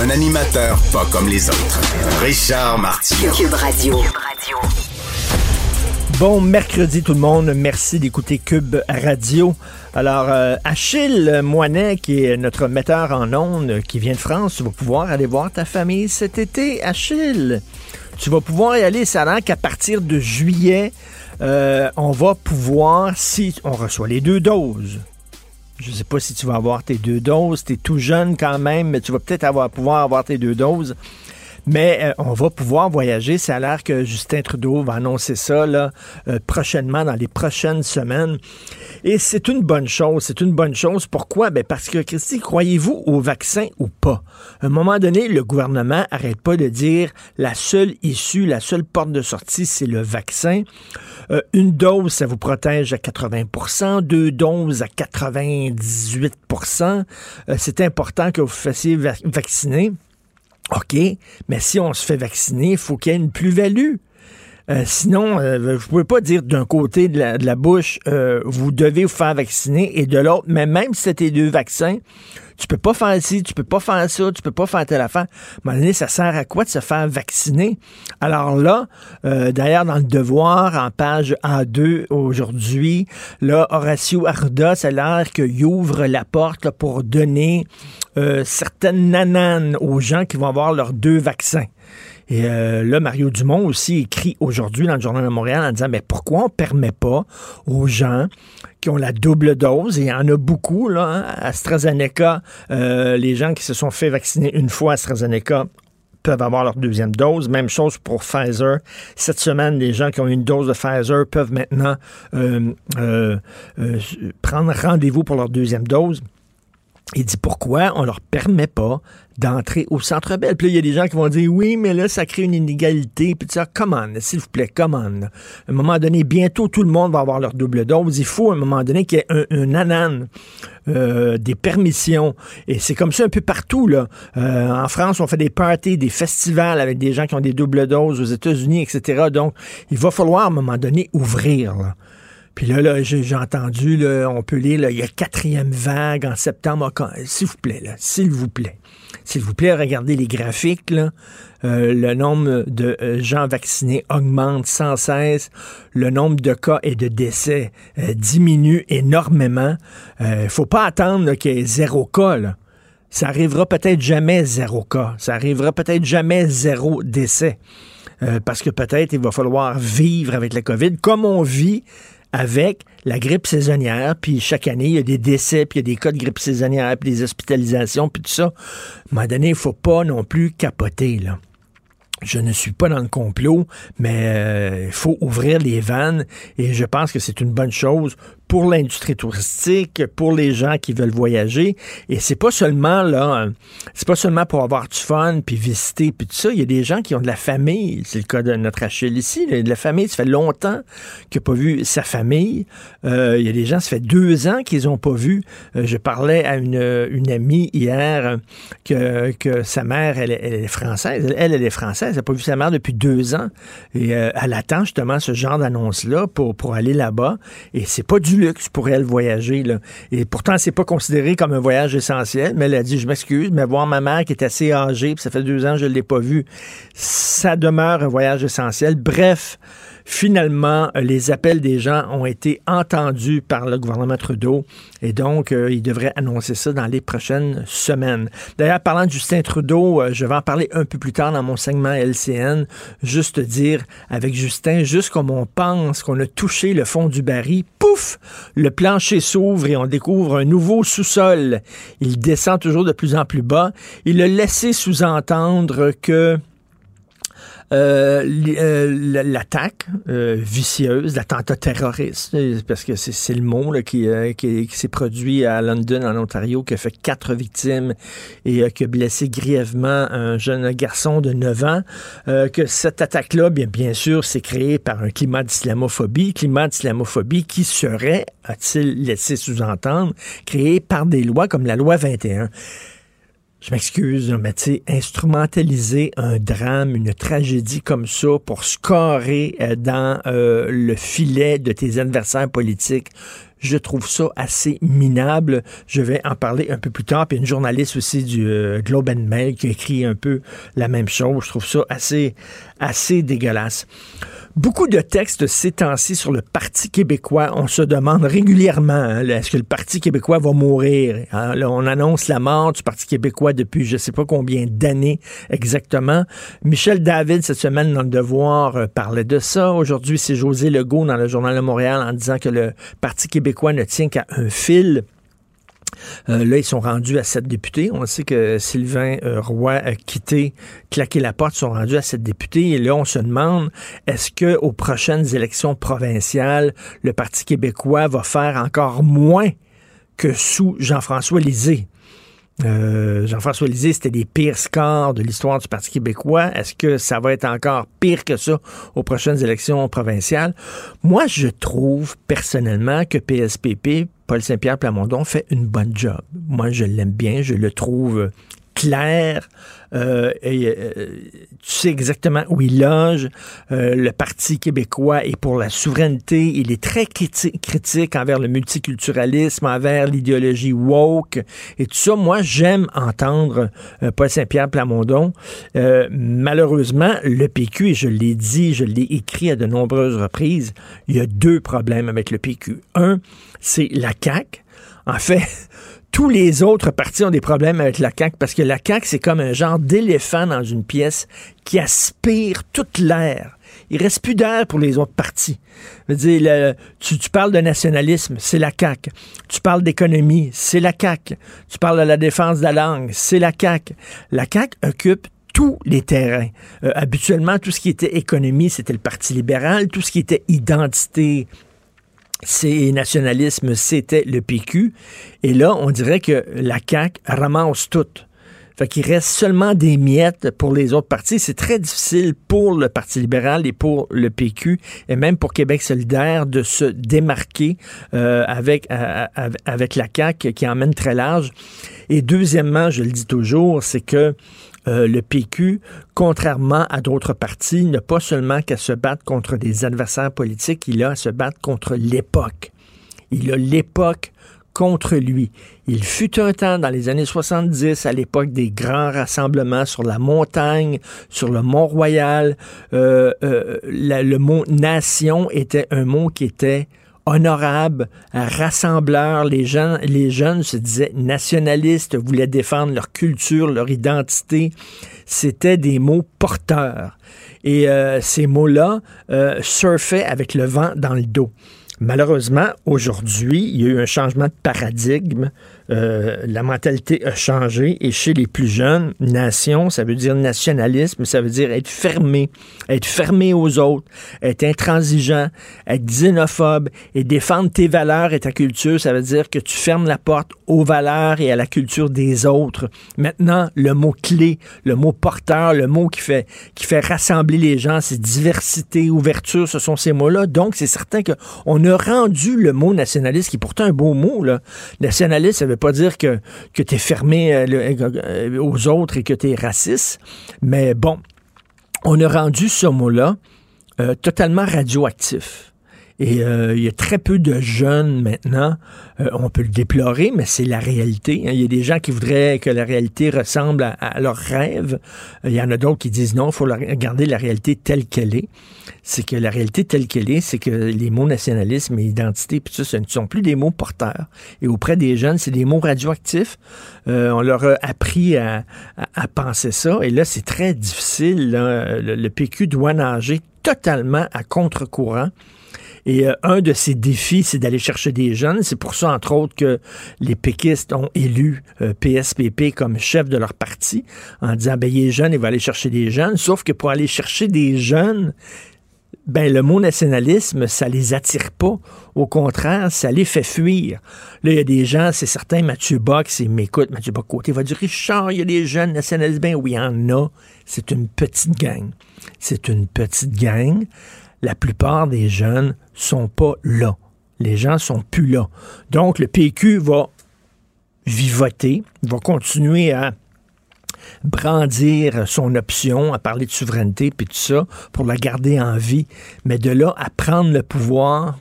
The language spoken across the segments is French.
Un animateur pas comme les autres. Richard Martineau. Cube Radio. Bon mercredi tout le monde, merci d'écouter Cube Radio. Alors, euh, Achille Moinet, qui est notre metteur en ondes, qui vient de France, tu vas pouvoir aller voir ta famille cet été, Achille. Tu vas pouvoir y aller, ça a l'air qu'à partir de juillet, euh, on va pouvoir, si on reçoit les deux doses, je sais pas si tu vas avoir tes deux doses, tu tout jeune quand même, mais tu vas peut-être avoir, pouvoir avoir tes deux doses. Mais euh, on va pouvoir voyager. Ça a l'air que Justin Trudeau va annoncer ça là, euh, prochainement, dans les prochaines semaines. Et c'est une bonne chose. C'est une bonne chose. Pourquoi? Ben parce que, Christy, croyez-vous au vaccin ou pas? À un moment donné, le gouvernement arrête pas de dire la seule issue, la seule porte de sortie, c'est le vaccin. Euh, une dose, ça vous protège à 80% deux doses à 98% C'est important que vous fassiez vacciner. OK, mais si on se fait vacciner, il faut qu'il y ait une plus-value. Euh, sinon, euh, vous ne pas dire d'un côté de la, bouche, euh, vous devez vous faire vacciner, et de l'autre, mais même si c'était deux vaccins, tu peux pas faire ci, tu peux pas faire ça, tu peux pas faire telle affaire. À un ça sert à quoi de se faire vacciner? Alors là, d'ailleurs, dans le devoir, en page A2 aujourd'hui, là, Horacio Arda, ça a l'air qu'il ouvre la porte pour donner certaines nananes aux gens qui vont avoir leurs deux vaccins. Et euh, là, Mario Dumont aussi écrit aujourd'hui dans le Journal de Montréal en disant, mais pourquoi on permet pas aux gens qui ont la double dose, et il y en a beaucoup, là, hein, AstraZeneca, euh, les gens qui se sont fait vacciner une fois AstraZeneca peuvent avoir leur deuxième dose. Même chose pour Pfizer. Cette semaine, les gens qui ont une dose de Pfizer peuvent maintenant euh, prendre rendez-vous pour leur deuxième dose. Il dit pourquoi on leur permet pas d'entrer au Centre Bell. Puis là, il y a des gens qui vont dire oui, mais là, ça crée une inégalité. Puis ça, comment, s'il vous plaît, comment. À un moment donné, bientôt, tout le monde va avoir leur double dose. Il faut, à un moment donné, qu'il y ait un, un anan, euh, des permissions. Et c'est comme ça un peu partout, là. Euh, en France, on fait des parties, des festivals avec des gens qui ont des doubles doses aux États-Unis, etc. Donc, il va falloir, à un moment donné, ouvrir. Puis là, là j'ai entendu, là, on peut lire, là, il y a quatrième vague en septembre. S'il vous plaît, s'il vous plaît. S'il vous plaît, regardez les graphiques. Là. Euh, le nombre de euh, gens vaccinés augmente sans cesse. Le nombre de cas et de décès euh, diminue énormément. Il faut pas attendre qu'il y ait zéro cas. Là. Ça arrivera peut-être jamais zéro cas. Ça arrivera peut-être jamais zéro décès. parce que peut-être il va falloir vivre avec la COVID comme on vit avec la grippe saisonnière, puis chaque année, il y a des décès, puis il y a des cas de grippe saisonnière, puis des hospitalisations, puis tout ça. À un moment donné, il faut pas non plus capoter, là je ne suis pas dans le complot, mais euh, il faut ouvrir les vannes et je pense que c'est une bonne chose pour l'industrie touristique, pour les gens qui veulent voyager. Et c'est pas seulement là, c'est pas seulement pour avoir du fun puis visiter puis tout ça. Il y a des gens qui ont de la famille. C'est le cas de notre Achille ici. De la famille, ça fait longtemps qu'il n'a pas vu sa famille. Euh, il y a des gens, ça fait deux ans qu'ils ont pas vu. Euh, je parlais à une, amie hier que, que sa mère, elle, est française. Elle, elle est française. Elle n'a pas vu sa mère depuis deux ans. Et euh, elle attend justement ce genre d'annonce-là pour, pour aller là-bas. Et c'est pas du luxe pour elle voyager. Là. Et pourtant, c'est pas considéré comme un voyage essentiel, mais elle a dit, je m'excuse, mais voir ma mère qui est assez âgée, puis ça fait deux ans que je ne l'ai pas vue, ça demeure un voyage essentiel. Bref, finalement, les appels des gens ont été entendus par le gouvernement Trudeau et donc, euh, il devrait annoncer ça dans les prochaines semaines. D'ailleurs, parlant de Justin Trudeau, euh, je vais en parler un peu plus tard dans mon segment LCN. Juste dire avec Justin, juste comme on pense qu'on a touché le fond du baril, pouf, le plancher s'ouvre et on découvre un nouveau sous-sol. Il descend toujours de plus en plus bas. Il a laissé sous-entendre que euh, euh l'attaque euh, vicieuse, l'attentat terroriste, parce que c'est le mot là, qui, euh, qui, s'est produit à London, en Ontario, qui a fait quatre victimes et qui a blessé grièvement un jeune garçon de 9 ans, que cette attaque-là, bien, bien sûr, s'est créée par un climat d'islamophobie, climat d'islamophobie qui serait, a-t-il laissé sous-entendre, créé par des lois comme la loi 21 je m'excuse, mais tu sais, instrumentaliser un drame, une tragédie comme ça pour scorer euh, dans euh, le filet de tes adversaires politiques, je trouve ça assez minable. Je vais en parler un peu plus tard. Puis une journaliste aussi du euh, Globe and Mail qui a écrit un peu la même chose. Je trouve ça assez, assez dégueulasse. Beaucoup de textes ces temps-ci sur le Parti québécois. On se demande régulièrement, hein, est-ce que le Parti québécois va mourir? Hein, on annonce la mort du Parti québécois depuis je ne sais pas combien d'années exactement. Michel David, cette semaine, dans le Devoir, euh, parlait de ça. Aujourd'hui, c'est José Legault dans le Journal de Montréal en disant que le Parti québécois ne tient qu'à un fil. Euh, là, ils sont rendus à sept députés. On sait que Sylvain euh, Roy a quitté, claqué la porte, ils sont rendus à sept députés. Et là, on se demande, est-ce que aux prochaines élections provinciales, le Parti québécois va faire encore moins que sous Jean-François Lisée? Euh, Jean-François Lisée, c'était des pires scores de l'histoire du Parti québécois. Est-ce que ça va être encore pire que ça aux prochaines élections provinciales? Moi, je trouve personnellement que PSPP, Paul Saint-Pierre Plamondon, fait une bonne job. Moi, je l'aime bien, je le trouve clair. Euh, euh, tu sais exactement où il loge. Euh, le Parti québécois est pour la souveraineté. Il est très critique envers le multiculturalisme, envers l'idéologie woke et tout ça. Moi, j'aime entendre Paul Saint-Pierre Plamondon. malheureusement, le PQ, et je l'ai dit, je l'ai écrit à de nombreuses reprises, il y a deux problèmes avec le PQ. Un, c'est la CAQ. En fait, tous les autres partis ont des problèmes avec la CAQ parce que la CAQ, c'est comme un genre d'éléphant dans une pièce qui aspire toute l'air. Il reste plus d'air pour les autres partis. Dire, tu, parles de nationalisme, c'est la CAQ. Tu parles d'économie, c'est la CAQ. Tu parles de la défense de la langue, c'est la CAQ. La CAQ occupe tous les terrains. Euh, habituellement, tout ce qui était économie, c'était le Parti libéral. Tout ce qui était identité, c'est nationalisme, c'était le PQ. Et là, on dirait que la CAQ ramasse tout. Fait qu'il reste seulement des miettes pour les autres partis. C'est très difficile pour le Parti libéral et pour le PQ et même pour Québec solidaire de se démarquer euh, avec, euh, avec la CAQ qui emmène très large. Et deuxièmement, je le dis toujours, c'est que euh, le PQ, contrairement à d'autres partis, n'a pas seulement qu'à se battre contre des adversaires politiques, il a à se battre contre l'époque. Il a l'époque contre lui. Il fut un temps dans les années 70, à l'époque des grands rassemblements sur la montagne, sur le Mont-Royal. Euh, euh, le mot nation était un mot qui était honorable, rassembleur. Les, gens, les jeunes se disaient nationalistes, voulaient défendre leur culture, leur identité. C'était des mots porteurs. Et euh, ces mots-là euh, surfaient avec le vent dans le dos. Malheureusement, aujourd'hui, il y a eu un changement de paradigme. Euh, la mentalité a changé et chez les plus jeunes, nation, ça veut dire nationalisme, ça veut dire être fermé, être fermé aux autres, être intransigeant, être xénophobe et défendre tes valeurs et ta culture, ça veut dire que tu fermes la porte aux valeurs et à la culture des autres. Maintenant, le mot clé, le mot porteur, le mot qui fait, qui fait rassembler les gens, c'est diversité, ouverture, ce sont ces mots-là. Donc, c'est certain qu'on a rendu le mot nationaliste, qui est pourtant un beau mot, là. Nationaliste, ça veut pas dire que, que tu es fermé euh, euh, aux autres et que tu es raciste, mais bon, on a rendu ce mot-là euh, totalement radioactif. Et euh, il y a très peu de jeunes maintenant. Euh, on peut le déplorer, mais c'est la réalité. Hein. Il y a des gens qui voudraient que la réalité ressemble à, leurs rêves. Il y en a d'autres qui disent non, il faut regarder la réalité telle qu'elle est. C'est que la réalité telle qu'elle est, c'est que les mots nationalisme et identité, puis ça, ce ne sont plus des mots porteurs. Et auprès des jeunes, c'est des mots radioactifs. Euh, on leur a appris à, à, penser ça. Et là, c'est très difficile. Le, le PQ doit nager totalement à contre-courant. Et euh, un de ces défis, c'est d'aller chercher des jeunes. C'est pour ça, entre autres, que les péquistes ont élu PSPP euh, comme chef de leur parti en disant, ben, il est jeune, il va aller chercher des jeunes. Sauf que pour aller chercher des jeunes, ben le mot nationalisme, ça les attire pas. Au contraire, ça les fait fuir. Là, il y a des gens, c'est certain, Mathieu Bock, il m'écoute, Mathieu Bock côté va dire Richard, il y a des jeunes nationalistes. Ben oui, il y en a. C'est une petite gang. C'est une petite gang. La plupart des jeunes sont pas là. Les gens sont plus là. Donc, le PQ va vivoter, va continuer à brandir son option, à parler de souveraineté, puis tout ça, pour la garder en vie. Mais de là à prendre le pouvoir,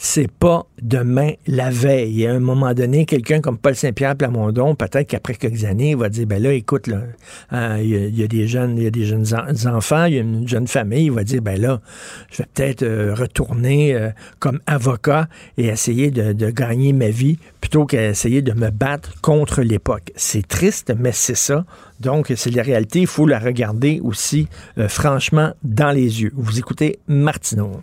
c'est pas demain la veille. À un moment donné, quelqu'un comme Paul Saint-Pierre Plamondon, peut-être qu'après quelques années, il va dire ben là, écoute, hein, il, y a, des jeunes, il y a des jeunes enfants, il y a une jeune famille, il va dire ben là, je vais peut-être euh, retourner euh, comme avocat et essayer de, gagner ma vie plutôt qu'essayer de me battre contre l'époque. C'est triste, mais c'est ça. Donc, c'est la réalité. Il faut la regarder aussi euh, franchement dans les yeux. Vous écoutez Martineau.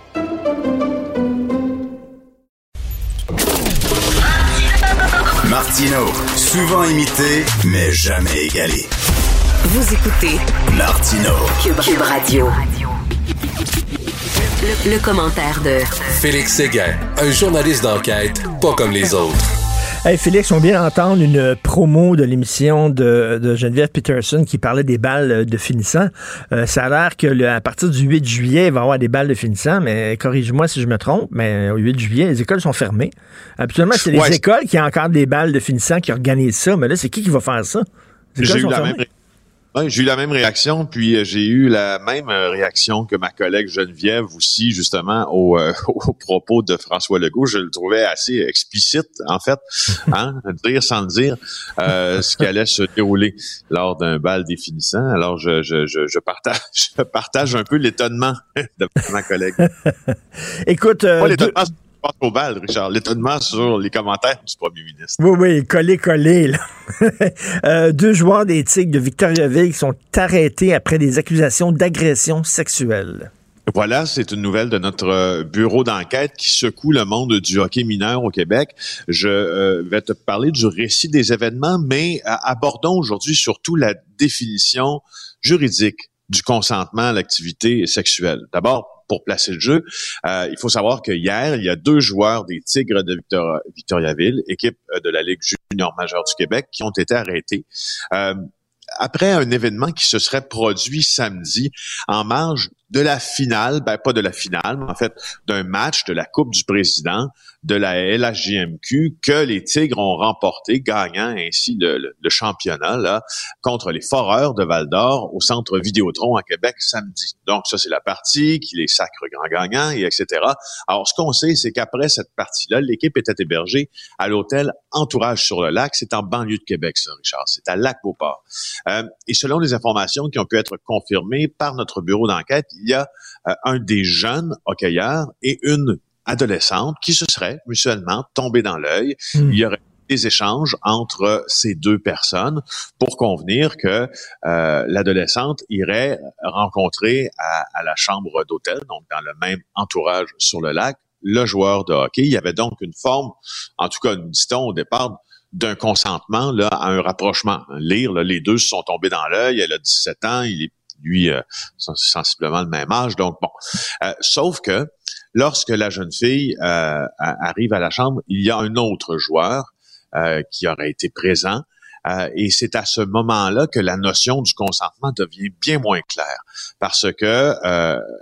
Martino, souvent imité, mais jamais égalé. Vous écoutez Martino, Cube, Radio. Le, commentaire de Félix Séguin, un journaliste d'enquête pas comme les autres. Hey Félix, on vient d'entendre une promo de l'émission de, Geneviève Peterson qui parlait des balles de finissant. Euh, ça a l'air que à partir du 8 juillet, il va y avoir des balles de finissant, mais corrige-moi si je me trompe, mais au 8 juillet, les écoles sont fermées. Habituellement, c'est les écoles qui ont encore des balles de finissant qui organisent ça, mais là, c'est qui qui va faire ça? J'ai eu la même j'ai eu la même réaction, puis euh, j'ai eu la même euh, réaction que ma collègue Geneviève aussi, justement, au, euh, au propos de François Legault. Je le trouvais assez explicite, en fait, hein, dire sans le dire, ce qui allait se dérouler lors d'un bal définissant. Alors, je, je, je, partage, je partage un peu l'étonnement de ma collègue. Écoute, pense au bal, Richard. L'étonnement sur les commentaires du premier ministre. Oui, oui, collé, collé. euh, deux joueurs des Tigres de Victoriaville sont arrêtés après des accusations d'agression sexuelle. Voilà, c'est une nouvelle de notre euh, bureau d'enquête qui secoue le monde du hockey mineur au Québec. Je euh, vais te parler du récit des événements, mais euh, abordons aujourd'hui surtout la définition juridique du consentement à l'activité sexuelle. D'abord, pour placer le jeu. Euh, il faut savoir que hier, il y a deux joueurs des Tigres de Victoriaville, équipe euh, de la Ligue junior majeure du Québec, qui ont été arrêtés. Euh, après un événement qui se serait produit samedi en marge de la finale, ben pas de la finale, mais en fait d'un match de la Coupe du Président de la LHJMQ que les Tigres ont remporté, gagnant ainsi le, championnat là, contre les Foreurs de Val d'Or au Centre Vidéotron à Québec samedi. Donc ça c'est la partie qui les sacre grand gagnants et etc. Alors ce qu'on sait c'est qu'après cette partie-là, l'équipe était hébergée à l'hôtel Entourage sur le lac. C'est en banlieue de Québec, ça, Richard. C'est à Lac-Beauport. Euh, et selon les informations qui ont pu être confirmées par notre bureau d'enquête, il y a euh, un des jeunes hockeyeurs et une adolescente qui se seraient mutuellement tombés dans l'œil. Hmm. Il y aurait des échanges entre ces deux personnes pour convenir que euh, l'adolescente irait rencontrer à, à la chambre d'hôtel, donc dans le même entourage sur le lac, le joueur de hockey. Il y avait donc une forme, en tout cas, dit-on au départ, d'un consentement là, à un rapprochement. Lire, là, les deux se sont tombés dans l'œil. Elle a 17 ans, il est lui euh, sensiblement le même âge. Donc bon, euh, sauf que lorsque la jeune fille euh, arrive à la chambre, il y a un autre joueur euh, qui aurait été présent. Euh, et c'est à ce moment-là que la notion du consentement devient bien moins claire, parce que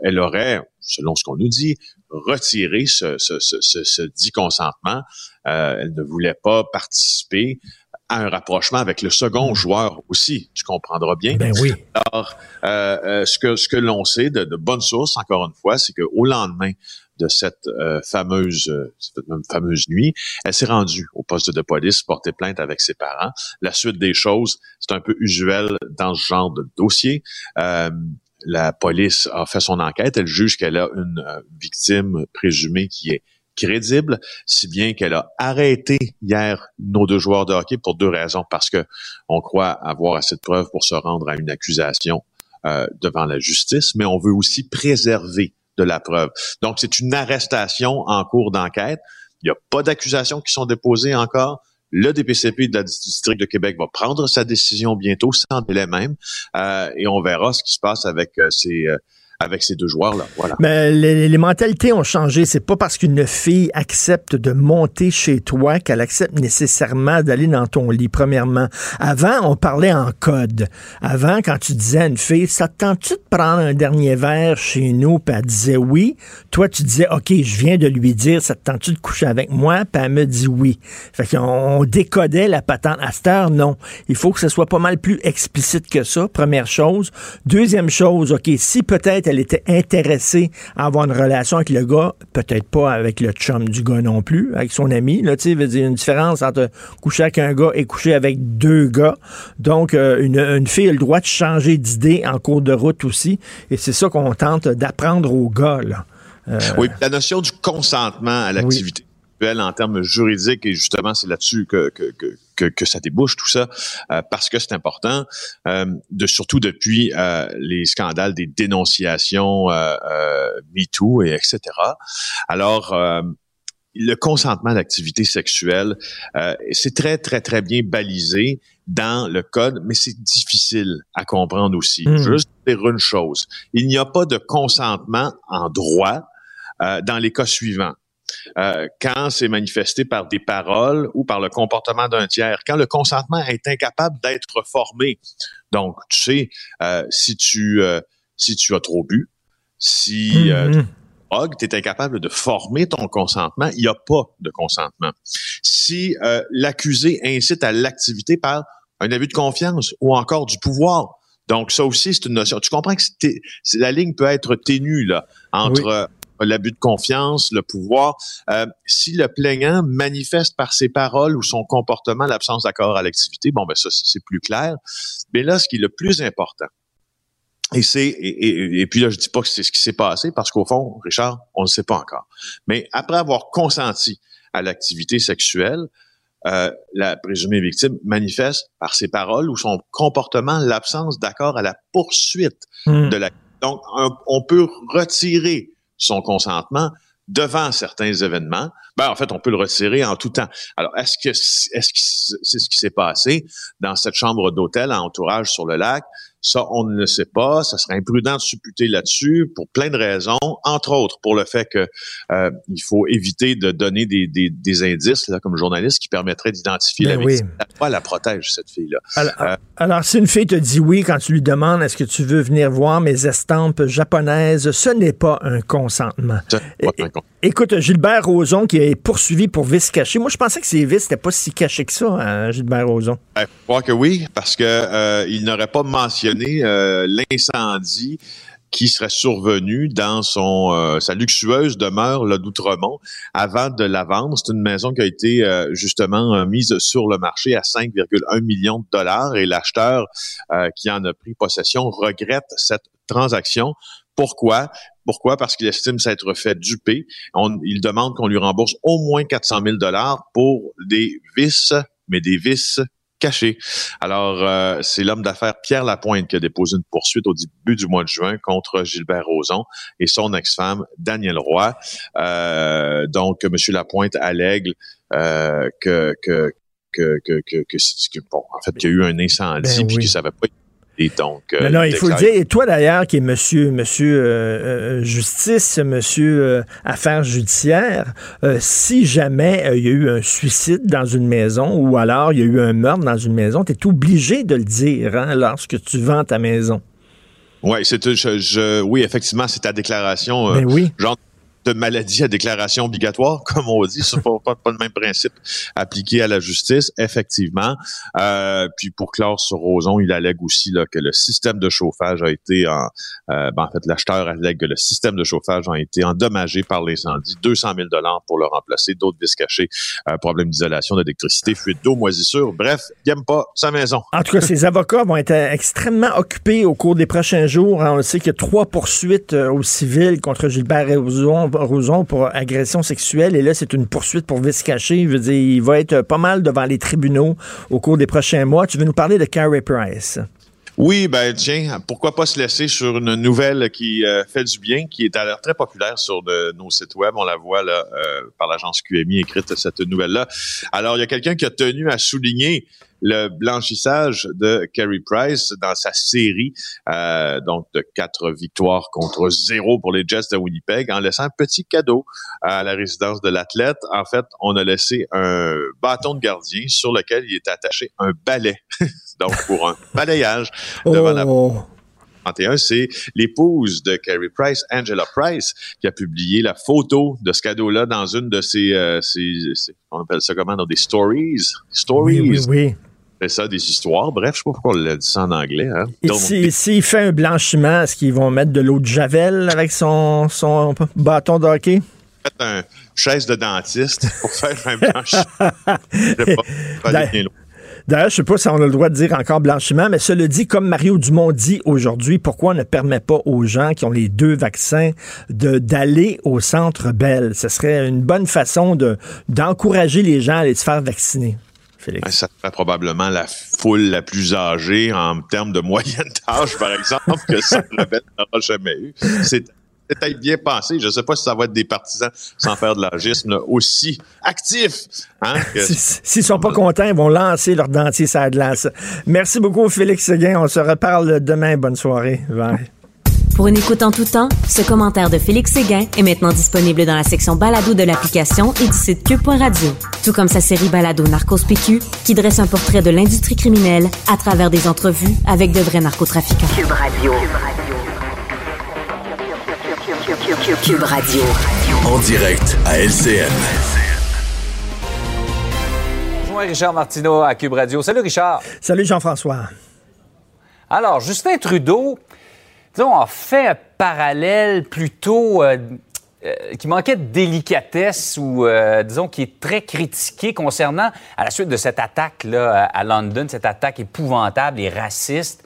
elle aurait, selon ce qu'on nous dit, retiré ce, ce, ce, ce dit consentement. elle ne voulait pas participer à un rapprochement avec le second joueur aussi, tu comprendras bien. Ben oui. Alors, euh, euh, ce que ce que l'on sait de, de bonne source, encore une fois, c'est qu'au lendemain de cette euh, fameuse cette fameuse nuit, elle s'est rendue au poste de police porter plainte avec ses parents. La suite des choses, c'est un peu usuel dans ce genre de dossier. la police a fait son enquête. Elle juge qu'elle a une victime présumée qui est crédible, si bien qu'elle a arrêté hier nos deux joueurs de hockey pour deux raisons. Parce que on croit avoir assez de preuves pour se rendre à une accusation euh, devant la justice, mais on veut aussi préserver de la preuve. Donc, c'est une arrestation en cours d'enquête. Il n'y a pas d'accusations qui sont déposées encore. Le DPCP de la district de Québec va prendre sa décision bientôt, sans délai même, euh, et on verra ce qui se passe avec euh, ces avec ces deux joueurs-là. Mais les, mentalités ont changé. C'est pas parce qu'une fille accepte de monter chez toi qu'elle accepte nécessairement d'aller dans ton lit, premièrement. Avant, on parlait en code. Avant, quand tu disais à une fille, ça te tente-tu de prendre un dernier verre chez nous? Puis elle disait oui. Toi, tu disais, OK, je viens de lui dire, ça te tente-tu de coucher avec moi? Puis elle me dit oui. Fait qu'on on décodait la patente. À cette heure, non. Il faut que ce soit pas mal plus explicite que ça, première chose. Deuxième chose, OK, si peut-être elle était intéressée à avoir une relation avec le gars, peut-être pas avec le chum du gars non plus, avec son ami. Là, tu sais, dire une différence entre coucher avec un gars et coucher avec deux gars. Donc, euh, une, une, fille a le droit de changer d'idée en cours de route aussi. Et c'est ça qu'on tente d'apprendre aux gars. Là. Euh, oui, la notion du consentement à l'activité en termes juridiques, et justement, c'est là-dessus que, que, que, que, ça débouche tout ça, euh, parce que c'est important, euh, de surtout depuis euh, les scandales des dénonciations MeToo et etc. Alors, le consentement d'activité sexuelle, c'est très, très, très bien balisé dans le code, mais c'est difficile à comprendre aussi. Veux juste dire une chose. Il n'y a pas de consentement en droit dans les cas suivants. Euh, quand c'est manifesté par des paroles ou par le comportement d'un tiers, quand le consentement est incapable d'être formé. Donc, tu sais, euh, si tu euh, si tu as trop bu, si mm-hmm. tu es incapable de former ton consentement, il n'y a pas de consentement. Si l'accusé incite à l'activité par un abus de confiance ou encore du pouvoir, donc ça aussi c'est une notion. Tu comprends que la ligne peut être ténue là entre l'abus de confiance, le pouvoir. Euh, si le plaignant manifeste par ses paroles ou son comportement l'absence d'accord à l'activité, bon, ben ça, c'est plus clair. Mais là, ce qui est le plus important, et c'est et, puis là, je dis pas que c'est ce qui s'est passé parce qu'au fond, Richard, on ne sait pas encore. Mais après avoir consenti à l'activité sexuelle, euh, la présumée victime manifeste par ses paroles ou son comportement l'absence d'accord à la poursuite hmm. de la. Donc, on peut retirer son consentement devant certains événements, ben en fait, on peut le retirer en tout temps. Alors, est-ce que c'est ce qui s'est passé dans cette chambre d'hôtel à entourage sur le lac? Ça, on ne le sait pas. Ça serait imprudent de supputer là-dessus pour plein de raisons, entre autres pour le fait que euh, il faut éviter de donner des, des, des indices là, comme journaliste qui permettraient d'identifier ben la oui. victime. La la protège cette fille-là. Alors, euh, alors, si une fille te dit oui quand tu lui demandes est-ce que tu veux venir voir mes estampes japonaises, ce n'est pas un consentement. Pas un Écoute, Gilbert Rozon qui est poursuivi pour vice caché. Moi, je pensais que ces vices n'étaient pas si cachés que ça, hein, Gilbert Rozon. Je crois que oui, parce que euh, n'aurait pas mentionné euh, l'incendie qui serait survenu dans son euh, sa luxueuse demeure là d'Outremont avant de la vendre. C'est une maison qui a été justement mise sur le marché à 5,1 millions de dollars et l'acheteur qui en a pris possession regrette cette transaction. Pourquoi? Pourquoi? Parce qu'il estime s'être fait duper. il demande qu'on lui rembourse au moins 400 000 dollars pour des vices, mais des vices cachés. Alors, euh, c'est l'homme d'affaires Pierre Lapointe qui a déposé une poursuite au début du mois de juin contre Gilbert Rozon et son ex-femme Danielle Roy. Euh, donc, M. Lapointe allègue euh, que, que, que, que, que, bon, en fait, qu'il y a eu un incendie ben puis n'avait pas donc, non, euh, non, il faut le dire. Et toi, d'ailleurs, qui est monsieur, monsieur euh, euh, justice, monsieur euh, affaires judiciaires, si jamais il y a eu un suicide dans une maison ou alors il y a eu un meurtre dans une maison, tu es obligé de le dire hein, lorsque tu vends ta maison. Ouais, c'est je, je- oui, effectivement, c'est ta déclaration. euh, Ben oui. genre maladie à déclaration obligatoire, comme on dit. C'est pas, pas, le même principe appliqué à la justice, effectivement. Euh, puis pour clore sur Roson, il allègue aussi là, que le système de chauffage a été en, euh, ben, en fait, l'acheteur allègue que le système de chauffage a été endommagé par l'incendie. 200 000 dollars pour le remplacer, d'autres vis cachés, euh, problème d'isolation, d'électricité, fuite d'eau, moisissure. Bref, il aime pas sa maison. En tout cas, ces avocats vont être extrêmement occupés au cours des prochains jours. hein. On le sait qu'il y a trois poursuites au civil contre Gilbert Rozon, Pour agression sexuelle. Et là, c'est une poursuite pour vice caché. Dire, il va être pas mal devant les tribunaux au cours des prochains mois. Tu veux nous parler de Carey Price? Oui, ben tiens, pourquoi pas se laisser sur une nouvelle qui euh, fait du bien, qui est à l'air très populaire sur nos sites web. On la voit là euh, par l'agence QMI écrite cette nouvelle-là. Alors, il y a quelqu'un qui a tenu à souligner le blanchissage de Carey Price dans sa série, euh, donc de quatre victoires contre zéro pour les Jets de Winnipeg, en laissant un petit cadeau à la résidence de l'athlète. En fait, on a laissé un bâton de gardien sur lequel il était attaché un balai, donc pour un balayage devant la Oh, 31, c'est l'épouse de Carey Price, Angela Price, qui a publié la photo de ce cadeau-là dans une de ses, euh, ses- ses- on appelle ça comment, dans des stories? Stories. oui, oui, oui. C'est ça, des histoires. Bref, je sais pas pourquoi on l'a dit ça en anglais. Hein. Et si- s'il fait un blanchiment, est-ce qu'ils vont mettre de l'eau de Javel avec son, son bâton de hockey? un chaise de dentiste pour faire un blanchiment. D'ailleurs, je sais pas si on a le droit de dire encore blanchiment, mais cela dit, comme Mario Dumont dit aujourd'hui, pourquoi on ne permet pas aux gens qui ont les deux vaccins de d'aller au centre Bell? Ce serait une bonne façon de d'encourager les gens à aller se faire vacciner. Félix? Ça serait probablement la foule la plus âgée en termes de moyenne d'âge, par exemple, que ça n'aura jamais eu. C'est peut-être bien pensé. Je ne sais pas si ça va être des partisans, sans faire de l'âgisme, là, aussi actifs. Hein, que- S'ils sont pas contents, ils vont lancer leur dentier sur la glace. Merci beaucoup, Félix Seguin. On se reparle demain. Bonne soirée. Bye. Pour une écoute en tout temps, ce commentaire de Félix Séguin est maintenant disponible dans la section balado de l'application et du site cube.radio. Tout comme sa série balado Narcos PQ, qui dresse un portrait de l'industrie criminelle à travers des entrevues avec de vrais narcotrafiquants. Cube Radio. Cube Radio. En direct à LCN. Bonjour Richard Martineau à Cube Radio. Salut Richard. Salut, Jean-François. Alors, Justin Trudeau, disons, a fait un parallèle plutôt euh, euh, qui manquait de délicatesse ou, euh, disons, qui est très critiqué concernant, à la suite de cette attaque là, à London, cette attaque épouvantable et raciste.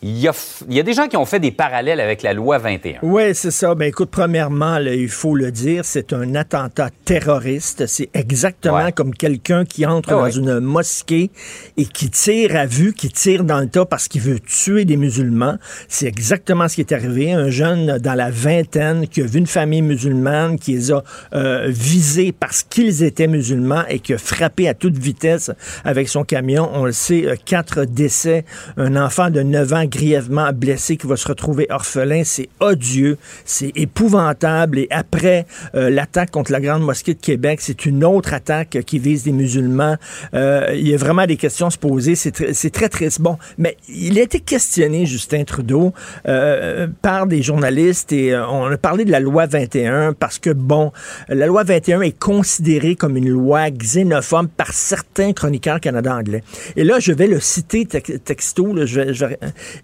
Il y, a, f- il y a des gens qui ont fait des parallèles avec la loi 21. Oui, c'est ça. Ben écoute, premièrement, là, il faut le dire, c'est un attentat terroriste. C'est exactement Ouais. comme quelqu'un qui entre Ah dans ouais. une mosquée et qui tire à vue, qui tire dans le tas parce qu'il veut tuer des musulmans. C'est exactement ce qui est arrivé. Un jeune dans la vingtaine qui a vu une famille musulmane, qui les a euh, visés parce qu'ils étaient musulmans et qui a frappé à toute vitesse avec son camion. On le sait, euh, quatre décès. Un enfant de 9 ans grièvement blessé qui va se retrouver orphelin. C'est odieux, c'est épouvantable. Et après euh, l'attaque contre la Grande Mosquée de Québec, c'est une autre attaque qui vise des musulmans. Euh, il y a vraiment des questions à se poser. C'est tr- très triste. Bon, mais il a été questionné, Justin Trudeau, euh, par des journalistes et on a parlé de la loi 21 parce que, bon, la loi 21 est considérée comme une loi xénophobe par certains chroniqueurs Canada anglais. Et là, je vais le citer tex- texto.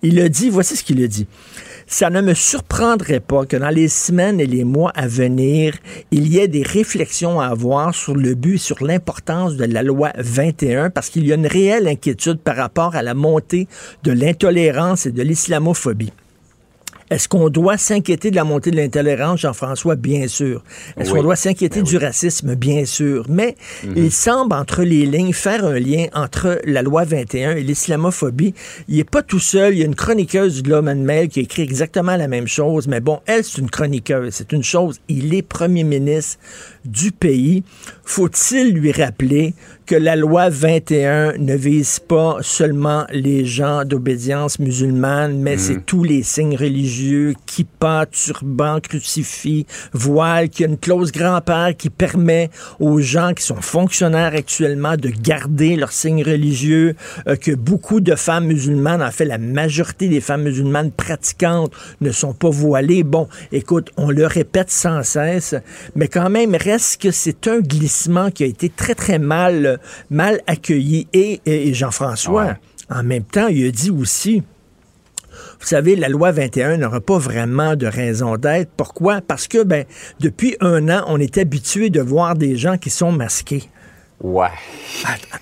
Il a dit, voici ce qu'il a dit. Ça ne me surprendrait pas que dans les semaines et les mois à venir, il y ait des réflexions à avoir sur le but et sur l'importance de la loi 21 parce qu'il y a une réelle inquiétude par rapport à la montée de l'intolérance et de l'islamophobie. Est-ce qu'on doit s'inquiéter de la montée de l'intolérance, Jean-François? Bien sûr. Est-ce Oui. qu'on doit s'inquiéter du racisme? Bien sûr. Mais il semble, entre les lignes, faire un lien entre la loi 21 et l'islamophobie. Il n'est pas tout seul. Il y a une chroniqueuse du Globe and Mail qui écrit exactement la même chose. Mais bon, elle, c'est une chroniqueuse. C'est une chose. Il est premier ministre du pays. Faut-il lui rappeler que la loi 21 ne vise pas seulement les gens d'obédience musulmane, mais c'est tous les signes religieux, kippa, turban, crucifix, voile, qu'il y a une clause grand-père qui permet aux gens qui sont fonctionnaires actuellement de garder leurs signes religieux, euh, que beaucoup de femmes musulmanes, en fait la majorité des femmes musulmanes pratiquantes ne sont pas voilées. Bon, écoute, on le répète sans cesse, mais quand même reste que c'est un glissement qui a été très très mal mal accueilli? Et, et Jean-François Ouais. en même temps, il a dit aussi vous savez, la loi 21 n'aura pas vraiment de raison d'être. Pourquoi? Parce que, ben, depuis un an, on est habitué de voir des gens qui sont masqués. Ouais.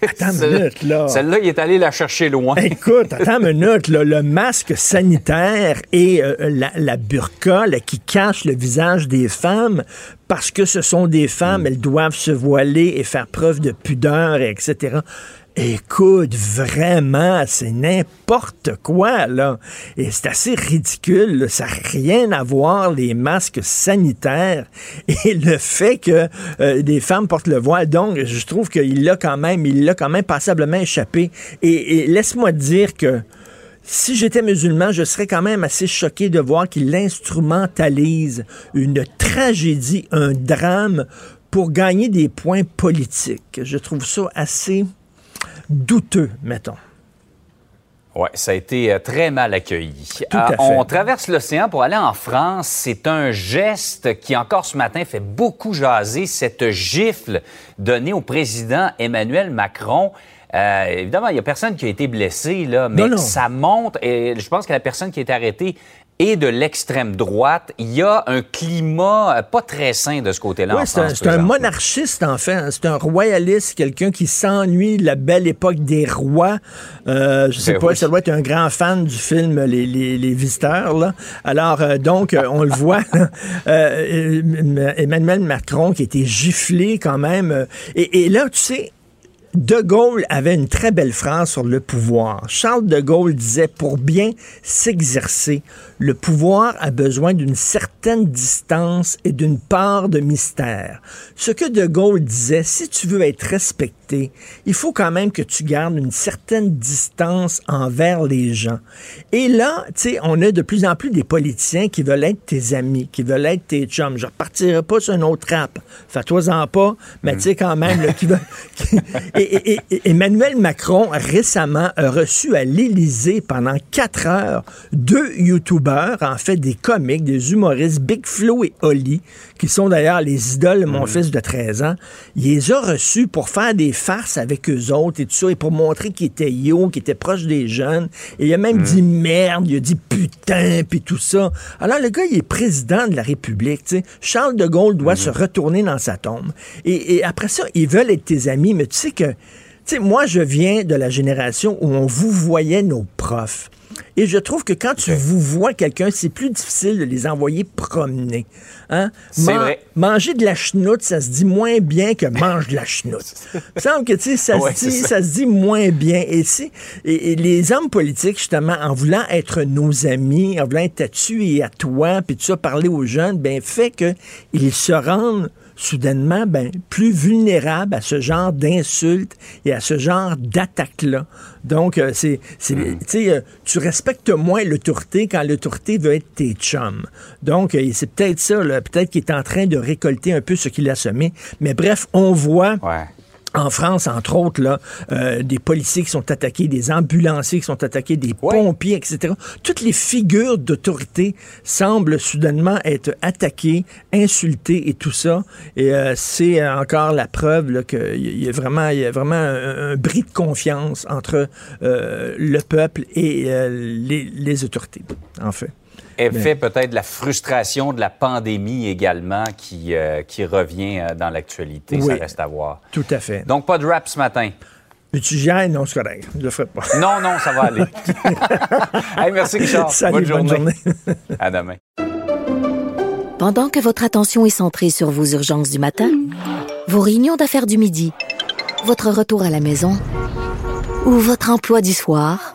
Attends une minute, là. Celle-là, il est allé la chercher loin. Écoute, attends une minute, là, le masque sanitaire et euh, la, la burqa là, qui cache le visage des femmes parce que ce sont des femmes, elles doivent se voiler et faire preuve de pudeur, et etc. Écoute, vraiment, c'est n'importe quoi, là. Et c'est assez ridicule. là. Ça n'a rien à voir, les masques sanitaires et le fait que euh, des femmes portent le voile. Donc, je trouve qu'il l'a quand même, il l'a quand même passablement échappé. Et, et laisse-moi dire que si j'étais musulman, je serais quand même assez choqué de voir qu'il instrumentalise une tragédie, un drame pour gagner des points politiques. Je trouve ça assez douteux, mettons. Oui, ça a été euh, très mal accueilli. Tout à Euh, fait. On traverse l'océan pour aller en France. C'est un geste qui, encore ce matin, fait beaucoup jaser, cette gifle donnée au président Emmanuel Macron. Euh, évidemment, il n'y a personne qui a été blessé, là, mais Non, non. ça montre, et je pense que la personne qui a été arrêtée est de l'extrême droite. Il y a un climat euh, pas très sain de ce côté-là c'est un, monarchiste, en fait. hein. C'est un royaliste, quelqu'un qui s'ennuie de la belle époque des rois. Euh, je sais Ben pas, oui. ça doit être un grand fan du film Les, les- les Visiteurs. Là. Alors, euh, donc, on le voit. euh, Emmanuel Macron qui a été giflé quand même. et, et là, tu sais, de Gaulle avait une très belle phrase sur le pouvoir. Charles de Gaulle disait, pour bien s'exercer, le pouvoir a besoin d'une certaine distance et d'une part de mystère. Ce que de Gaulle disait, si tu veux être respecté, il faut quand même que tu gardes une certaine distance envers les gens. Et là, tu sais, on a de plus en plus des politiciens qui veulent être tes amis, qui veulent être tes chums. Je repartirai pas sur un autre rap. Fais-toi-en pas, mais tu sais quand même, là, qui veulent... et, Emmanuel Macron, récemment, a reçu à l'Élysée pendant quatre heures deux En fait des comiques, des humoristes, Big Flo et Oli, qui sont d'ailleurs les idoles de mon fils de 13 ans. Il les a reçus pour faire des farces avec eux autres et tout ça, et pour montrer qu'il était yo, qu'il était proche des jeunes. Et il a même dit merde, il a dit putain, puis tout ça. Alors le gars, il est président de la République. tu sais. Charles de Gaulle doit se retourner dans sa tombe. Et, et après ça, ils veulent être tes amis, mais tu sais que tu sais, moi, je viens de la génération où on vous voyait nos profs. Et je trouve que quand tu vous vois quelqu'un, c'est plus difficile de les envoyer promener. Hein? Vrai. Manger de la chenoute, ça se dit moins bien que mange de la chenoute. Il me semble que, tu sais, ça, Ouais, se dit, c'est ça. se dit moins bien. Et, si- et, et les hommes politiques, justement, en voulant être nos amis, en voulant être à tu et à toi, puis tout ça, parler aux jeunes, ben, fait qu'ils se rendent soudainement ben, plus vulnérables à ce genre d'insultes et à ce genre d'attaques-là. Donc, euh, c'est, sais, euh, tu respectes moins l'autorité quand l'autorité veut être tes chums. Donc, euh, c'est peut-être ça, peut-être qu'il est en train de récolter un peu ce qu'il a semé. Mais bref, on voit Ouais. En France, entre autres, là, euh, des policiers qui sont attaqués, des ambulanciers qui sont attaqués, des pompiers, etc. Toutes les figures d'autorité semblent soudainement être attaquées, insultées et tout ça. Et euh, c'est encore la preuve qu'il y a vraiment, il y a vraiment un, un bris de confiance entre euh, le peuple et euh, les, les autorités, en fait. Effet peut-être de la frustration de la pandémie également qui, euh, qui revient euh, dans l'actualité. Ça Oui. reste à voir. Tout à fait. Donc, pas de rap ce matin. Mais tu gênes, non, c'est correct. Je le ferai pas. Non, non, ça va aller. Hey, merci, Richard. Salut, bonne bonne journée. journée. À demain. Pendant que votre attention est centrée sur vos urgences du matin, vos réunions d'affaires du midi, votre retour à la maison ou votre emploi du soir,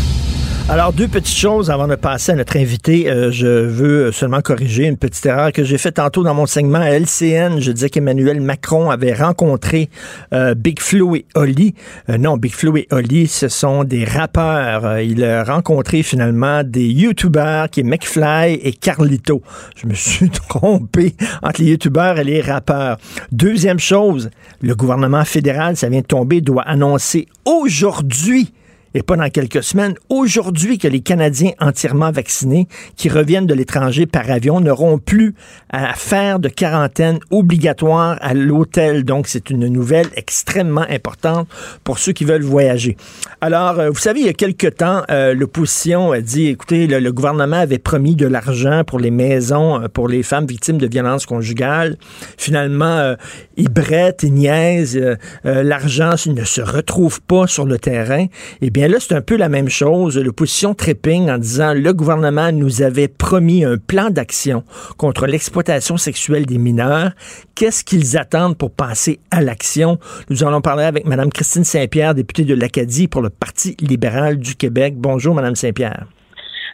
Alors, deux petites choses avant de passer à notre invité. Euh, je veux seulement corriger une petite erreur que j'ai faite tantôt dans mon segment à LCN. Je disais qu'Emmanuel Macron avait rencontré euh, Big Flo et Oli. Euh, non, Big Flo et Oli, ce sont des rappeurs. il a rencontré finalement des YouTubers qui est McFly et Carlito. Je me suis trompé entre les YouTubers et les rappeurs. Deuxième chose, le gouvernement fédéral, ça vient de tomber, doit annoncer aujourd'hui et pas dans quelques semaines, aujourd'hui que les Canadiens entièrement vaccinés qui reviennent de l'étranger par avion n'auront plus à faire de quarantaine obligatoire à l'hôtel. Donc, c'est une nouvelle extrêmement importante pour ceux qui veulent voyager. Alors, euh, vous savez, il y a quelques temps, euh, l'opposition a dit, écoutez, le, gouvernement avait promis de l'argent pour les maisons, euh, pour les femmes victimes de violences conjugales. Finalement, ils brettent, ils niaisent, l'argent ne se retrouve pas sur le terrain. Eh bien, là, c'est un peu la même chose. L'opposition tripping en disant le gouvernement nous avait promis un plan d'action contre l'exploitation sexuelle des mineurs. Qu'est-ce qu'ils attendent pour passer à l'action? Nous allons parler avec Mme Christine Saint-Pierre, députée de l'Acadie pour le Parti libéral du Québec. Bonjour, Mme Saint-Pierre.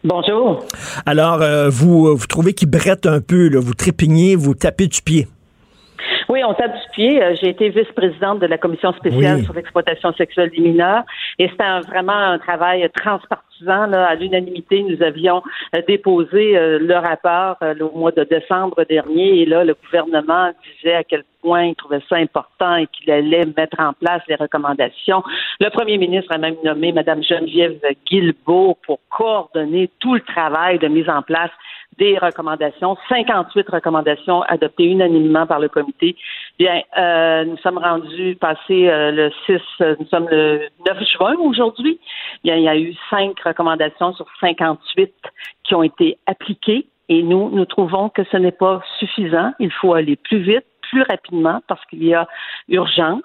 Bonjour. Alors, euh, vous, vous trouvez qu'ils brettent un peu, là, vous trépignez, vous tapez du pied. Oui, on tape du pied. Euh, j'ai été vice-présidente de la commission spéciale sur l'exploitation sexuelle des mineurs et c'était vraiment un travail transpartisan. Là, à l'unanimité, nous avions euh, déposé euh, le rapport au mois de décembre dernier et là, le gouvernement disait à quel point il trouvait ça important et qu'il allait mettre en place les recommandations. Le premier ministre a même nommé Mme Geneviève Guilbeault pour coordonner tout le travail de mise en place des recommandations, 58 recommandations adoptées unanimement par le comité. Bien, euh, nous sommes rendus passé euh, le 6, euh, nous sommes le 9 juin aujourd'hui. Il y a eu cinq recommandations sur 58 qui ont été appliquées et nous, nous trouvons que ce n'est pas suffisant. Il faut aller plus vite, plus rapidement parce qu'il y a urgence.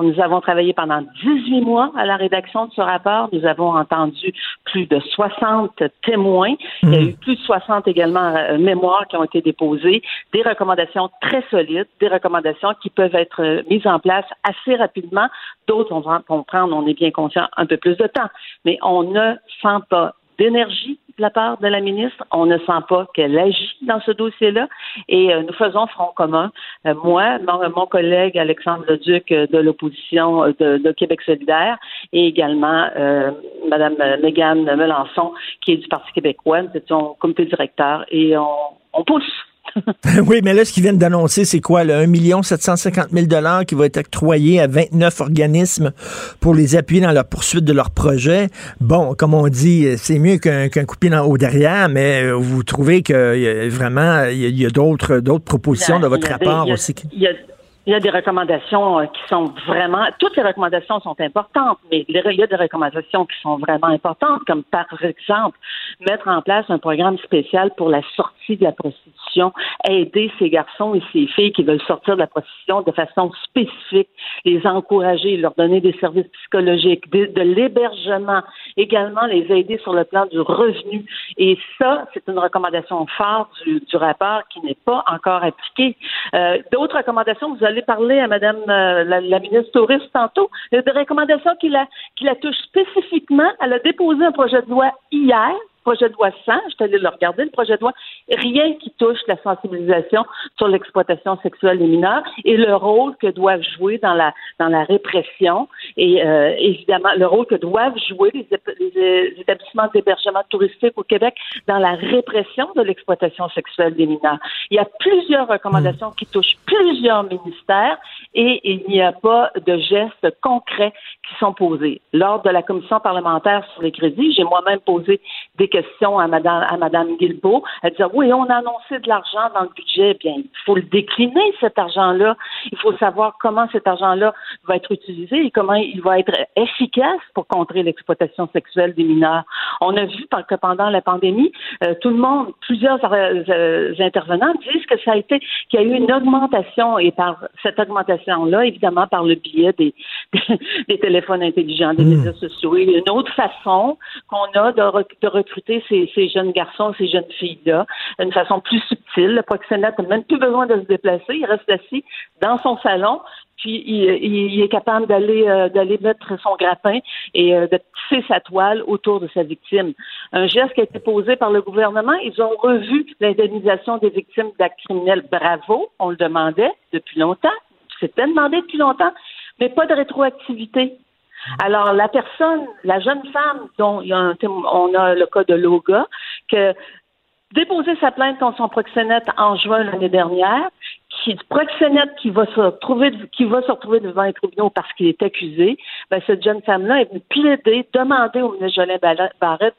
Nous avons travaillé pendant 18 mois à la rédaction de ce rapport. Nous avons entendu plus de 60 témoins. Il y a hmm. eu plus de 60 également euh, mémoires qui ont été déposées, des recommandations très solides, des recommandations qui peuvent être euh, mises en place assez rapidement. D'autres, on va comprendre, on est bien conscient, un peu plus de temps. Mais on ne sent pas d'énergie de la part de la ministre. On ne sent pas qu'elle agit dans ce dossier-là. Et euh, nous faisons front commun. Euh, moi, mon, collègue Alexandre Leduc euh, de l'opposition de, Québec solidaire et également Mme Mégane Melançon, qui est du Parti québécois. Nous étions comité directeur et on, on pousse oui, mais là, ce qu'ils viennent d'annoncer, c'est quoi? Le 1 750 000 qui va être octroyé à 29 organismes pour les appuyer dans la poursuite de leur projet? Bon, comme on dit, c'est mieux qu'un qu coup dans haut derrière, mais euh, vous trouvez que vraiment, il y a, d'autres propositions de votre rapport aussi? Il y a des recommandations euh, qui sont vraiment, toutes les recommandations sont importantes, mais il y a des recommandations qui sont vraiment importantes, comme par exemple mettre en place un programme spécial pour la sortie de la prostitution, aider ces garçons et ces filles qui veulent sortir de la prostitution de façon spécifique, les encourager, leur donner des services psychologiques, de, l'hébergement, également les aider sur le plan du revenu. Et ça, c'est une recommandation forte du, rapport qui n'est pas encore appliquée. Euh, d'autres recommandations, vous allez parler à Madame euh, la, ministre touriste tantôt. Des recommandations qui la, qui la touchent spécifiquement. Elle a déposé un projet de loi hier projet de loi 100, je suis allée le regarder, le projet de loi, rien qui touche la sensibilisation sur l'exploitation sexuelle des mineurs et le rôle que doivent jouer dans la dans la répression et euh, évidemment le rôle que doivent jouer les, les établissements d'hébergement touristique au Québec dans la répression de l'exploitation sexuelle des mineurs. Il y a plusieurs recommandations qui touchent plusieurs ministères et il n'y a pas de gestes concrets qui sont posés. Lors de la commission parlementaire sur les crédits, j'ai moi-même posé des questions à Madame, à Madame Guilbeault. Elle disait, oui, on a annoncé de l'argent dans le budget. Bien, il faut le décliner, cet argent-là. Il faut savoir comment cet argent-là va être utilisé et comment il va être efficace pour contrer l'exploitation sexuelle des mineurs. On a vu que pendant la pandémie, euh, tout le monde, plusieurs euh, intervenants disent que ça a été, qu'il y a eu une augmentation et par cette augmentation-là, évidemment, par le biais des, des, téléphones intelligents, des hmm. médias sociaux, et une autre façon qu'on a de, de recruter ces, jeunes garçons, ces jeunes filles-là, d'une façon plus subtile. Le proxénète n'a même plus besoin de se déplacer, il reste assis dans son salon, puis il, est capable d'aller euh, d'aller mettre son grappin et euh, de tisser sa toile autour de sa victime. Un geste qui a été posé par le gouvernement. Ils ont revu l'indemnisation des victimes d'actes criminels. Bravo, on le demandait depuis longtemps. C'était demandé depuis longtemps, mais pas de rétroactivité. Alors, la personne, la jeune femme dont on a le cas de Loga, que déposé sa plainte contre son proxénète en juin l'année dernière, qui proxénète qui va se retrouver qui va se retrouver devant les tribunaux parce qu'il est accusé, ben cette jeune femme-là est venue plaider, demander au ministre Jolin Barrette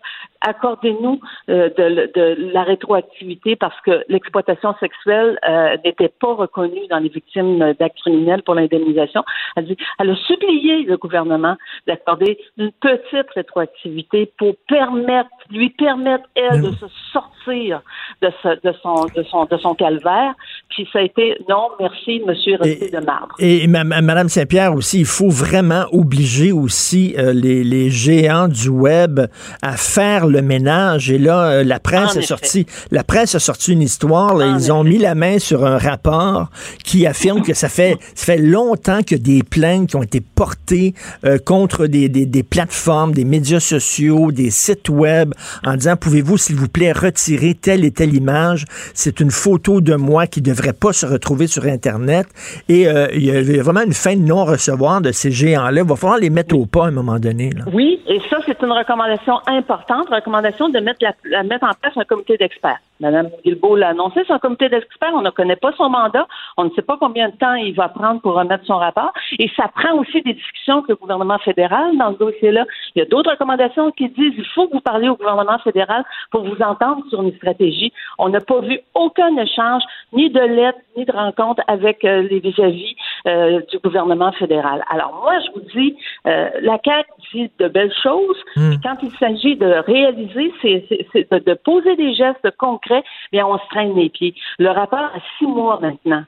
accordez-nous euh, de, de, la rétroactivité parce que l'exploitation sexuelle euh, n'était pas reconnue dans les victimes d'actes criminels pour l'indemnisation. Elle, dit, elle a supplié le gouvernement d'accorder une petite rétroactivité pour permettre, lui permettre, elle, de se sortir de, de, son, de, son, de son calvaire. Puis ça a été non, merci, monsieur resté de marbre. Et Madame Saint-Pierre aussi, il faut vraiment obliger aussi euh, les, les géants du web à faire le ménage. Et là, euh, la presse a sorti, la presse a sorti une histoire. ils ont mis la main sur un rapport qui affirme que ça fait, ça fait longtemps que des plaintes qui ont été portées euh, contre des, des, des, plateformes, des médias sociaux, des sites web, en disant pouvez-vous s'il vous plaît retirer telle et telle image? C'est une photo de moi qui devrait pas se retrouver sur Internet. Et euh, il y a vraiment une fin de non-recevoir de ces géants-là. Il va falloir les mettre au pas à un moment donné. Oui, et ça, c'est une recommandation importante recommandation de mettre, la, mettre en place un comité d'experts. Madame Guilbeault l'a annoncé, un comité d'experts. On ne connaît pas son mandat. On ne sait pas combien de temps il va prendre pour remettre son rapport. Et ça prend aussi des discussions avec le gouvernement fédéral dans ce dossier-là. Il y a d'autres recommandations qui disent il faut que vous parliez au gouvernement fédéral pour vous entendre sur une stratégie. On n'a pas vu aucun échange, ni de lettres, ni de rencontres avec euh, les vis-à-vis euh, du gouvernement fédéral. Alors moi, je vous dis, euh, la CAQ dit de belles choses. Hmm. Quand il s'agit de réaliser, c'est de, de poser des gestes concrets, bien on se traîne les pieds. Le rapport a six mois maintenant.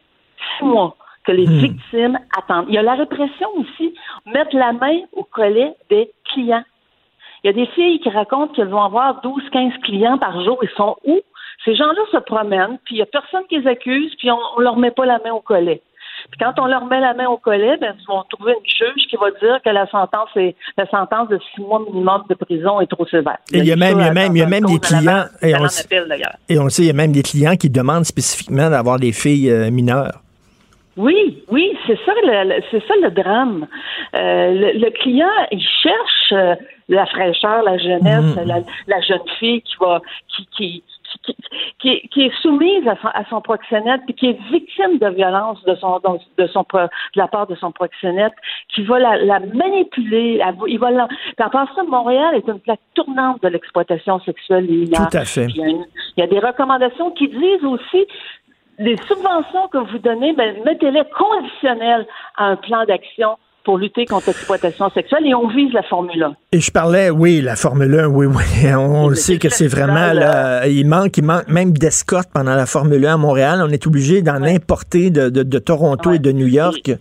Six mois que les hmm. victimes attendent. Il y a la répression aussi. Mettre la main au collet des clients. Il y a des filles qui racontent qu'elles vont avoir 12, 15 clients par jour. Ils sont où? Ces gens-là se promènent, puis il n'y a personne qui les accuse, puis on ne leur met pas la main au collet. Puis quand on leur met la main au collet, ben, ils vont trouver une juge qui va dire que la sentence est la sentence de six mois minimum de prison est trop sévère. Et il y a même, il y a même, il y a même des clients. et, on, et on sait, il y a même des clients qui demandent spécifiquement d'avoir des filles euh, mineures. Oui, oui, c'est ça, c'est ça le drame. Euh, le, client, il cherche euh, la fraîcheur, la jeunesse, mm. la, la, jeune fille qui va, qui, qui, qui, est soumise à son, proxénète, puis qui est victime de violence de son, de son, de la part de son proxénète, qui va la, manipuler, il va la, à part ça, Montréal est une plaque tournante de l'exploitation sexuelle Tout à fait. Il y, a des recommandations qui disent aussi les subventions que vous donnez, ben, mettez-les conditionnelles à un plan d'action pour lutter contre l'exploitation sexuelle et on vise la Formule 1. Et je parlais, oui, la Formule 1, oui, oui. On, le sait que c'est vraiment, là, il manque, il manque même d'escorte pendant la Formule 1 à Montréal. On est obligé d'en importer de, de, Toronto et de New York.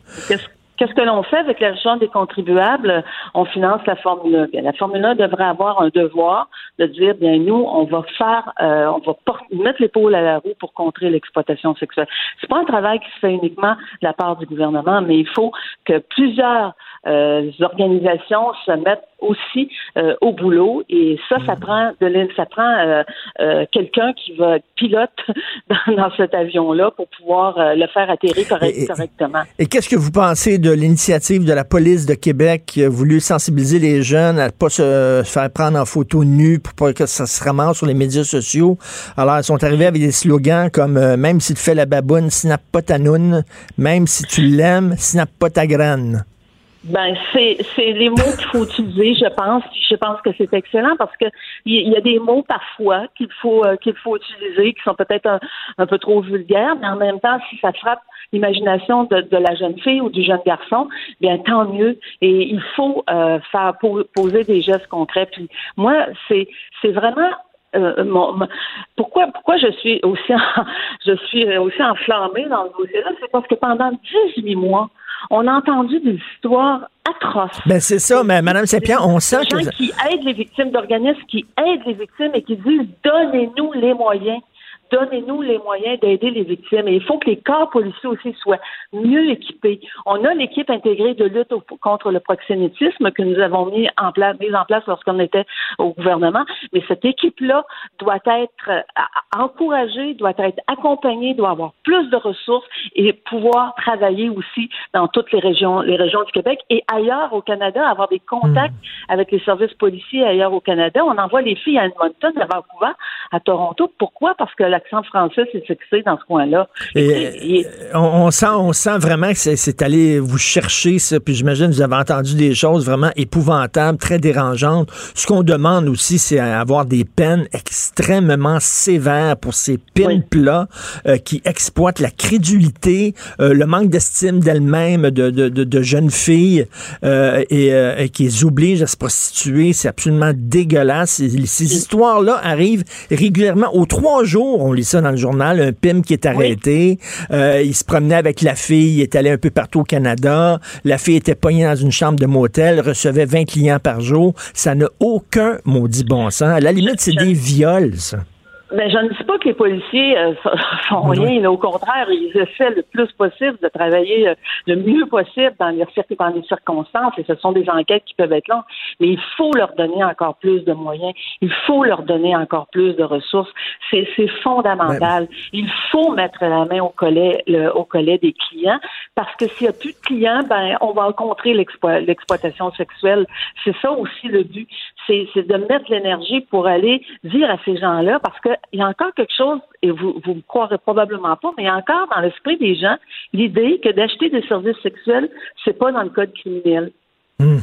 Qu'est-ce que l'on fait avec l'argent des contribuables? On finance la Formule 1. la Formule 1 devrait avoir un devoir de dire, bien, nous, on va faire, euh, on va mettre l'épaule à la roue pour contrer l'exploitation sexuelle. C'est pas un travail qui se fait uniquement de la part du gouvernement, mais il faut que plusieurs euh, organisations se mettent aussi euh, au boulot et ça, ça mm. prend de ça prend euh, euh, quelqu'un qui va pilote dans, cet avion-là pour pouvoir le faire atterrir correctement. Et, qu'est-ce que vous pensez de l'initiative de la police de Québec qui a voulu sensibiliser les jeunes à ne pas se faire prendre en photo nue pour pas que ça se ramasse sur les médias sociaux? Alors, ils sont arrivés avec des slogans comme même si tu fais la baboune, snap pas ta noune, même si tu l'aimes, snap pas ta graine. Ben, c'est, c'est les mots qu'il faut utiliser, je pense. Je pense que c'est excellent parce que il y, a des mots parfois qu'il faut euh, qu'il faut utiliser qui sont peut-être un, un, peu trop vulgaires, mais en même temps, si ça frappe l'imagination de, la jeune fille ou du jeune garçon, bien tant mieux. Et il faut euh, faire poser des gestes concrets. Puis moi, c'est c'est vraiment euh, pourquoi pourquoi je suis aussi je suis aussi enflammée dans le dossier-là, c'est parce que pendant 18 mois, on a entendu des histoires atroces. Ben c'est ça, mais Madame Saint-Pierre, on sent des gens qui aident les victimes d'organismes, qui aident les victimes et qui disent donnez-nous les moyens donnez-nous les moyens d'aider les victimes. Et il faut que les corps policiers aussi soient mieux équipés. On a l'équipe intégrée de lutte contre le proxénétisme que nous avons mis en place, mise en place lorsqu'on était au gouvernement. Mais cette équipe-là doit être euh, encouragée, doit être accompagnée, doit avoir plus de ressources et pouvoir travailler aussi dans toutes les régions, les régions du Québec et ailleurs au Canada, avoir des contacts hmm. avec les services policiers ailleurs au Canada. On envoie les filles à Edmonton, à Vancouver, à Toronto. Pourquoi? Parce que l'accent français s'est fixé dans ce coin-là. Et, on, sent, on sent vraiment que c'est allé vous chercher ça. Puis j'imagine que vous avez entendu des choses vraiment épouvantables, très dérangeantes. Ce qu'on demande aussi, c'est avoir des peines extrêmement sévères pour ces pimps-là euh, qui exploitent la crédulité, euh, le manque d'estime d'elles-mêmes de, de, de, jeunes filles euh, et, et, qui les obligent à se prostituer. C'est absolument dégueulasse. Ces histoires-là arrivent régulièrement. Aux trois jours, on lit ça dans le journal, un PIM qui est arrêté. Euh, il se promenait avec la fille, il est allé un peu partout au Canada. La fille était poignée dans une chambre de motel, recevait 20 clients par jour. Ça n'a aucun maudit bon sens. À la limite, c'est des viols, ça. Ben, je ne dis pas que les policiers euh, font rien. au contraire, ils essaient le plus possible de travailler euh, le mieux possible dans les, dans les circonstances. Et ce sont des enquêtes qui peuvent être longues. Mais il faut leur donner encore plus de moyens. Il faut leur donner encore plus de ressources. C'est fondamental. Il faut mettre la main au collet, au collet des clients parce que s'il n'y a plus de clients, ben on va rencontrer l'exploitation sexuelle. C'est ça aussi le but. C'est de mettre l'énergie pour aller dire à ces gens-là parce que il y a encore quelque chose, et vous vous me croirez probablement pas, mais il y a encore dans l'esprit des gens l'idée que d'acheter des services sexuels, c'est pas dans le code criminel. Hmm.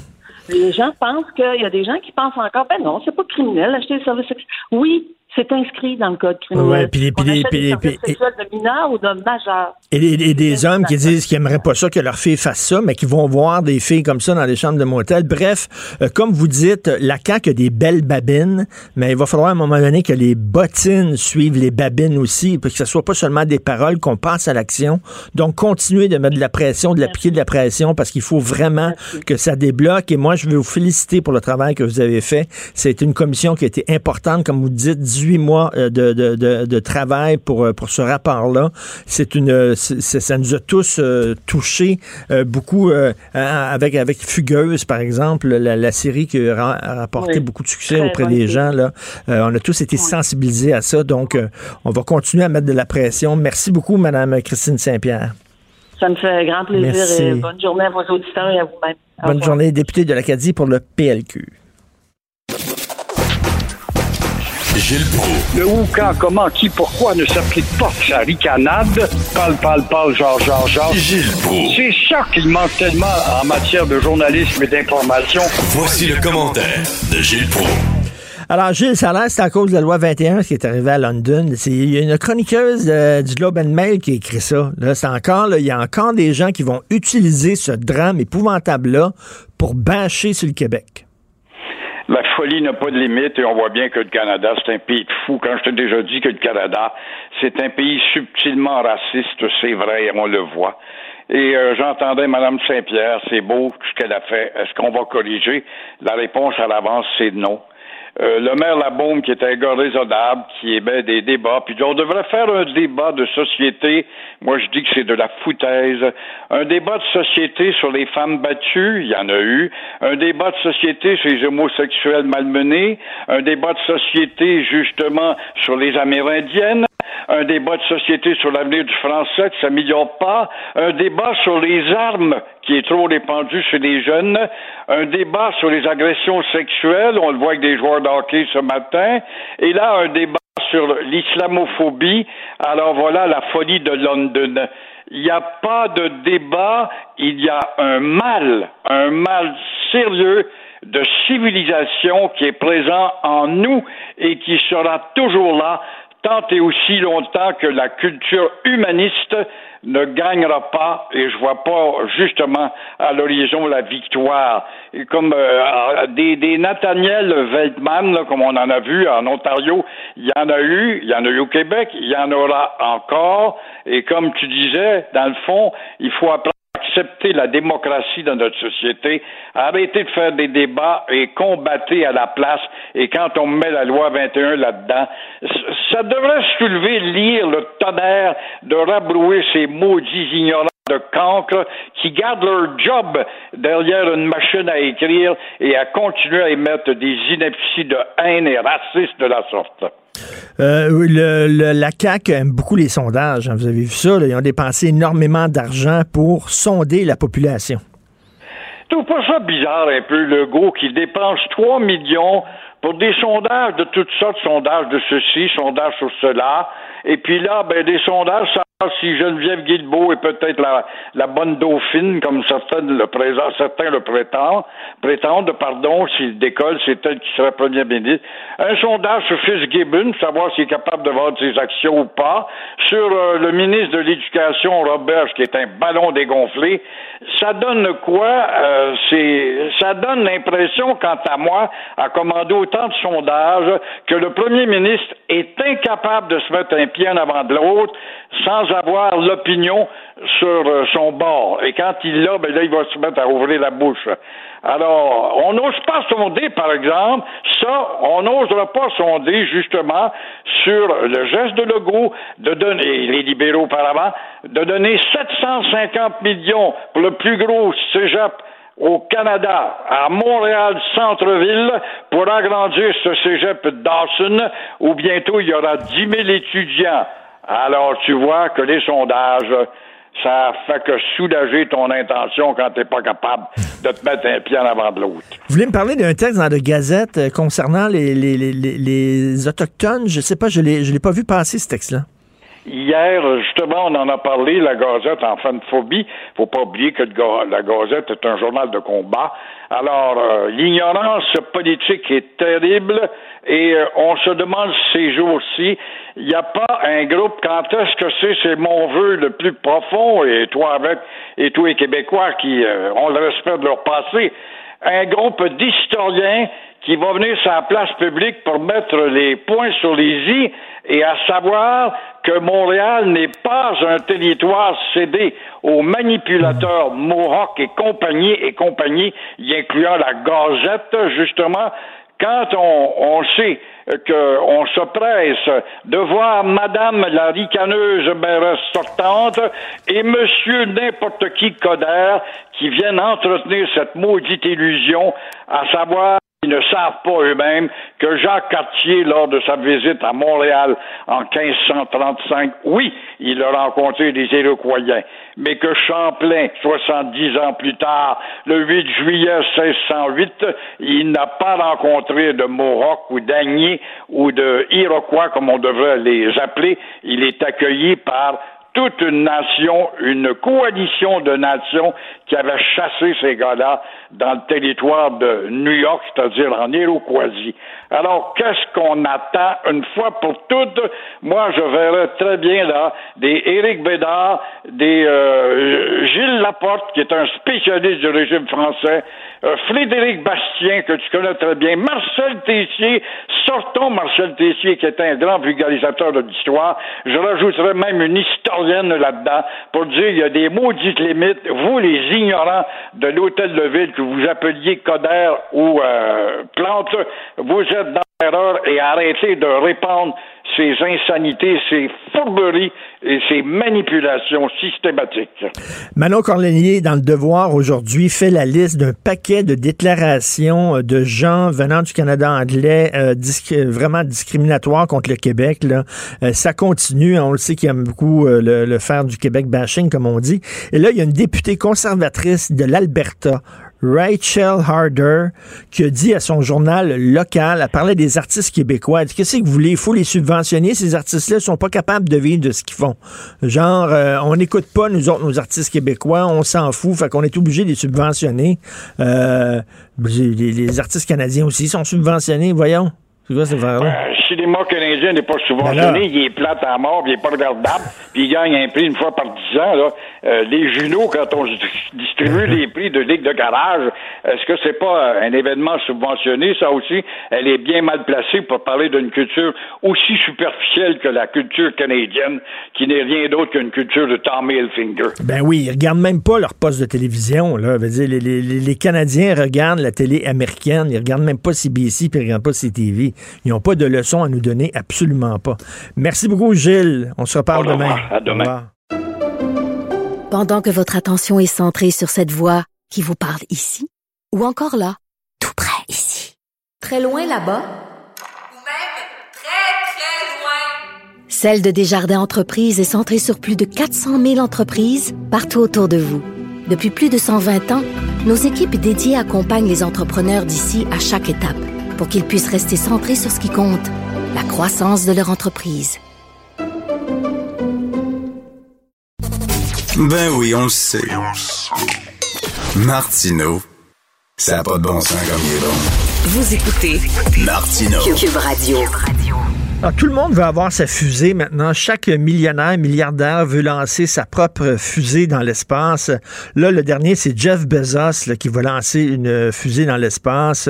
Les gens pensent qu'il y a des gens qui pensent encore, ben non, c'est pas criminel d'acheter des services sexuels. Oui, c'est inscrit dans le code criminel. Ouais, puis, puis, puis, puis, de mineurs ou de majeurs. Et, des hommes qui disent qu'ils n'aimeraient pas ça que leur fille fasse ça, mais qui vont voir des filles comme ça dans les chambres de motel. Bref, euh, comme vous dites, la CAQ a des belles babines, mais il va falloir à un moment donné que les bottines suivent les babines aussi, pour que ce soit pas seulement des paroles, qu'on passe à l'action. Donc, continuez de mettre de la pression, de l'appliquer de la pression, parce qu'il faut vraiment que ça débloque. Et moi, je veux vous féliciter pour le travail que vous avez fait. C'est une commission qui a été importante, comme vous dites, 18 mois euh, de, de, de, travail pour, euh, pour ce rapport-là. C'est une, ça nous a tous euh, touchés beaucoup avec, avec Fugueuse, par exemple, la, série qui a rapporté beaucoup de succès auprès des gens. Là. on a tous été sensibilisés à ça. Donc, on va continuer à mettre de la pression. Merci beaucoup, Madame Christine Saint-Pierre. Ça me fait grand plaisir et bonne journée à vos auditeurs et à vous-même. Bonne journée, député de l'Acadie pour le PLQ. Gilles Le où, quand, comment, qui, pourquoi ne s'applique pas sa ricanade? Parle, parle, parle, genre, genre, genre. Gilles C'est ça qu'il manque tellement en matière de journalisme et d'information. Voici le commentaire de Gilles Proulx. Alors, Gilles, ça a l'air c'est à cause de la loi 21 qui est arrivée à London. Il y a une chroniqueuse du Globe and Mail qui a écrit ça. Là, c'est encore, il y a encore des gens qui vont utiliser ce drame épouvantable-là pour bâcher sur le Québec la folie n'a pas de limite et on voit bien que le Canada, c'est un pays de fous. Quand je t'ai déjà dit que le Canada, c'est un pays subtilement raciste, c'est vrai, on le voit. Et euh, j'entendais Mme Saint-Pierre, c'est beau ce qu'elle a fait. Est-ce qu'on va corriger? La réponse à l'avance, c'est non. Euh, le maire Labaume qui est un gars raisonnable, qui émet des débats, puis on devrait faire un débat de société. Moi, je dis que c'est de la foutaise. Un débat de société sur les femmes battues, il y en a eu. Un débat de société sur les homosexuels malmenés. Un débat de société, justement, sur les Amérindiennes un débat de société sur l'avenir du français qui s'améliore pas, un débat sur les armes qui est trop répandu chez les jeunes, un débat sur les agressions sexuelles, on le voit avec des joueurs de ce matin, et là un débat sur l'islamophobie. Alors voilà la folie de London. Il n'y a pas de débat, il y a un mal, un mal sérieux de civilisation qui est présent en nous et qui sera toujours là tant et aussi longtemps que la culture humaniste ne gagnera pas, et je vois pas justement à l'horizon la victoire. Et comme euh, des, des Nathaniel Veltman, comme on en a vu en Ontario, il y en a eu, il y en a eu au Québec, il y en aura encore, et comme tu disais, dans le fond, il faut apprendre accepter la démocratie dans notre société, arrêter de faire des débats et combattre à la place. Et quand on met la loi 21 là-dedans, ça devrait soulever, lire le tonnerre de rabrouer ces maudits ignorants de cancre qui gardent leur job derrière une machine à écrire et à continuer à émettre des inepties de haine et racistes de la sorte. Euh, le, la CAQ aime beaucoup les sondages. Hein. vous avez vu ça. ils ont dépensé énormément d'argent pour sonder la population. Tu pas ça bizarre un peu, le go qui dépense 3 millions pour des sondages de toutes sortes, sondages de ceci, sondages sur cela. Et puis là, ben, des sondages, ça si Geneviève Guilbeault est peut-être la, bonne dauphine, comme certains le, présent, certains le prétendent, prétendent, pardon, s'il décolle, c'est elle qui serait premier ministre. Un sondage sur Fitzgibbon, savoir s'il est capable de vendre ses actions ou pas. Sur euh, le ministre de l'Éducation, Robert, qui est un ballon dégonflé. Ça donne quoi? Euh, c'est, ça donne l'impression, quant à moi, à commander autant de sondages, que le premier ministre est incapable de se mettre un pied en avant de l'autre sans avoir l'opinion sur euh, son bord. Et quand il l'a, ben là, il va se mettre à ouvrir la bouche. Alors, on n'ose pas sonder, par exemple, ça, on n'osera pas sonder, justement, sur le geste de Legault de donner, les libéraux auparavant, de donner 750 millions pour le plus gros cégep au Canada, à Montréal centre-ville, pour agrandir ce cégep Dawson, où bientôt il y aura 10 000 étudiants. Alors, tu vois que les sondages, ça fait que soulager ton intention quand tu n'es pas capable de te mettre un pied en avant de l'autre. Vous voulez me parler d'un texte dans la Gazette euh, concernant les, les, les, les Autochtones? Je sais pas, je ne l'ai pas vu passer, ce texte-là. Hier, justement, on en a parlé, la Gazette en fin de phobie. Faut pas oublier que la Gazette est un journal de combat. Alors, euh, l'ignorance politique est terrible et euh, on se demande ces jours-ci, il n'y a pas un groupe, quand est-ce que c'est, c'est mon vœu le plus profond, et toi avec, et tous les Québécois qui euh, ont le respect de leur passé, un groupe d'historiens qui va venir sur la place publique pour mettre les points sur les i et à savoir que Montréal n'est pas un territoire cédé aux manipulateurs Mohawk et compagnie et compagnie, y incluant la Gazette, justement, quand on, on sait qu'on se presse de voir Madame la ricaneuse mairesse sortante et Monsieur n'importe qui Coder qui viennent entretenir cette maudite illusion, à savoir ils ne savent pas eux-mêmes que Jacques Cartier, lors de sa visite à Montréal en 1535, oui, il a rencontré des Iroquois, mais que Champlain, 70 ans plus tard, le 8 juillet 1608, il n'a pas rencontré de Mohawk ou d'Agnier ou de Iroquois, comme on devrait les appeler. Il est accueilli par toute une nation, une coalition de nations qui avait chassé ces gars-là dans le territoire de New York, c'est-à-dire en Iroquoisie. Alors, qu'est-ce qu'on attend une fois pour toutes? Moi, je verrais très bien là des Éric Bédard, des euh, Gilles Laporte, qui est un spécialiste du régime français, euh, Frédéric Bastien, que tu connais très bien, Marcel Tessier, sortons Marcel Tessier, qui est un grand vulgarisateur de l'histoire. Je rajouterais même une historienne là-dedans pour dire il y a des maudites limites. Vous, les ignorants de l'hôtel de ville que vous appeliez Coder ou euh, Plante, vous êtes dans l'erreur et arrêtez de répandre ces insanités, ces fourberies et ces manipulations systématiques. Manon Corlénier, dans le Devoir aujourd'hui, fait la liste d'un paquet de déclarations euh, de gens venant du Canada anglais euh, vraiment discriminatoires contre le Québec. Là. Euh, ça continue. On le sait qu'il aime beaucoup le, faire du Québec bashing, comme on dit. Et là, il y a une députée conservatrice de l'Alberta, Rachel Harder, qui a dit à son journal local, elle parlait des artistes québécois, qu'est-ce que vous voulez, il faut les subventionner, ces artistes-là sont pas capables de vivre de ce qu'ils font. Genre, euh, on n'écoute pas, nous autres, nos artistes québécois, on s'en fout, fait qu'on est obligé de les subventionner. Euh, les artistes canadiens aussi sont subventionnés, voyons. C'est quoi cette affaire-là? Euh, le cinéma canadien n'est pas Ben subventionné, il est plate à mort, puis il est pas regardable, puis il gagne un prix une fois par dix ans. Là. Euh, les Junos, quand on distribue les prix de Ligue de garage, est-ce que c'est pas un événement subventionné? Ça aussi, elle est bien mal placée pour parler d'une culture aussi superficielle que la culture canadienne, qui n'est rien d'autre qu'une culture de Tommy Hilfiger. Ben oui, ils regardent même pas leur poste de télévision. Là. Dire, les, les, les Canadiens regardent la télé américaine, ils regardent même pas CBC, puis ils regardent pas CTV. Ils n'ont pas de leçons à nous donner, absolument pas. Merci beaucoup, Gilles. On se reparle demain. À demain. Pendant que votre attention est centrée sur cette voix qui vous parle ici, ou encore là, tout près ici, très loin là-bas, Ou même très, très loin. Celle de Desjardins Entreprises est centrée sur plus de 400 000 entreprises partout autour de vous. Depuis plus de 120 ans, nos équipes dédiées accompagnent les entrepreneurs d'ici à chaque étape pour qu'ils puissent rester centrés sur ce qui compte, la croissance de leur entreprise. Ben oui, on le sait. Martineau, ça n'a pas de bon sens comme il est bon. Vous écoutez Martineau. Cube Radio. Alors, tout le monde veut avoir sa fusée maintenant. Chaque millionnaire, milliardaire veut lancer sa propre fusée dans l'espace. Là, le dernier, c'est Jeff Bezos là, qui va lancer une fusée dans l'espace.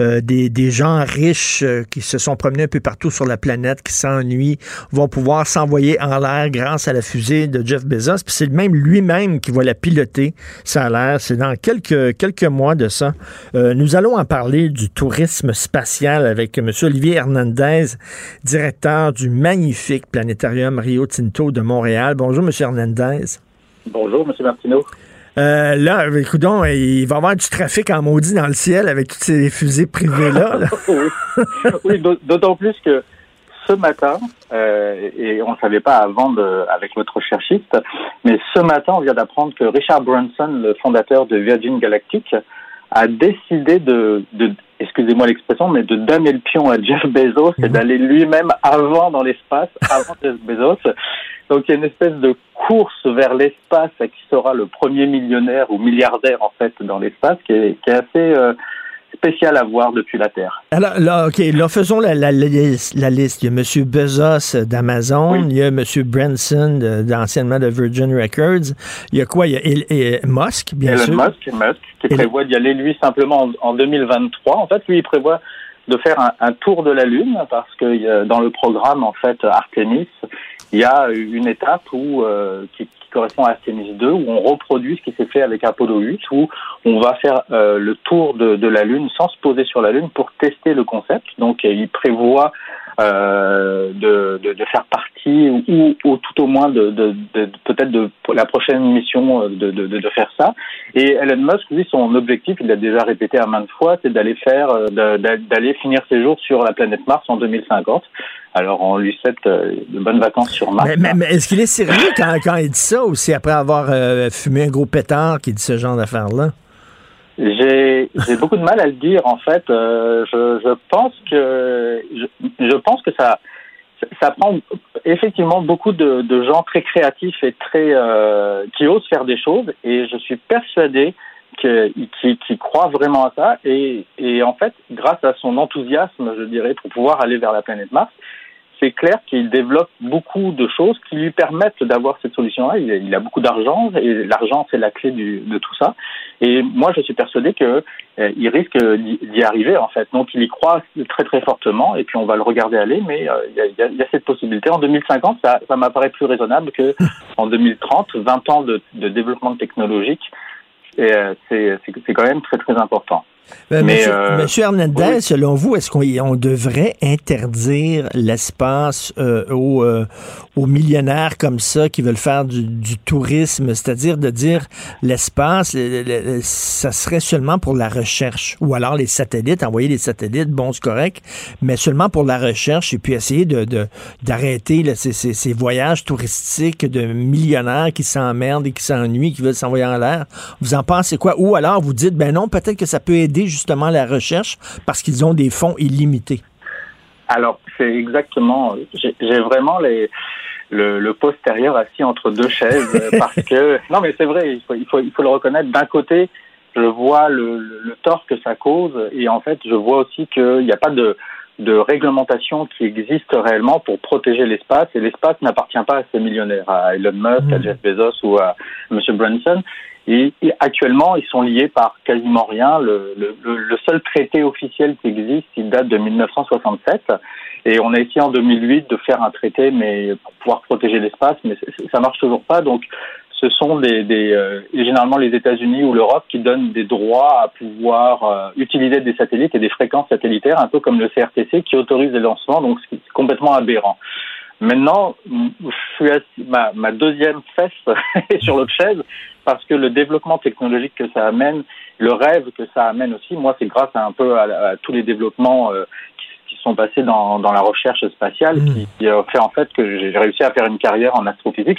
Euh, des, des gens riches euh, qui se sont promenés un peu partout sur la planète, qui s'ennuient, vont pouvoir s'envoyer en l'air grâce à la fusée de Jeff Bezos. Puis c'est même lui-même qui va la piloter. Ça a l'air. C'est dans quelques, quelques mois de ça. Euh, nous allons en parler du tourisme spatial avec M. Olivier Hernandez, directeur du magnifique planétarium Rio Tinto de Montréal. Bonjour, M. Hernandez. Bonjour, M. Martineau. Euh, là, écoute il va y avoir du trafic en maudit dans le ciel avec toutes ces fusées privées-là. là. oui, Oui, d'aut- d'autant plus que ce matin, euh, et on ne savait pas avant de, avec notre recherchiste, mais ce matin, on vient d'apprendre que Richard Branson, le fondateur de Virgin Galactic, a décidé de, de excusez-moi l'expression, mais de donner le pion à Jeff Bezos et d'aller lui-même avant dans l'espace, avant Jeff Bezos. Donc il y a une espèce de course vers l'espace à qui sera le premier millionnaire ou milliardaire en fait dans l'espace, qui est, qui est assez euh, spécial à voir depuis la Terre. Alors, là, OK, là, faisons la, la, la liste. la liste. Il y a M. Bezos d'Amazon, il y a M. Branson, d'anciennement de Virgin Records. Il y a quoi? Il y a El- Musk, bien Elon sûr. Musk, Musk, qui prévoit d'y aller lui simplement en, en 2023. En fait, lui, il prévoit de faire un, un tour de la Lune parce que euh, dans le programme en fait Artemis, il y a une étape où euh, qui correspond à Artemis 2 où on reproduit ce qui s'est fait avec Apollo 8 où on va faire euh, le tour de, la Lune sans se poser sur la Lune pour tester le concept. Donc il prévoit euh, de, de, faire partie ou, ou tout au moins de, de, peut-être de la prochaine mission euh, de, faire ça. Et Elon Musk, lui, son objectif, il l'a déjà répété à maintes fois, c'est d'aller faire, euh, d'aller finir ses jours sur la planète Mars en 2050. Alors on lui souhaite de bonnes vacances sur Mars. Mais, est-ce qu'il est sérieux quand, il dit ça ou c'est après avoir fumé un gros pétard qu'il dit ce genre d'affaires-là? J'ai beaucoup de mal à le dire en fait. Euh, je, je pense que je, je pense que ça ça prend effectivement beaucoup de, de gens très créatifs et très euh, qui osent faire des choses et je suis persuadé que- qui, qui croit vraiment à ça et, et en fait grâce à son enthousiasme je dirais pour pouvoir aller vers la planète Mars c'est clair qu'il développe beaucoup de choses qui lui permettent d'avoir cette solution-là. Il, a- il a beaucoup d'argent et l'argent c'est la clé du, de tout ça. Et moi je suis persuadé que euh, il risque d'y arriver en fait. Donc il y croit très très fortement et puis on va le regarder aller. Mais euh, il y, a, il y cette possibilité. En 2050, ça, ça m'apparaît plus raisonnable que en 2030, 20 ans de, de développement technologique. Et euh, c'est quand même très très important. Ben, Mais, monsieur, euh, monsieur Hernandez, oui. selon vous, est-ce qu'on on devrait interdire l'espace euh, aux, euh, aux millionnaires comme ça qui veulent faire du, du tourisme, c'est-à-dire de dire l'espace, le- le- le- ça serait seulement pour la recherche, ou alors les satellites, envoyer des satellites, bon, c'est correct, mais seulement pour la recherche et puis essayer de de- d'arrêter ces, ces- ces voyages touristiques de millionnaires qui s'emmerdent et qui s'ennuient, qui veulent s'envoyer en l'air. Vous en pensez quoi? Ou alors vous dites, ben non, peut-être que ça peut aider justement la recherche parce qu'ils ont des fonds illimités. Alors, c'est exactement. J'ai vraiment les, le, le postérieur assis entre deux chaises euh, parce que non, mais c'est vrai. Il faut, il faut, il faut le reconnaître. D'un côté, je vois le, le, le tort que ça cause, et en fait, je vois aussi qu'il n'y a pas de de réglementation qui existe réellement pour protéger l'espace et l'espace n'appartient pas à ces millionnaires, à Elon Musk, à Jeff Bezos ou à M. Branson. Et, actuellement, ils sont liés par quasiment rien. Le, seul traité officiel qui existe, il date de 1967. Et on a essayé en 2008 de faire un traité, mais pour pouvoir protéger l'espace, mais ça marche toujours pas. Donc, ce sont des, des euh, généralement les États-Unis ou l'Europe qui donnent des droits à pouvoir euh, utiliser des satellites et des fréquences satellitaires, un peu comme le CRTC qui autorise les lancements. Donc, c'est complètement aberrant. Maintenant, je suis assis- ma, deuxième fesse est sur l'autre chaise parce que le développement technologique que ça amène, le rêve que ça amène aussi, moi, c'est grâce à un peu à, tous les développements euh, sont passés dans, dans la recherche spatiale qui, qui a fait en fait que j'ai réussi à faire une carrière en astrophysique.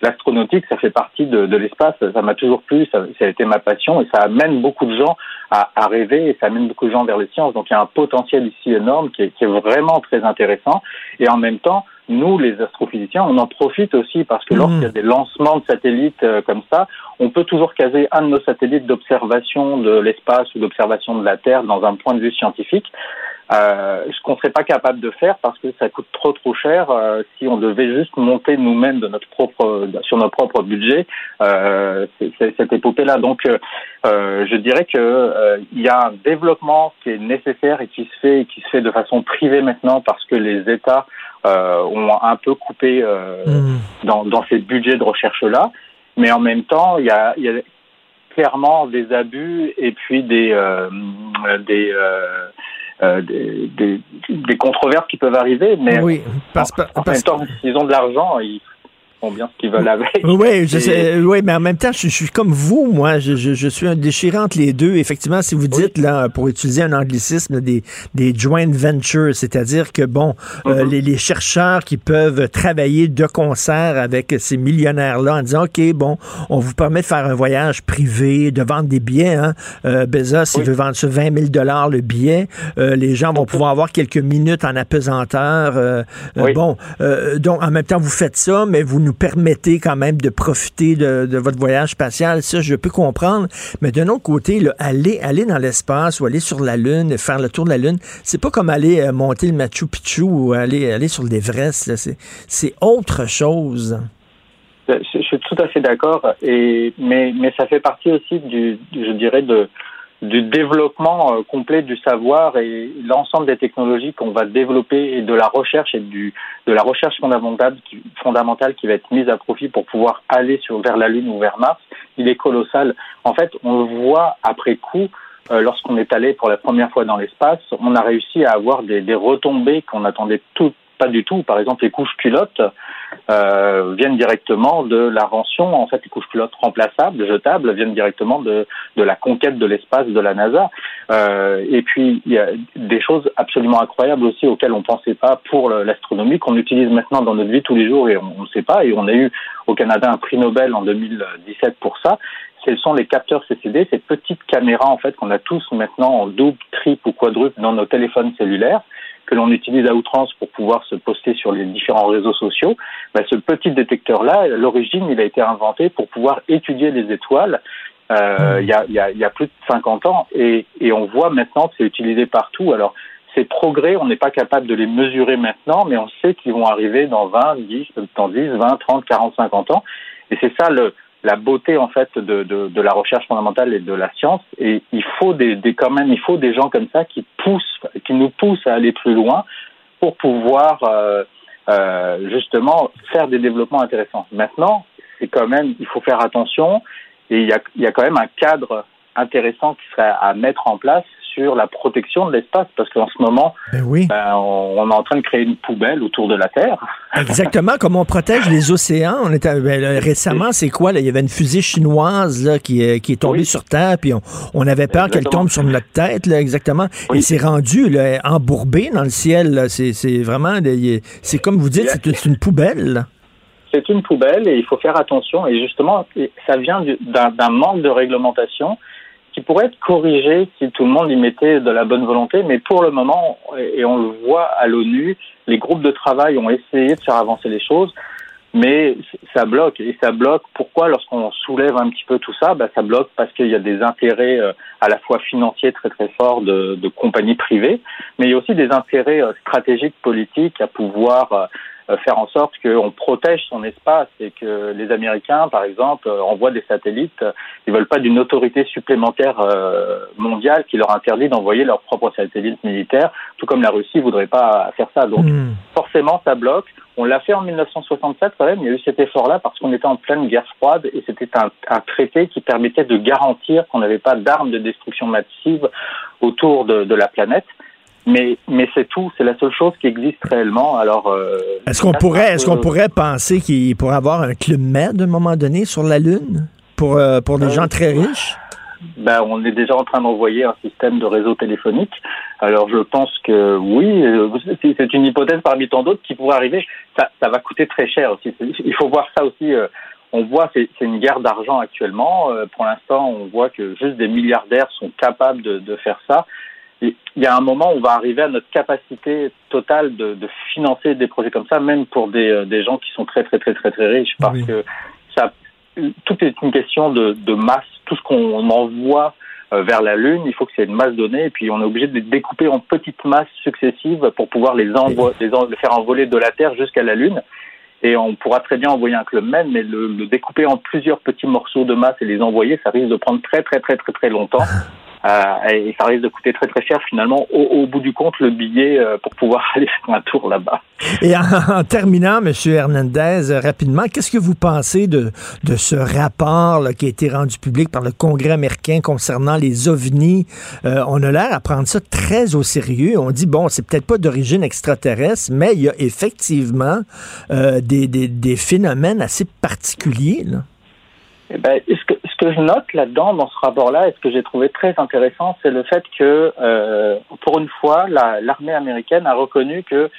L'astronautique, ça fait partie de, de l'espace. Ça m'a toujours plu, ça, ça a été ma passion et ça amène beaucoup de gens à, à rêver et ça amène beaucoup de gens vers les sciences. Donc il y a un potentiel ici énorme qui est, qui est vraiment très intéressant. Et en même temps, nous, les astrophysiciens, on en profite aussi parce que lorsqu'il y a des lancements de satellites euh, comme ça, on peut toujours caser un de nos satellites d'observation de l'espace ou d'observation de la Terre dans un point de vue scientifique. Euh, ce qu'on serait pas capable de faire parce que ça coûte trop trop cher euh, si on devait juste monter nous-mêmes de notre propre sur notre propre budget euh, c'est- c'est- cette épopée là donc euh, euh, je dirais que euh, il y a un développement qui est nécessaire et qui se fait et qui se fait de façon privée maintenant parce que les États euh, ont un peu coupé euh, dans, dans ces budgets de recherche là mais en même temps il y a, y a clairement des abus et puis des euh, des, euh, des, des, des controverses qui peuvent arriver, mais Oui, parce- en, en parce- même temps, s'ils ont de l'argent, ils font bien ce qu'ils veulent avec. Oui, je sais, oui, mais en même temps, je, je suis comme vous, moi, je, je, je suis un déchiré entre les deux. Effectivement, si vous dites, là, pour utiliser un anglicisme, des, des joint ventures, c'est-à-dire que, bon, euh, les, les chercheurs qui peuvent travailler de concert avec ces millionnaires-là en disant, OK, bon, on vous permet de faire un voyage privé, de vendre des billets. Hein. Euh, Bezos, il veut vendre sur 20 000 le billet. Euh, les gens vont pouvoir avoir quelques minutes en apesanteur. Euh, euh, Bon, euh, donc, en même temps, vous faites ça, mais vous nous permettez quand même de profiter de, votre voyage spatial. Ça, je peux comprendre. Mais d'un autre côté, là, aller, aller dans l'espace ou aller sur la Lune, faire le tour de la Lune, c'est pas comme aller euh, monter le Machu Picchu ou aller, aller sur l'Everest. C'est, autre chose. Je, je suis tout à fait d'accord, mais mais ça fait partie aussi du- je dirais de du développement euh, complet du savoir et l'ensemble des technologies qu'on va développer et de la recherche et du de la recherche fondamentale qui, fondamentale qui va être mise à profit pour pouvoir aller sur vers la Lune ou vers Mars, il est colossal. En fait, on le voit après coup. euh, lorsqu'on est allé pour la première fois dans l'espace, on a réussi à avoir des, des retombées qu'on attendait tout, pas du tout. Par exemple, les couches culottes euh, viennent directement de l'invention, en fait, les couches culottes remplaçables, jetables, viennent directement de, de la conquête de l'espace de la NASA. Euh, et puis, il y a des choses absolument incroyables aussi auxquelles on ne pensait pas pour l'astronomie, qu'on utilise maintenant dans notre vie tous les jours et on ne sait pas. Et on a eu au Canada un prix Nobel en 2017 pour ça. Ce sont les capteurs CCD, ces petites caméras en fait qu'on a tous maintenant en double, triple ou quadruple dans nos téléphones cellulaires que l'on utilise à outrance pour pouvoir se poster sur les différents réseaux sociaux. Ben, ce petit détecteur-là, à l'origine, il a été inventé pour pouvoir étudier les étoiles euh, il y, a, y, a, y a plus de 50 ans et, et on voit maintenant que c'est utilisé partout. Alors, ces progrès, on n'est pas capable de les mesurer maintenant, mais on sait qu'ils vont arriver dans 20, 10, dans 10, 20, 30, 40, 50 ans. Et c'est ça le, la beauté en fait de, de, de la recherche fondamentale et de la science. Et il faut des, des quand même, il faut des gens comme ça qui poussent, qui nous poussent à aller plus loin pour pouvoir euh, euh, justement faire des développements intéressants. Maintenant, c'est quand même, il faut faire attention et il y a, il y a quand même un cadre intéressant qui serait à mettre en place sur la protection de l'espace, parce qu'en ce moment, ben oui. ben, on, on, est en train de créer une poubelle autour de la Terre. Exactement, comme on protège les océans. On était, ben, récemment, c'est quoi? Là? Il y avait une fusée chinoise là, qui, est, qui est tombée Oui. sur Terre, puis on, on avait peur qu'elle tombe sur notre tête, là, exactement. Et c'est rendu là, embourbé dans le ciel. C'est vraiment, c'est comme vous dites, c'est une poubelle. C'est une poubelle et il faut faire attention. Et justement, ça vient du- d'un d'un manque de réglementation qui pourrait être corrigé si tout le monde y mettait de la bonne volonté. Mais pour le moment, et on le voit à l'ONU, les groupes de travail ont essayé de faire avancer les choses, mais ça bloque. Et ça bloque. Pourquoi Lorsqu'on soulève un petit peu tout ça, bah, ça bloque parce qu'il y a des intérêts euh, à la fois financiers très très forts de, de compagnies privées, mais il y a aussi des intérêts euh, stratégiques, politiques à pouvoir euh, faire en sorte qu'on protège son espace et que les Américains, par exemple, euh, envoient des satellites. euh, Ils veulent pas d'une autorité supplémentaire euh, mondiale qui leur interdit d'envoyer leurs propres satellites militaires, tout comme la Russie voudrait pas faire ça. Donc Hmm. forcément, ça bloque. On l'a fait en 1967 quand même. Il y a eu cet effort-là parce qu'on était en pleine guerre froide et c'était un, un traité qui permettait de garantir qu'on n'avait pas d'armes de destruction massive autour de, de la planète. Mais, mais c'est tout, c'est la seule chose qui existe réellement. Alors, euh, Est-ce qu'on pourrait, est-ce qu'on pourrait penser qu'il pourrait avoir un club med à un moment donné sur la Lune pour, euh, pour des Euh, gens très riches? ben, on est déjà en train d'envoyer un système de réseau téléphonique. Alors je pense que oui, euh, c'est une hypothèse parmi tant d'autres qui pourrait arriver. Ça, ça va coûter très cher aussi. Il faut voir ça aussi. euh, on voit c'est c'est une guerre d'argent actuellement. Euh, Pour l'instant, on voit que juste des milliardaires sont capables de, de faire ça. Il y a un moment où on va arriver à notre capacité totale de, de financer des projets comme ça, même pour des, euh, des gens qui sont très très très très très riches, parce que ça, tout est une question de, de masse. Tout ce qu'on envoie euh, vers la Lune, il faut que c'est une masse donnée, et puis on est obligé de les découper en petites masses successives pour pouvoir les, envo- les, en- les faire envoler de la Terre jusqu'à la Lune. Et on pourra très bien envoyer un club med, mais le, le découper en plusieurs petits morceaux de masse et les envoyer, ça risque de prendre très très très très très longtemps. Euh, et ça risque de coûter très très cher finalement au, bout du compte le billet euh, pour pouvoir aller faire un tour là-bas. Et en, terminant, M. Hernandez, euh, rapidement, qu'est-ce que vous pensez de, de ce rapport qui a été rendu public par le Congrès américain concernant les ovnis? On a l'air à prendre ça très au sérieux. On dit, bon, c'est peut-être pas d'origine extraterrestre, mais il y a effectivement des, des, des phénomènes assez particuliers. Eh ben, ce, que, ce que je note là-dedans, dans ce rapport-là, et ce que j'ai trouvé très intéressant, c'est le fait que, euh, pour une fois, la- l'armée américaine a reconnu que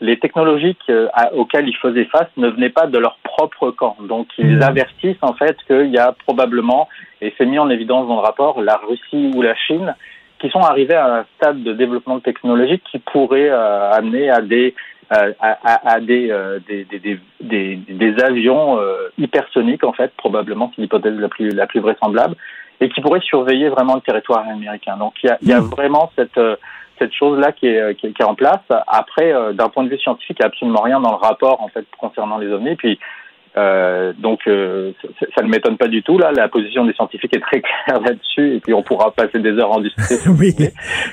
les technologies que- à- auxquelles ils faisaient face ne venaient pas de leur propre camp. Donc, ils avertissent en fait qu'il y a probablement, et c'est mis en évidence dans le rapport, la Russie ou la Chine qui sont arrivés à un stade de développement technologique qui pourrait euh, amener à des euh, à, à- à des, euh, des, des, des, des, avions euh, hypersoniques, en fait, probablement, c'est l'hypothèse la plus, la plus vraisemblable, et qui pourraient surveiller vraiment le territoire américain. Donc il y a, il y a vraiment cette, euh, cette chose-là qui est, qui, est, qui est en place. Après, euh, d'un point de vue scientifique, il n'y a absolument rien dans le rapport, en fait, concernant les ovnis. Puis, euh, donc, euh, ça, ça ne m'étonne pas du tout. Là, la position des scientifiques est très claire là-dessus, et puis on pourra passer des heures en discuter. oui.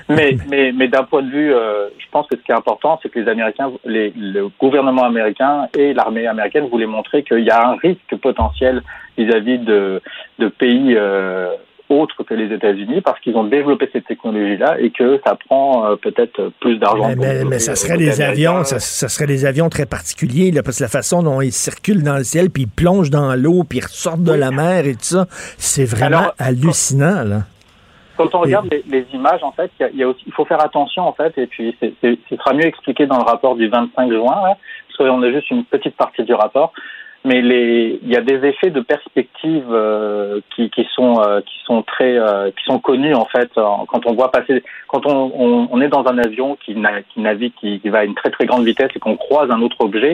Mais, mais, mais d'un point de vue, euh, je pense que ce qui est important, c'est que les Américains, les, le gouvernement américain et l'armée américaine voulaient montrer qu'il y a un risque potentiel vis-à-vis de, de pays euh, autres que les États-Unis parce qu'ils ont développé cette technologie-là et que ça prend euh, peut-être plus d'argent. Mais, mais- mais ça euh, serait des avions, ça, ça serait des avions très particuliers, là, parce que la façon dont ils circulent dans le ciel, puis ils plongent dans l'eau, puis ils ressortent de la mer et tout ça, c'est vraiment Alors, hallucinant, là. Quand on regarde les, les images, en fait, il y a, il y a aussi, il faut faire attention, en fait, et puis ce sera mieux expliqué dans le rapport du 25 juin, là, parce qu'on a juste une petite partie du rapport. Mais les, il y a des effets de perspective euh, qui, qui sont euh, qui sont très euh, qui sont connus en fait quand on voit passer quand on, on, on est dans un avion qui, na- qui navigue qui, qui va à une très très grande vitesse et qu'on croise un autre objet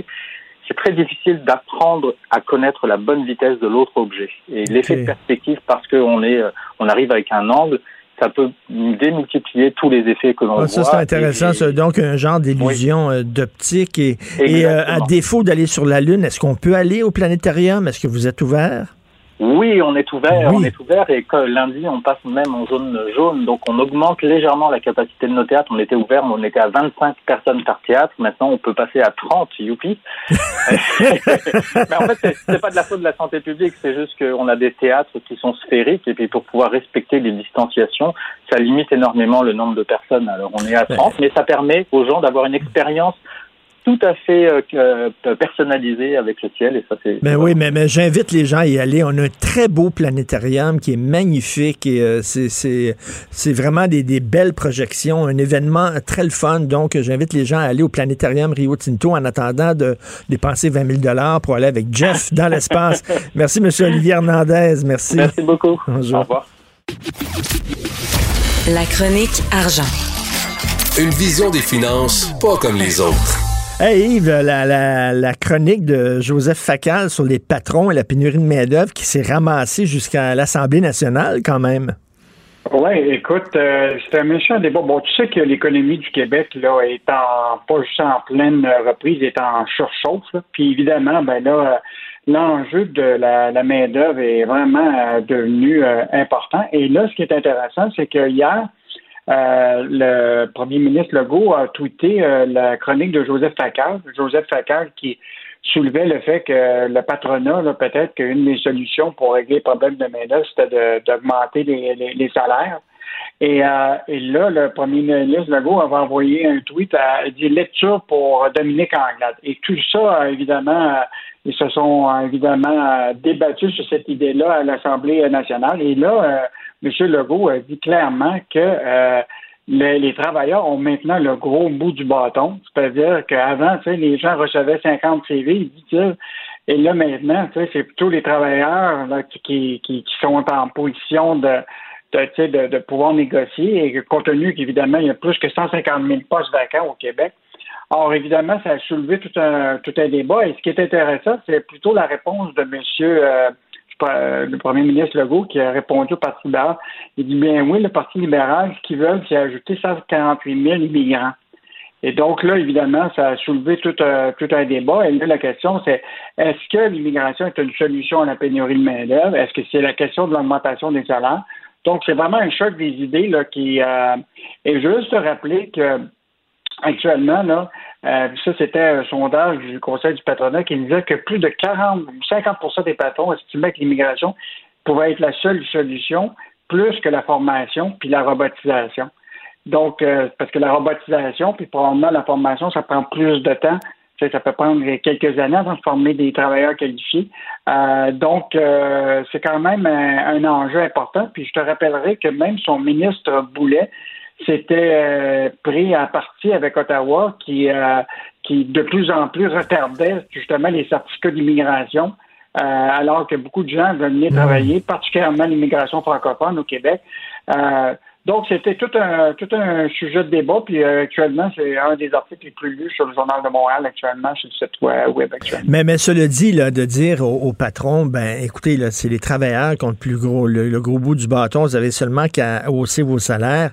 c'est très difficile d'apprendre à connaître la bonne vitesse de l'autre objet. Et l'effet de perspective, parce qu'on est, on arrive avec un angle, ça peut démultiplier tous les effets que l'on Ah, voit. ça, c'est intéressant. Ça. Donc, un genre d'illusion euh, d'optique. Et, et, euh, à défaut d'aller sur la Lune, est-ce qu'on peut aller au planétarium? Est-ce que vous êtes ouvert? Oui, on est ouvert, Oui. on est ouvert et que lundi on passe même en zone jaune, donc on augmente légèrement la capacité de nos théâtres. On était ouvert, mais on était à 25 personnes par théâtre. Maintenant, on peut passer à 30, youpi. mais en fait, c'est- c'est pas de la faute de la santé publique, c'est juste qu'on a des théâtres qui sont sphériques et puis pour pouvoir respecter les distanciations, ça limite énormément le nombre de personnes. Alors on est à 30, mais ça permet aux gens d'avoir une expérience tout à fait euh, que- personnalisée avec le ciel et ça c'est Ben oui, mais, mais j'invite les gens à y aller. On a un très beau planétarium qui est magnifique et euh, c'est- c'est c'est vraiment des, des belles projections, un événement très le fun. Donc, j'invite les gens à aller au planétarium Rio Tinto en attendant de dépenser 20 000 dollars pour aller avec Jeff dans l'espace. Merci, Monsieur Olivier Hernandez. Merci. Merci beaucoup. Bonjour. Au revoir. La chronique argent. Une vision des finances pas comme les autres. Hey Yves, la, chronique de Joseph Facal sur les patrons et la pénurie de main-d'œuvre qui s'est ramassée jusqu'à l'Assemblée nationale, quand même. Oui, écoute, euh, c'est un méchant débat. Bon, tu sais que l'économie du Québec, là, est en, pas juste en pleine reprise, est en surchauffe. Puis évidemment, ben là, l'enjeu de la, la main-d'œuvre est vraiment euh, devenu euh, important. Et là, ce qui est intéressant, c'est que hier, euh, le premier ministre Legault a tweeté euh, la chronique de Joseph Facal. Joseph Facal qui soulevait le fait que le patronat, peut-être qu'une des solutions pour régler le problème de main-d'œuvre, c'était d'augmenter les, les- les salaires. Et, euh, et là, le premier ministre Legault avait envoyé un tweet à dit lecture pour Dominique Anglade. Et tout ça, évidemment, ils se sont évidemment débattus sur cette idée-là à l'Assemblée nationale. Et là, M. Legault a dit clairement que euh, les, travailleurs ont maintenant le gros bout du bâton. C'est-à-dire qu'avant, les gens recevaient 50 CV, il dit que et là, maintenant, c'est plutôt les travailleurs qui, sont en position de, de, pouvoir négocier. Et compte tenu qu'évidemment, il y a plus que 150 000 postes vacants au Québec. Or, évidemment, ça a soulevé tout un, tout un débat. Et ce qui est intéressant, c'est plutôt la réponse de M. Euh, euh, le premier ministre Legault qui a répondu au Parti libéral. Il dit bien oui, le Parti libéral, ce qu'ils veulent, c'est ajouter 148 000 immigrants. Et donc là, évidemment, ça a soulevé tout, un- tout un débat. Et là, la question, c'est est-ce que l'immigration est une solution à la pénurie de main-d'œuvre? Est-ce que c'est la question de l'augmentation des salaires? Donc, c'est vraiment un choc des idées là, qui. Euh, et juste rappeler que actuellement, là, euh, ça, c'était un sondage du Conseil du patronat qui disait que plus de 40 50% des patrons estimaient que l'immigration pouvait être la seule solution, plus que la formation puis la robotisation. Donc, euh, parce que la robotisation, puis probablement la formation, ça prend plus de temps. Ça peut prendre quelques années avant de former des travailleurs qualifiés. Euh, donc, euh, c'est quand même un, un enjeu important. Puis je te rappellerai que même son ministre Boulet s'était euh, pris à partie avec Ottawa qui, euh, qui de plus en plus retardait justement les certificats d'immigration. euh, alors que beaucoup de gens venir travailler, particulièrement l'immigration francophone au Québec. Euh, donc, c'était tout un, tout un sujet de débat, puis euh, actuellement, c'est un des articles les plus lus sur le Journal de Montréal actuellement, sur le site web actuellement. Mais, mais cela dit, là, de dire au, au patron, ben écoutez, là, c'est les travailleurs qui ont le plus gros, le, le gros bout du bâton, vous avez seulement qu'à hausser vos salaires.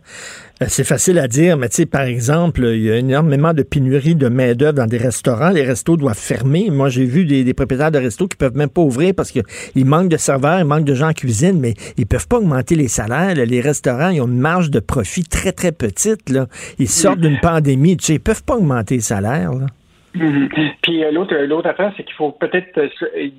Euh, C'est facile à dire, mais tu sais, par exemple, il y a énormément de pénurie de main-d'œuvre dans des restaurants. Les restos doivent fermer. Moi, j'ai vu des, des propriétaires de restos qui peuvent même pas ouvrir parce qu'il manque de serveurs, il manque de gens en cuisine, mais ils peuvent pas augmenter les salaires. là. Les restaurants, ils ont une marge de profit très, très petite. Là. Ils sortent d'une pandémie. Tu sais, ils peuvent pas augmenter les salaires. Là. Mhm. Puis euh, l'autre l'autre affaire, c'est qu'il faut peut-être euh,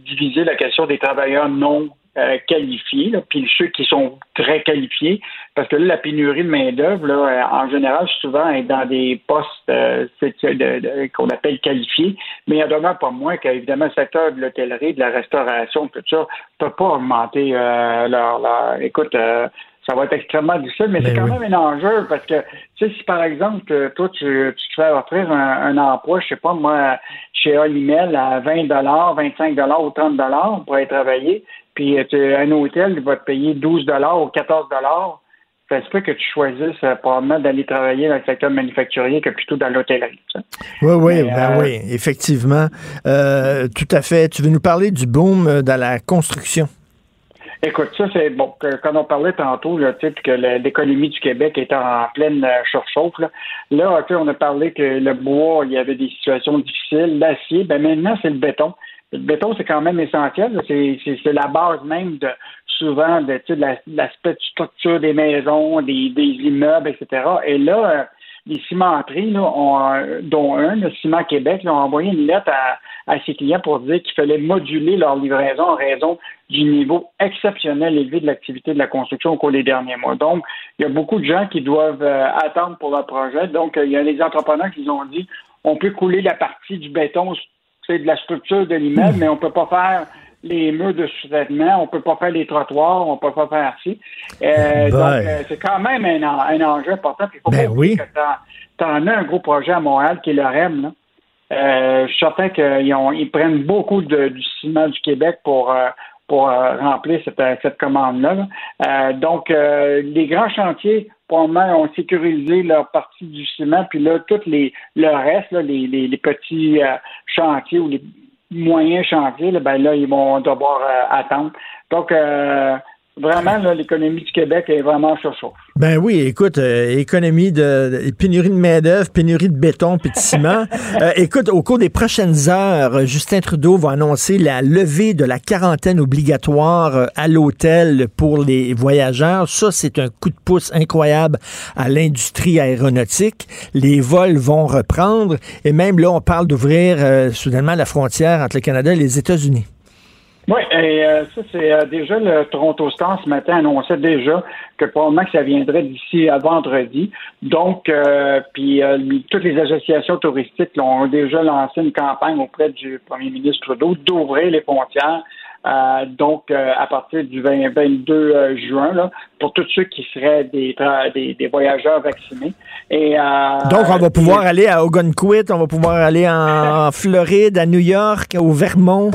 diviser la question des travailleurs non euh, qualifiés, là, puis ceux qui sont très qualifiés, parce que là, la pénurie de main-d'œuvre, là, euh, en général, souvent, est dans des postes euh, de- de- qu'on appelle qualifiés, mais il y en demeure pas moins qu'évidemment, le secteur de l'hôtellerie, de la restauration, tout ça, peut pas augmenter euh, leur, leur- Écoute, euh, ça va être extrêmement difficile, mais c'est quand même un enjeu parce que, tu sais, si par exemple, euh, toi, tu, tu te fais offrir un, un emploi, je sais pas, moi, chez Olimel à 20 25 ou 30 pour aller travailler, puis euh, un hôtel va te payer 12 ou 14 ça se peut que tu choisisses euh, probablement d'aller travailler dans le secteur manufacturier que plutôt dans l'hôtellerie. Oui, oui, Mais, ben euh, oui, effectivement. Euh, tout à fait. Tu veux nous parler du boom dans la construction? Écoute, ça, c'est bon. que- Quand on parlait tantôt, là, que l'économie du Québec est en pleine surchauffe, là, là on a parlé que le bois, il y avait des situations difficiles. L'acier, ben maintenant, c'est le béton. Le béton, c'est quand même essentiel. C'est, la base même de souvent de, de la- de l'aspect de structure des maisons, des, des immeubles, etc. Et là, euh, les cimenteries, là, ont, dont un, le Ciment Québec, là, ont envoyé une lettre à, à ses clients pour dire qu'il fallait moduler leur livraison en raison du niveau exceptionnel élevé de l'activité de la construction au cours des derniers mois. Donc, il y a beaucoup de gens qui doivent euh, attendre pour leur projet. Donc, euh, il y a les entrepreneurs qui ont dit on peut couler la partie du béton, c'est de la structure de l'immeuble, mais on peut pas faire les murs de sous-traitement, on peut pas faire les trottoirs, on peut pas faire ci. Euh, donc, euh, c'est quand même un, en- un enjeu important. Il faut Ben pas oui. que t'en- t'en as un gros projet à Montréal qui est le REM. Là. Euh, je suis certain qu'ils ont- ils prennent beaucoup de- du ciment du Québec pour, euh, pour euh, remplir cette, euh, cette commande-là. là. Euh, donc, euh, les grands chantiers, ont sécurisé leur partie du ciment, puis là, tout les, le reste, les, les petits euh, chantiers ou les moyens chantiers, là, ben là, ils vont devoir euh, attendre. Donc, euh, vraiment, là, l'économie du Québec est vraiment sur chaud. Ben oui, écoute, euh, économie de, de- pénurie de main-d'œuvre, pénurie de béton puis de ciment. Euh, écoute, au cours des prochaines heures, euh, Justin Trudeau va annoncer la levée de la quarantaine obligatoire euh, à l'hôtel pour les voyageurs. Ça, c'est un coup de pouce incroyable à l'industrie aéronautique. Les vols vont reprendre et même là, on parle d'ouvrir euh, soudainement la frontière entre le Canada et les États-Unis. Oui, et euh, ça, c'est euh, déjà le Toronto Star ce matin annonçait déjà que probablement que ça viendrait d'ici à vendredi. Donc, euh, puis euh, toutes les associations touristiques là, ont déjà lancé une campagne auprès du premier ministre Trudeau d'ouvrir les frontières. euh, donc, euh, à partir du 20 22 euh, juin, là, pour tous ceux qui seraient des, des, des voyageurs vaccinés. Et, euh, Donc, on va pouvoir aller à Ogunquit, on va pouvoir aller en Floride, à New York, au Vermont.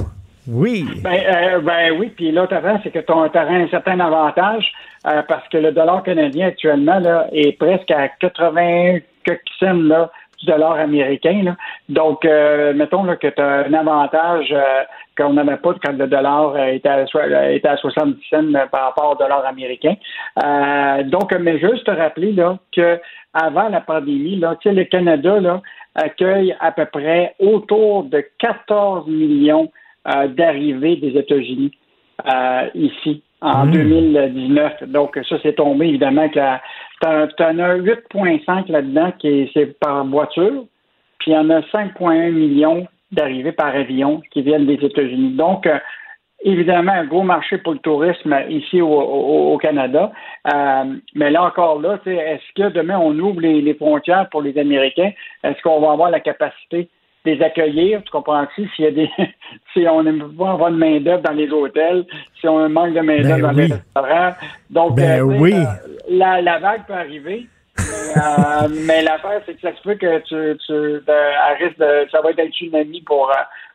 Oui. Ben, euh, ben oui, puis l'autre affaire, c'est que tu auras un certain avantage euh, parce que le dollar canadien actuellement là, est presque à 80 quelques cents là, du dollar américain. Là. Donc, euh, mettons là, que tu as un avantage euh, qu'on n'avait pas quand le dollar était, euh, à 70 cents euh, par rapport au dollar américain. Donc, mais juste te rappeler là, que avant la pandémie, là, le Canada là, accueille à peu près autour de 14 millions d'arrivée des États-Unis euh, ici en 2019. Donc, ça, c'est tombé évidemment que t'en t'en as 8,5 là-dedans qui est, c'est par voiture, puis il y en a 5,1 millions d'arrivées par avion qui viennent des États-Unis. Donc, euh, évidemment, un gros marché pour le tourisme ici au, au- au Canada. Euh, mais là encore, là, tu est-ce que demain on ouvre les, les frontières pour les Américains? Est-ce qu'on va avoir la capacité les accueillir? Tu comprends-tu? S'il y a des si on peut pas avoir de main-d'œuvre dans les hôtels, si on manque de main-d'œuvre Ben dans oui. les restaurants. Donc, Ben euh, oui. euh, la, la vague peut arriver. mais, euh, mais l'affaire, c'est que ça se peut que tu, tu de- à risque de, ça va être un tsunami pour,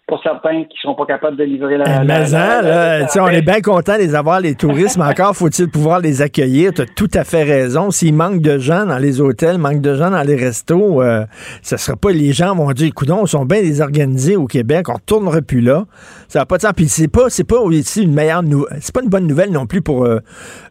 pour certains qui seront pas capables de livrer la. la- Mais la- hein, la- là, la- tu sais, on est bien content de les avoir, les touristes, mais encore faut-il pouvoir les accueillir. Tu as tout à fait raison. S'il manque de gens dans les hôtels, manque de gens dans les restos, euh, ça sera pas, les gens vont dire, écoute, on sont bien désorganisés au Québec, on retournera plus là. Ça va pas de sens. Puis c'est pas, c'est pas aussi une meilleure nou- c'est pas une bonne nouvelle non plus pour euh,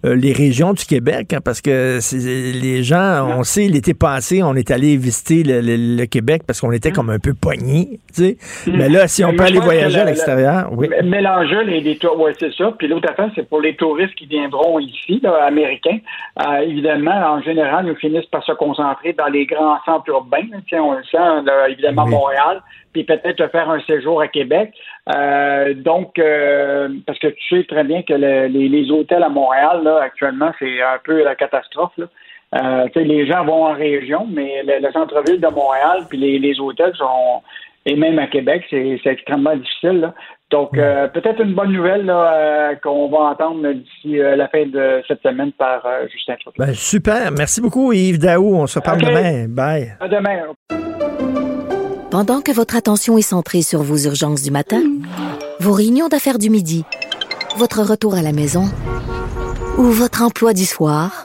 euh, les régions du Québec, hein, parce que les gens, on sait, l'été passé, on est allé visiter le, le- le Québec parce qu'on était comme un peu tu sais. Mais là, si on peut aller voyager à l'extérieur, oui. Mélanger les, les tours, ouais, c'est ça. Puis l'autre affaire, c'est pour les touristes qui viendront ici, là, américains. Euh, évidemment, en général, ils finissent par se concentrer dans les grands centres urbains. Tiens, on le sent, là, évidemment, Montréal, puis peut-être faire un séjour à Québec. Euh, donc, euh, parce que tu sais très bien que le- les, les hôtels à Montréal, là, actuellement, c'est un peu la catastrophe. Là. Euh, les gens vont en région, mais le, le centre-ville de Montréal, puis les, les hôtels sont et même à Québec, c'est extrêmement difficile. là. Donc, euh, peut-être une bonne nouvelle euh, qu'on va entendre d'ici euh, la fin de cette semaine par euh, Justin Trudeau. Ben, super. Merci beaucoup, Yves Daou. On se reparle OK. demain. Bye. À demain. Pendant que votre attention est centrée sur vos urgences du matin, vos réunions d'affaires du midi, votre retour à la maison ou votre emploi du soir,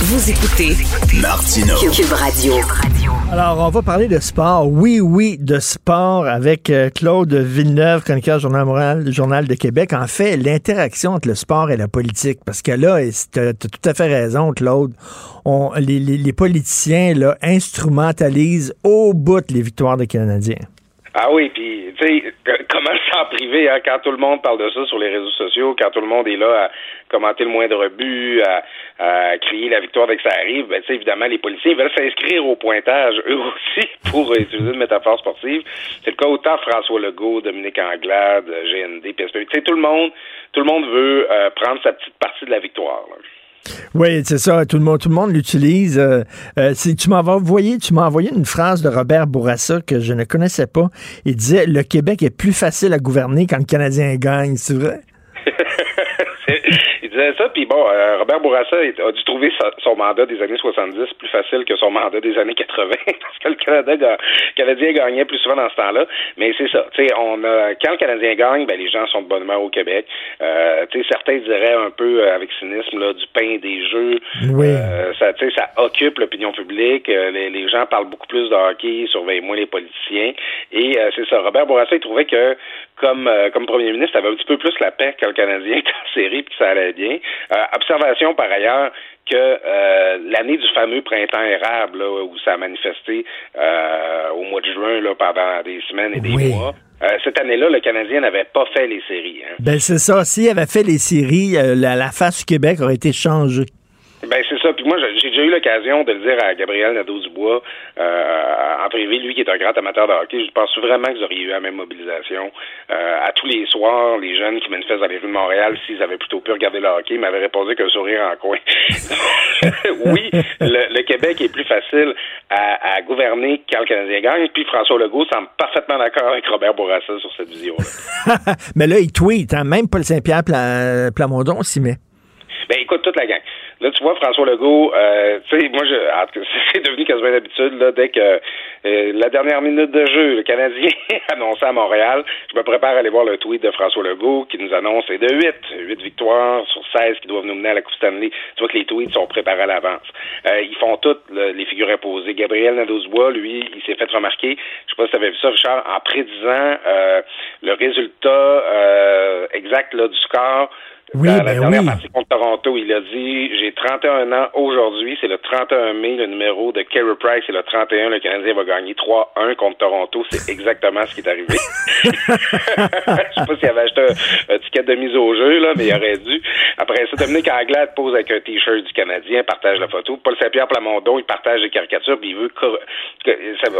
Vous écoutez Martineau. Cube Radio. Alors, on va parler de sport. Oui, oui, de sport avec euh, Claude Villeneuve, chroniqueur Journal Moral, Journal de Québec. En fait, l'interaction entre le sport et la politique. Parce que là, tu as tout à fait raison, Claude. On, les, les- les politiciens là, instrumentalisent au bout les victoires des Canadiens. Ah oui, puis tu sais, comment s'en priver hein, quand tout le monde parle de ça sur les réseaux sociaux, quand tout le monde est là à commenter le moindre but, à, à crier la victoire dès que ça arrive, ben tu sais, évidemment, les policiers veulent s'inscrire au pointage eux aussi pour utiliser une métaphore sportive. C'est le cas autant François Legault, Dominique Anglade, GND, PSP. Tu sais, tout le monde, tout le monde veut euh, prendre sa petite partie de la victoire. là. Oui, c'est ça. Tout le monde, tout le monde l'utilise. Euh, euh, tu m'as envoyé, tu m'as envoyé une phrase de Robert Bourassa que je ne connaissais pas. Il disait le Québec est plus facile à gouverner quand le Canadien gagne. C'est vrai? il disait ça, puis bon, euh, Robert Bourassa a dû trouver sa- son mandat des années 70 plus facile que son mandat des années 80, parce que le Canada, Canadien gagnait plus souvent dans ce temps-là. Mais c'est ça, tu sais, on a, quand le Canadien gagne, ben les gens sont de bonne humeur au Québec. Euh, tu sais, certains diraient un peu euh, avec cynisme là, du pain des jeux. Oui. Euh, ça, tu sais, ça occupe l'opinion publique. Euh, les, les gens parlent beaucoup plus de hockey, surveillent moins les politiciens. Et euh, c'est ça. Robert Bourassa, il trouvait que comme euh, comme premier ministre, avait un petit peu plus la paix quand le Canadien était en série puis que ça allait bien. Euh, observation par ailleurs que euh, l'année du fameux printemps érable, là, où ça a manifesté euh, au mois de juin là, pendant des semaines et des Oui. mois, euh, cette année-là, le Canadien n'avait pas fait les séries. Hein. Ben c'est ça. S'il avait fait les séries, euh, la, la face du Québec aurait été changée. Ben c'est ça. Puis moi, j'ai déjà eu l'occasion de le dire à Gabriel Nadeau-Dubois euh, en privé, lui qui est un grand amateur de hockey. Je pense vraiment que vous auriez eu la même mobilisation. Euh, à tous les soirs, les jeunes qui manifestent dans les rues de Montréal, s'ils avaient plutôt pu regarder le hockey, m'avaient répondu qu'un sourire en coin. oui, le, le Québec est plus facile à, à gouverner quand le Canadien gagne. Puis François Legault semble parfaitement d'accord avec Robert Bourassa sur cette vision-là. Mais là, il tweet. hein. Même Paul Saint-Pierre Pla- Plamondon s'y met. Ben écoute toute la gang. Là, tu vois, François Legault, euh, tu sais, moi, je, c'est devenu quasiment d'habitude, là, dès que euh, la dernière minute de jeu, le Canadien annonçait à Montréal, je me prépare à aller voir le tweet de François Legault qui nous annonce c'est de 8, 8 victoires sur 16 qui doivent nous mener à la Coupe Stanley. Tu vois que les tweets sont préparés à l'avance. Euh, ils font toutes le- les figures imposées. Gabriel Nadeau-Dubois, lui, il s'est fait remarquer, je sais pas si tu avais vu ça, Richard, en prédisant euh, le résultat euh, exact là, du score Oui, dans la ben dernière oui. partie contre Toronto, il a dit J'ai 31 ans aujourd'hui, c'est le 31 mai, le numéro de Carey Price, c'est le 31, le Canadien va gagner 3-1 contre Toronto. C'est exactement ce qui est arrivé. Je sais pas s'il avait acheté un, un ticket de mise au jeu, là, mais il aurait dû. Après ça, Dominique Anglade pose avec un t-shirt du Canadien, partage la photo. Paul Saint-Pierre Plamondon, il partage des caricatures, puis il veut.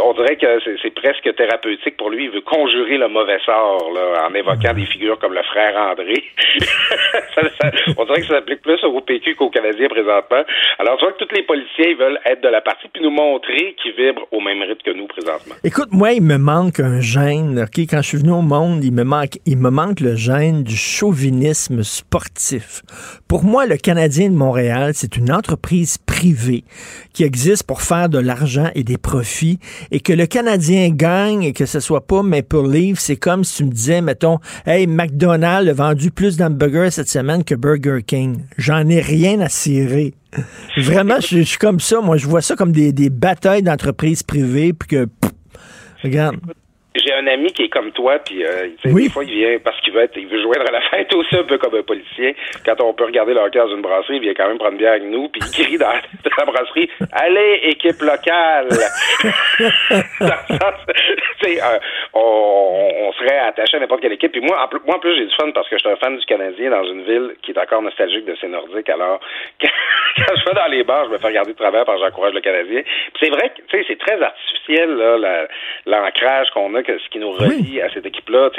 on dirait que c'est c'est presque thérapeutique pour lui. Il veut conjurer le mauvais sort là, en évoquant des figures comme le frère André. On dirait que ça s'applique plus au PQ qu'aux Canadiens présentement. Alors, tu vois que tous les policiers veulent être de la partie puis nous montrer qu'ils vibrent au même rythme que nous présentement. Écoute, moi, il me manque un gène. ok? Quand je suis venu au monde, il me manque, il me manque le gène du chauvinisme sportif. Pour moi, le Canadien de Montréal, c'est une entreprise privée qui existe pour faire de l'argent et des profits. Et que le Canadien gagne et que ce soit pas Maple Leaf, c'est comme si tu me disais, mettons, hey, McDonald's a vendu plus d'hamburgers semaine que Burger King. J'en ai rien à cirer. Vraiment, je, suis comme ça. Moi, je vois ça comme des, des batailles d'entreprises privées, puis que, regarde. J'ai un ami qui est comme toi, puis euh, des fois il vient parce qu'il veut être, il veut joindre à la fête aussi un peu comme un policier. Quand on peut regarder le hockey dans une brasserie, il vient quand même prendre bière avec nous, puis il crie dans, dans la brasserie Allez, équipe locale! Euh, on, on serait attaché à n'importe quelle équipe. Puis moi, en plus, moi, en plus, j'ai du fun parce que je suis un fan du Canadien dans une ville qui est encore nostalgique de ses Nordiques. Alors, quand, quand je vais dans les bars, je me fais regarder de travers parce que j'encourage le Canadien. C'est vrai que, c'est très artificiel, là, la- l'ancrage qu'on a, que ce qui nous relie à cette équipe-là.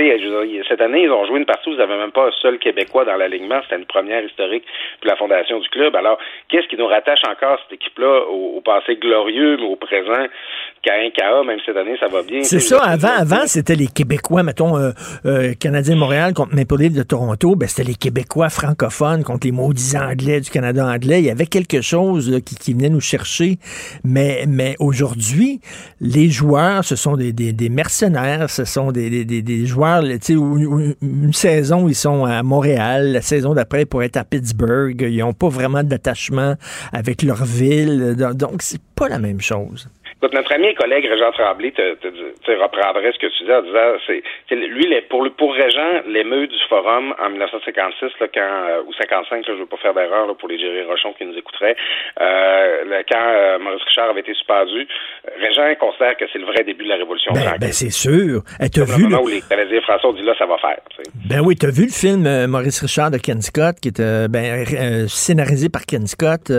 Cette année, ils ont joué une partie où vous n'avez même pas un seul Québécois dans l'alignement. C'était une première historique puis la fondation du club. Alors, qu'est-ce qui nous rattache encore cette équipe-là au, au passé glorieux, mais au présent, KA, même cette année, ça va bien. C'est ça, avant, avant c'était les Québécois, mettons, euh, euh, Canadien de Montréal contre Maple de Toronto, ben, c'était les Québécois francophones contre les maudits Anglais du Canada anglais. Il y avait quelque chose là, qui, qui venait nous chercher. Mais, mais aujourd'hui, les joueurs, ce sont des, des, des mercenaires, ce sont des, des, des joueurs, tu sais, une saison, ils sont à Montréal, la saison d'après, pour être à Pittsburgh. Ils n'ont pas vraiment d'attachement avec leur ville. Donc, c'est pas la même chose. Écoute, notre ami et collègue Régent Tremblay te, te, te, reprendrait ce que tu disais en disant, c'est, lui, les, pour, pour Régent, l'émeute du Forum en 1956, là, quand, euh, ou 55, là, je veux pas faire d'erreur là, pour les Jerry Rochon qui nous écouteraient, euh, quand euh, Maurice Richard avait été suspendu, Régent considère que c'est le vrai début de la Révolution ben, ben c'est sûr. Et t'as vu le... où les Canadiens français ont dit là, ça va faire. Ben oui, t'as vu le film euh, Maurice Richard de Ken Scott, qui était ben, scénarisé par Ken Scott.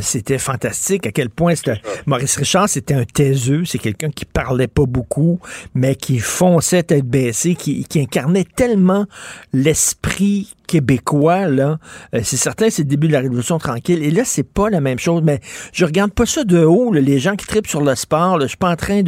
c'était fantastique. À quel point c'était... Maurice Richard, c'était un taiseux, c'est quelqu'un qui parlait pas beaucoup, mais qui fonçait tête baissée, qui, incarnait tellement l'esprit québécois, là. Euh, c'est certain, c'est le début de la Révolution tranquille. Et là, c'est pas la même chose, mais je regarde pas ça de haut, les gens qui tripent sur le sport. Je suis pas en train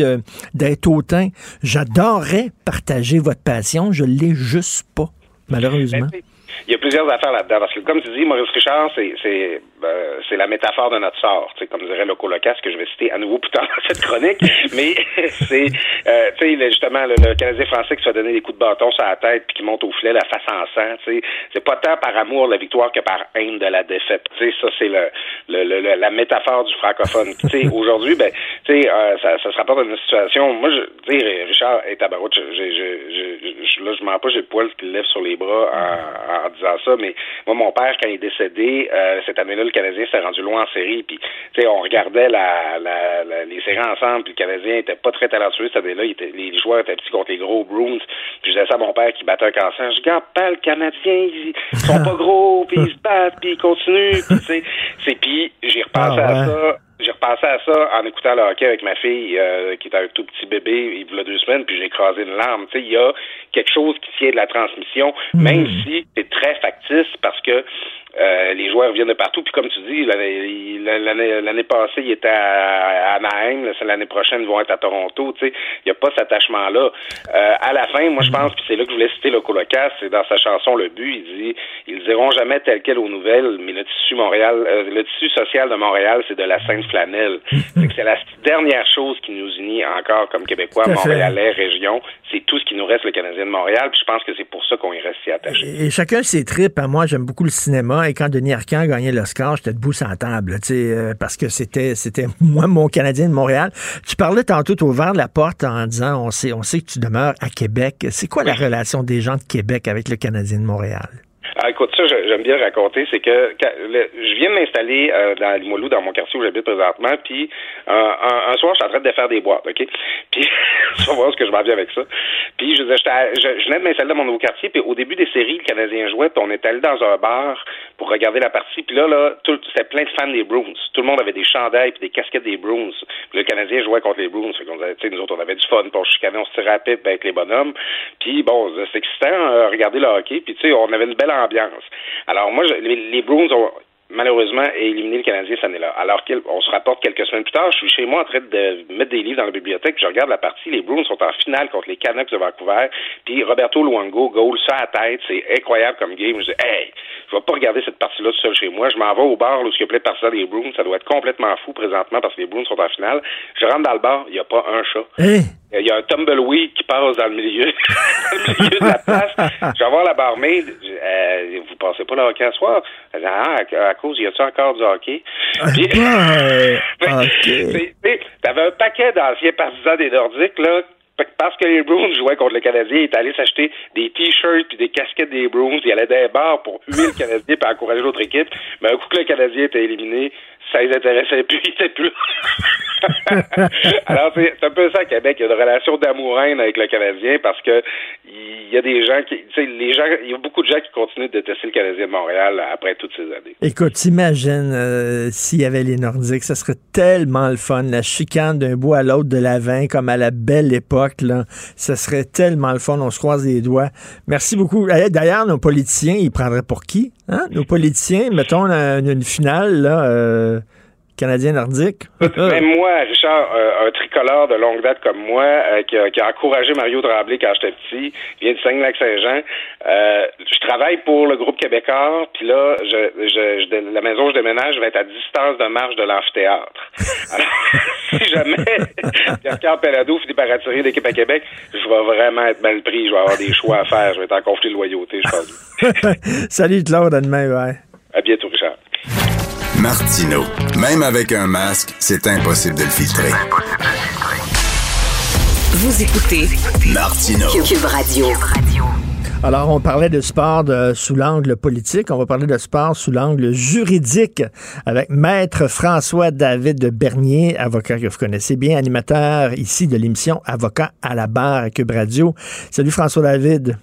d'être hautain. J'adorerais partager votre passion, je l'ai juste pas, malheureusement. Ben, il y a plusieurs affaires là-dedans. Parce que, comme tu dis, Maurice Richard, c'est, euh, c'est la métaphore de notre sort. Tu sais, comme dirait le Locas, que je vais citer à nouveau plus tard dans cette chronique. Mais c'est, euh, tu sais, justement, le, Canadien français qui se fait donner des coups de bâton sur la tête puis qui monte au filet la face en sang. Tu sais, c'est pas tant par amour de la victoire que par haine de la défaite. Tu sais, ça, c'est le, le, la métaphore du francophone. tu sais, aujourd'hui, ben, tu sais, euh, ça, ça se rapporte à une situation. Moi, je, Richard je, je, je, je, là, je mens pas, j'ai le poil qui lève sur les bras en, en disant ça, mais moi, mon père, quand il est décédé, euh, cette année-là, le Canadien s'est rendu loin en série, puis, tu sais, on regardait la, la, les séries ensemble, puis le Canadien était pas très talentueux cette année-là, les joueurs étaient petits contre les gros Bruins, puis je disais ça à mon père qui battait un cancer, je regarde pas le Canadien, ils, sont pas gros, puis ils se battent, puis ils continuent, puis tu sais, c'est, puis j'ai repensé ah, à ça j'ai repensé à ça en écoutant le hockey avec ma fille euh, qui était un tout petit bébé il y a deux semaines, puis j'ai écrasé une larme. Tu sais, il y a quelque chose qui tient de la transmission, hmm. même si c'est très factice parce que euh, les joueurs viennent de partout. Puis comme tu dis, l'année passée, ils étaient à Anaheim. L'année prochaine, ils vont être à Toronto. Tu sais, il n'y a pas cet attachement-là. Euh, à la fin, moi, je pense, puis c'est là que je voulais citer le Colocas, c'est dans sa chanson Le But, il dit « Ils diront jamais tel quel aux nouvelles, mais le tissu Montréal, euh, le tissu social de Montréal, c'est de la sainte flanelle. c'est la dernière chose qui nous unit encore comme Québécois, Montréalais, région. C'est tout ce qui nous reste, le Canadien de Montréal. Puis je pense que c'est pour ça qu'on y reste si attaché. Et, chacun ses tripes. Hein. Moi, j'aime beaucoup le cinéma et quand Denis Arcand gagnait l'Oscar, j'étais debout sans table, euh, parce que c'était c'était moi mon Canadien de Montréal. Tu parlais tantôt, tu ouvert la porte en disant on sait on sait que tu demeures à Québec. C'est quoi la relation des gens de Québec avec le Canadien de Montréal? Ah, écoute, ça, j'aime bien raconter, c'est que je viens de m'installer euh, dans Limoilou, dans mon quartier où j'habite présentement, puis euh, un, soir, je suis en train de faire des boîtes, OK? Puis, tu vas voir ce que je m'en viens avec ça. Puis, je, je, venais de m'installer dans mon nouveau quartier, puis au début des séries, le Canadien jouait, puis on est allé dans un bar pour regarder la partie, puis là, là, c'était plein de fans des Bruins. Tout le monde avait des chandails puis des casquettes des Bruins. Puis le Canadien jouait contre les Bruins. Fait qu'on nous autres, on avait du fun, pour chicaner, on se tirait pipe avec les bonhommes. Puis, bon, c'est excitant, euh, regarder le hockey, puis tu sais, on avait une belle ambiance. Alors moi, je, les, les ont malheureusement éliminé le Canadien cette année-là. Alors qu'on se rapporte quelques semaines plus tard, je suis chez moi en train de mettre des livres dans la bibliothèque, je regarde la partie, les Bruins sont en finale contre les Canucks de Vancouver, puis Roberto Luango, goal ça à tête, c'est incroyable comme game. Je dis, hey, je vais pas regarder cette partie-là tout seul chez moi, je m'en vais au bar où il y a plein de partisans des Bruins, ça doit être complètement fou présentement parce que les Bruins sont en finale. Je rentre dans le bar, il n'y a pas un chat. Hein? Il y a un tumbleweed qui passe dans le milieu, dans le milieu de la place. Je vais voir la barmaid. Euh, vous pensez pas le hockey à soir? Ah, à, cause, y a-tu encore du hockey? Puis, T'avais un paquet d'anciens partisans des Nordiques, là, parce que les Bruins jouaient contre le Canadien, ils étaient allés s'acheter des t-shirts puis des casquettes des Bruins. Ils allaient dans les bars pour huer le Canadien et encourager l'autre équipe. Mais un coup que le Canadien était éliminé, ça les intéressait plus, ils étaient plus. Alors, c'est un peu ça à Québec. Il y a une relation d'amour-haine avec le Canadien parce que il y a des gens qui, tu sais, les gens, il y a beaucoup de gens qui continuent de détester le Canadien de Montréal après toutes ces années. Écoute, imagine euh, s'il y avait les Nordiques, ça serait tellement le fun, la chicane d'un bout à l'autre de la vin, comme à la belle époque, là. Ça serait tellement le fun, on se croise les doigts. Merci beaucoup. D'ailleurs, nos politiciens, ils prendraient pour qui? Hein? Nos politiciens, mettons une, finale, là, euh, Canadien nordique. Même moi, Richard, euh, un tricolore de longue date comme moi, euh, qui, a, qui, a, encouragé Mario Tremblay quand j'étais petit, vient du Saguenay-Lac-Saint-Jean. Euh, je travaille pour le groupe québécois, puis là, je, je, la maison où je déménage va être à distance de marche de l'amphithéâtre. Alors, si jamais Pierre Pelado finit par attirer l'équipe à Québec, je vais vraiment être mal pris. Je vais avoir des choix à faire. Je vais être en conflit de loyauté, je pense. Salut Claude, à demain, ouais. À bientôt, Richard. Martino. Même avec un masque, c'est impossible de le filtrer. Vous écoutez Martino. Cube Radio. Alors, on parlait de sport de, sous l'angle politique. On va parler de sport sous l'angle juridique avec Maître François-David Bernier, avocat que vous connaissez bien, animateur ici de l'émission Avocat à la barre à Cube Radio. Salut François-David.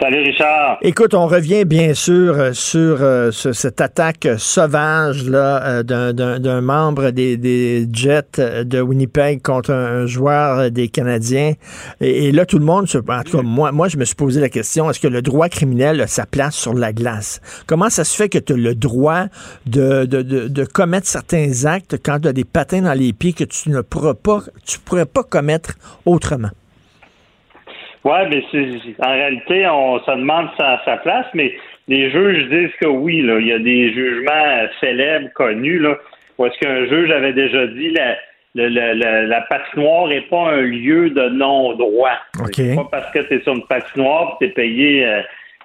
Salut Richard. Écoute, on revient bien sûr euh, sur euh, cette attaque sauvage là euh, d'un membre des, Jets de Winnipeg contre un, joueur des Canadiens. Et, là, tout le monde, se, en tout cas moi, moi, je me suis posé la question est-ce que le droit criminel a sa place sur la glace? Comment ça se fait que tu as le droit de, de, de, commettre certains actes quand tu as des patins dans les pieds que tu ne pourras pas, tu pourrais pas commettre autrement? Oui, mais en réalité, on se demande sa, sa place, mais les juges disent que oui, là, il y a des jugements célèbres, connus, là, où est-ce qu'un juge avait déjà dit la, la, la, la patinoire n'est pas un lieu de non-droit. C'est pas parce que tu es sur une patinoire et tu es payé euh,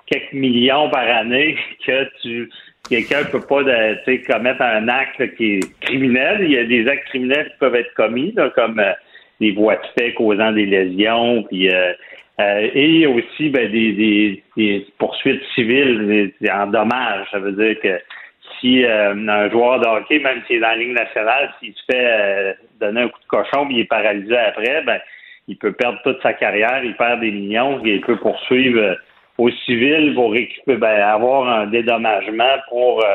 quelques millions par année que tu quelqu'un ne peut pas commettre un acte qui est criminel. Il y a des actes criminels qui peuvent être commis, là, comme euh, des voies de fait causant des lésions, puis euh, euh, et aussi ben, des, des, poursuites civiles en dommages. Ça veut dire que si euh, un joueur de hockey, même s'il est dans la ligne nationale, s'il se fait euh, donner un coup de cochon il est paralysé après, ben, il peut perdre toute sa carrière, il perd des millions, et il peut poursuivre au civil pour récupérer, ben, avoir un dédommagement pour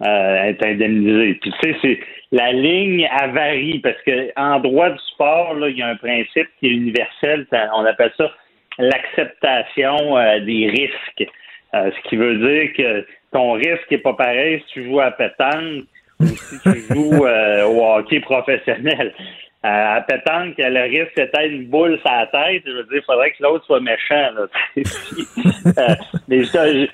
être indemnisé. Puis tu sais, c'est la ligne a varie parce que en droit du sport, là, il y a un principe qui est universel, on appelle ça l'acceptation euh, des risques. Euh, ce qui veut dire que ton risque n'est pas pareil si tu joues à pétanque ou si tu joues euh, au hockey professionnel. à pétanque, le risque c'était une boule sur la tête. Je veux dire, il faudrait que l'autre soit méchant. mais je,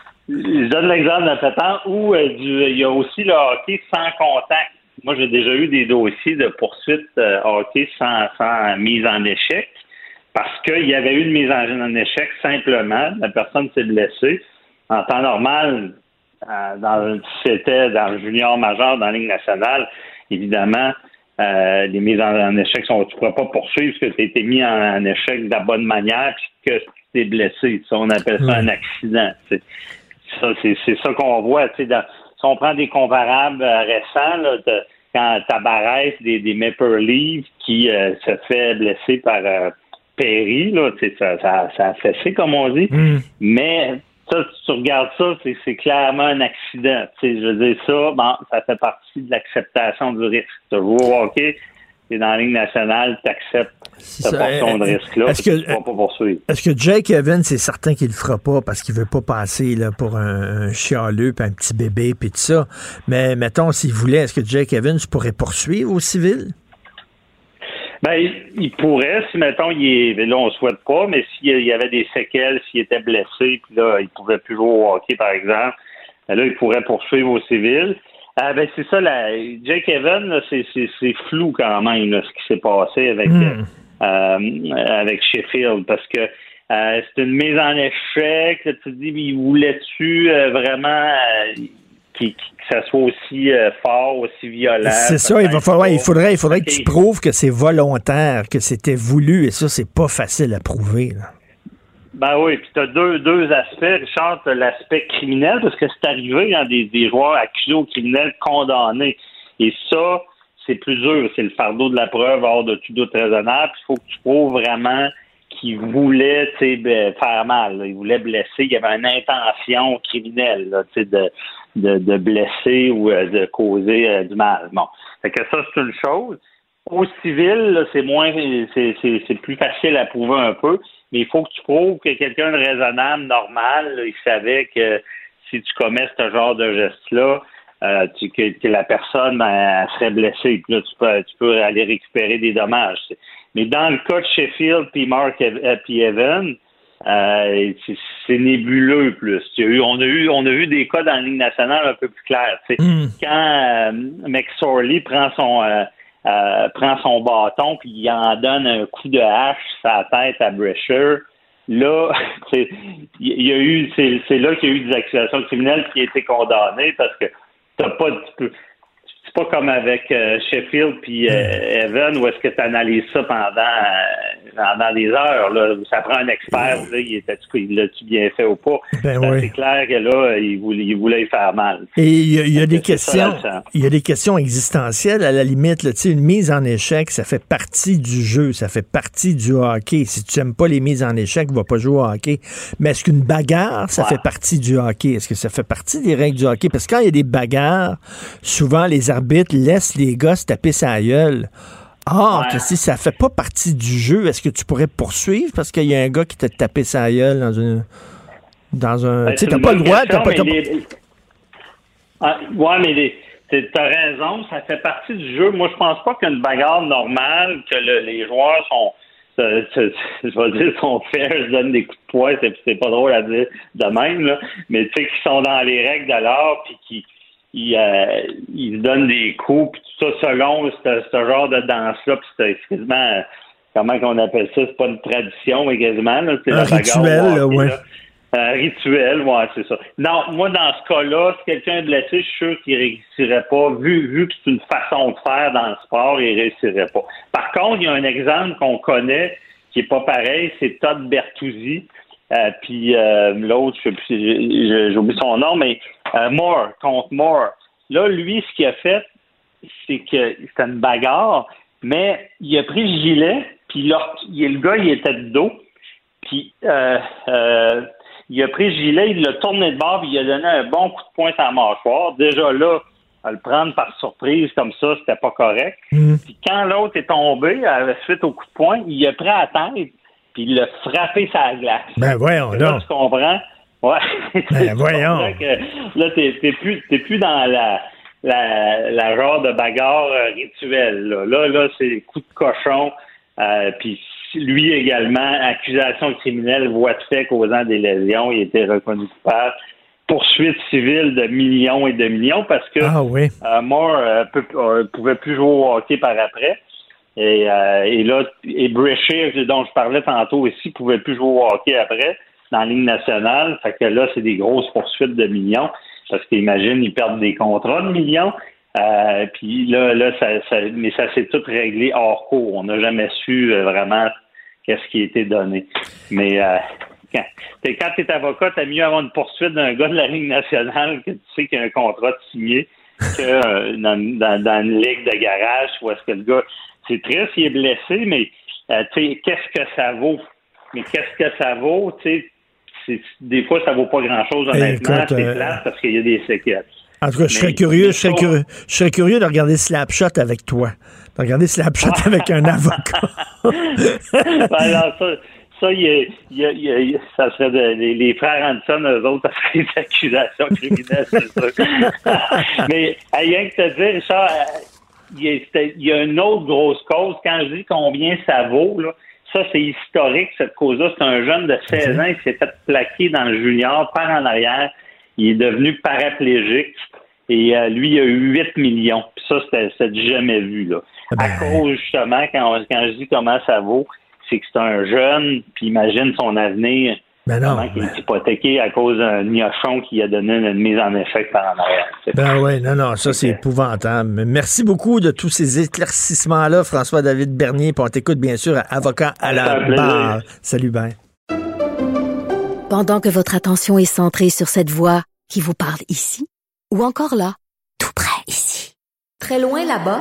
donne l'exemple de pétanque où il y a aussi le hockey sans contact. Moi, j'ai déjà eu des dossiers de poursuite hockey sans, sans mise en échec parce qu'il y avait eu une mise en, échec simplement. La personne s'est blessée. En temps normal, euh, dans, c'était dans le junior majeur, dans la Ligue nationale, évidemment, euh, les mises en, échec sont. Tu ne pourras pas poursuivre parce que tu as été mis en, échec de la bonne manière puis que tu es blessé. Ça, on appelle ça un accident. Ça, c'est, ça qu'on voit. si on prend des comparables euh, récents, là, quand Tabarès des, des Maple Leafs qui se fait blesser par péri, là, ça, ça, ça a fessé, comme on dit. Hmm. Mais ça, si tu regardes ça, c'est clairement un accident. je veux dire, ça, bon, ça fait partie de l'acceptation du risque. Tu joues au hockey, tu es dans la ligne nationale, tu acceptes cette portion de risque-là, est-ce que, vas pas poursuivre. Est-ce que Jake Evans, c'est certain qu'il le fera pas parce qu'il veut pas passer là, pour un, un chialeux, puis un petit bébé, puis tout ça. Mais mettons, s'il voulait, est-ce que Jake Evans pourrait poursuivre au civil? Ben, il pourrait, si mettons, il est, là, on souhaite pas, mais s'il y avait des séquelles, s'il était blessé, puis là, il pouvait plus jouer au hockey, par exemple, ben là, il pourrait poursuivre au civil. Ah, ben, c'est ça, la, Jake Evan, c'est, flou quand même, ce qui s'est passé avec, hmm. euh, avec Sheffield, parce que euh, c'est une mise en échec, tu te dis, il voulait-tu euh, vraiment que ça soit aussi euh, fort, aussi violent. C'est ça, il va falloir, il faudrait, il faudrait que tu prouves que c'est volontaire, que c'était voulu, et ça, c'est pas facile à prouver. Ben oui, puis tu as deux, deux aspects. Richard, tu l'aspect criminel, parce que c'est arrivé dans des, des joueurs accusés au criminel condamnés. Et ça, c'est plus dur. C'est le fardeau de la preuve hors de tout doute raisonnable. Il faut que tu prouves vraiment qu'il voulait ben, faire mal. Il voulait blesser. Il y avait une intention criminelle là, de, de, de blesser ou euh, de causer euh, du mal. Bon. Fait que ça, c'est une chose. Au civil, c'est moins c'est plus facile à prouver un peu, mais il faut que tu prouves que quelqu'un de raisonnable, normal, il savait que si tu commets ce genre de geste-là, euh, tu, que, la personne ben, serait blessée. Puis là, tu peux, tu peux aller récupérer des dommages. Mais dans le cas de Sheffield puis Mark euh, puis Evan, euh, c'est nébuleux plus. on a eu on a vu des cas dans la Ligue nationale un peu plus clairs. Mm. Quand euh, McSorley prend son euh, prend son bâton puis il en donne un coup de hache sa tête à Brescher, là, il y a eu c'est là qu'il y a eu des accusations criminelles qui ont été condamnées parce que t'as pas c'est pas comme avec Sheffield puis Evan où est-ce que tu analyses ça pendant dans des heures. Là, ça prend un expert. Là, il l'a-tu bien fait ou pas? Ben c'est clair que là, il voulait, il voulait y faire mal. Et il y a, des questions. il y a des questions existentielles à la limite. Là, une mise en échec, ça fait partie du jeu, ça fait partie du hockey. Si tu n'aimes pas les mises en échec, tu vas pas jouer au hockey. Mais est-ce qu'une bagarre, ça fait partie du hockey? Est-ce que ça fait partie des règles du hockey? Parce que quand il y a des bagarres, souvent les arbitres laissent les gars se taper sa gueule. Ah, que si ça fait pas partie du jeu, est-ce que tu pourrais poursuivre parce qu'il y a un gars qui t'a tapé sa gueule dans une dans un. Ben, tu sais, t'as pas le droit. T'as pas, ah, ouais, mais t'as raison, ça fait partie du jeu. Moi, je pense pas qu'une bagarre normale, que les joueurs sont. je vais dire, sont faits, je donne des coups de poing, c'est pas drôle à dire de même, là, mais tu sais, qui sont dans les règles de l'art, puis qui, il, euh, il donne des coups, puis tout ça selon ce, genre de danse-là, puis c'est quasiment, comment qu'on appelle ça, c'est pas une tradition, mais quasiment, c'est un rituel, là, ouais. Un rituel, ouais, c'est ça. Non, moi, dans ce cas-là, si quelqu'un est blessé, je suis sûr qu'il réussirait pas. Vu, vu que c'est une façon de faire dans le sport, il réussirait pas. Par contre, il y a un exemple qu'on connaît qui est pas pareil, c'est Todd Bertuzzi. Euh, puis euh, l'autre, j'ai oublié son nom, mais euh, Moore, contre Moore. Là, lui, ce qu'il a fait, c'est que c'était une bagarre, mais il a pris le gilet, puis là, le gars, il était de dos, puis euh, il a pris le gilet, il l'a tourné de bord, puis il a donné un bon coup de poing à la mâchoire. Déjà là, à le prendre par surprise comme ça, c'était pas correct. Mm. Puis quand l'autre est tombé, suite au coup de poing, il a pris à la tête puis il l'a frappé sa glace. Ben voyons là. Tu comprends? Ouais. Ben voyons. là, t'es, plus, t'es plus dans la, la, la genre de bagarre euh, rituelle. Là, là, là c'est coup de cochon. Euh, puis lui également, accusation criminelle, voie de fait causant des lésions, il était reconnu coupable. Poursuite civile de millions et de millions parce que ah, oui. euh, Moore euh, pouvait plus jouer au hockey par après. Et, euh, et là, et dont je parlais tantôt aussi, pouvait plus jouer au hockey après dans la ligne nationale. Fait que là, c'est des grosses poursuites de millions. Parce qu'imagine, ils perdent des contrats de millions. Euh, puis là, là, ça, ça mais ça s'est tout réglé hors cours. On n'a jamais su euh, vraiment qu'est-ce qui été donné. Mais euh, quand, quand tu es avocat, t'as mieux avoir une poursuite d'un gars de la Ligue nationale que tu sais qu'il y a un contrat signé que euh, dans, une ligue de garage où est-ce que le gars c'est triste, il est blessé, mais euh, qu'est-ce que ça vaut? Mais qu'est-ce que ça vaut? des fois, ça vaut pas grand-chose, honnêtement. C'est euh, parce qu'il y a des séquelles. En tout cas, je serais curieux, je serais curieux, je serais curieux de regarder Slapshot avec toi. De regarder Slapshot avec un avocat. alors, ça, ça, ça serait de, les, frères Hanson, eux autres, ça serait des accusations criminelles, c'est sûr. Mais rien que te dire, Richard, il y, a, une autre grosse cause. Quand je dis combien ça vaut, là, ça, c'est historique, cette cause-là. C'est un jeune de 16 ans qui s'est fait plaquer dans le junior, par en arrière. Il est devenu paraplégique. Et euh, lui, il a eu 8 millions. Puis ça, c'était jamais vu. Là. Ah ben. À cause, justement, quand, quand je dis comment ça vaut, c'est que c'est un jeune, puis imagine son avenir ben non. Il est hypothéqué à cause d'un qui a donné une mise en échec par en arrière. Ben oui, non, non, ça c'est épouvantable. Merci beaucoup de tous ces éclaircissements-là, François-David Bernier. Puis on t'écoute bien sûr à Avocat à la barre. Salut, ben. Pendant que votre attention est centrée sur cette voix qui vous parle ici, ou encore là, tout près ici, très loin là-bas,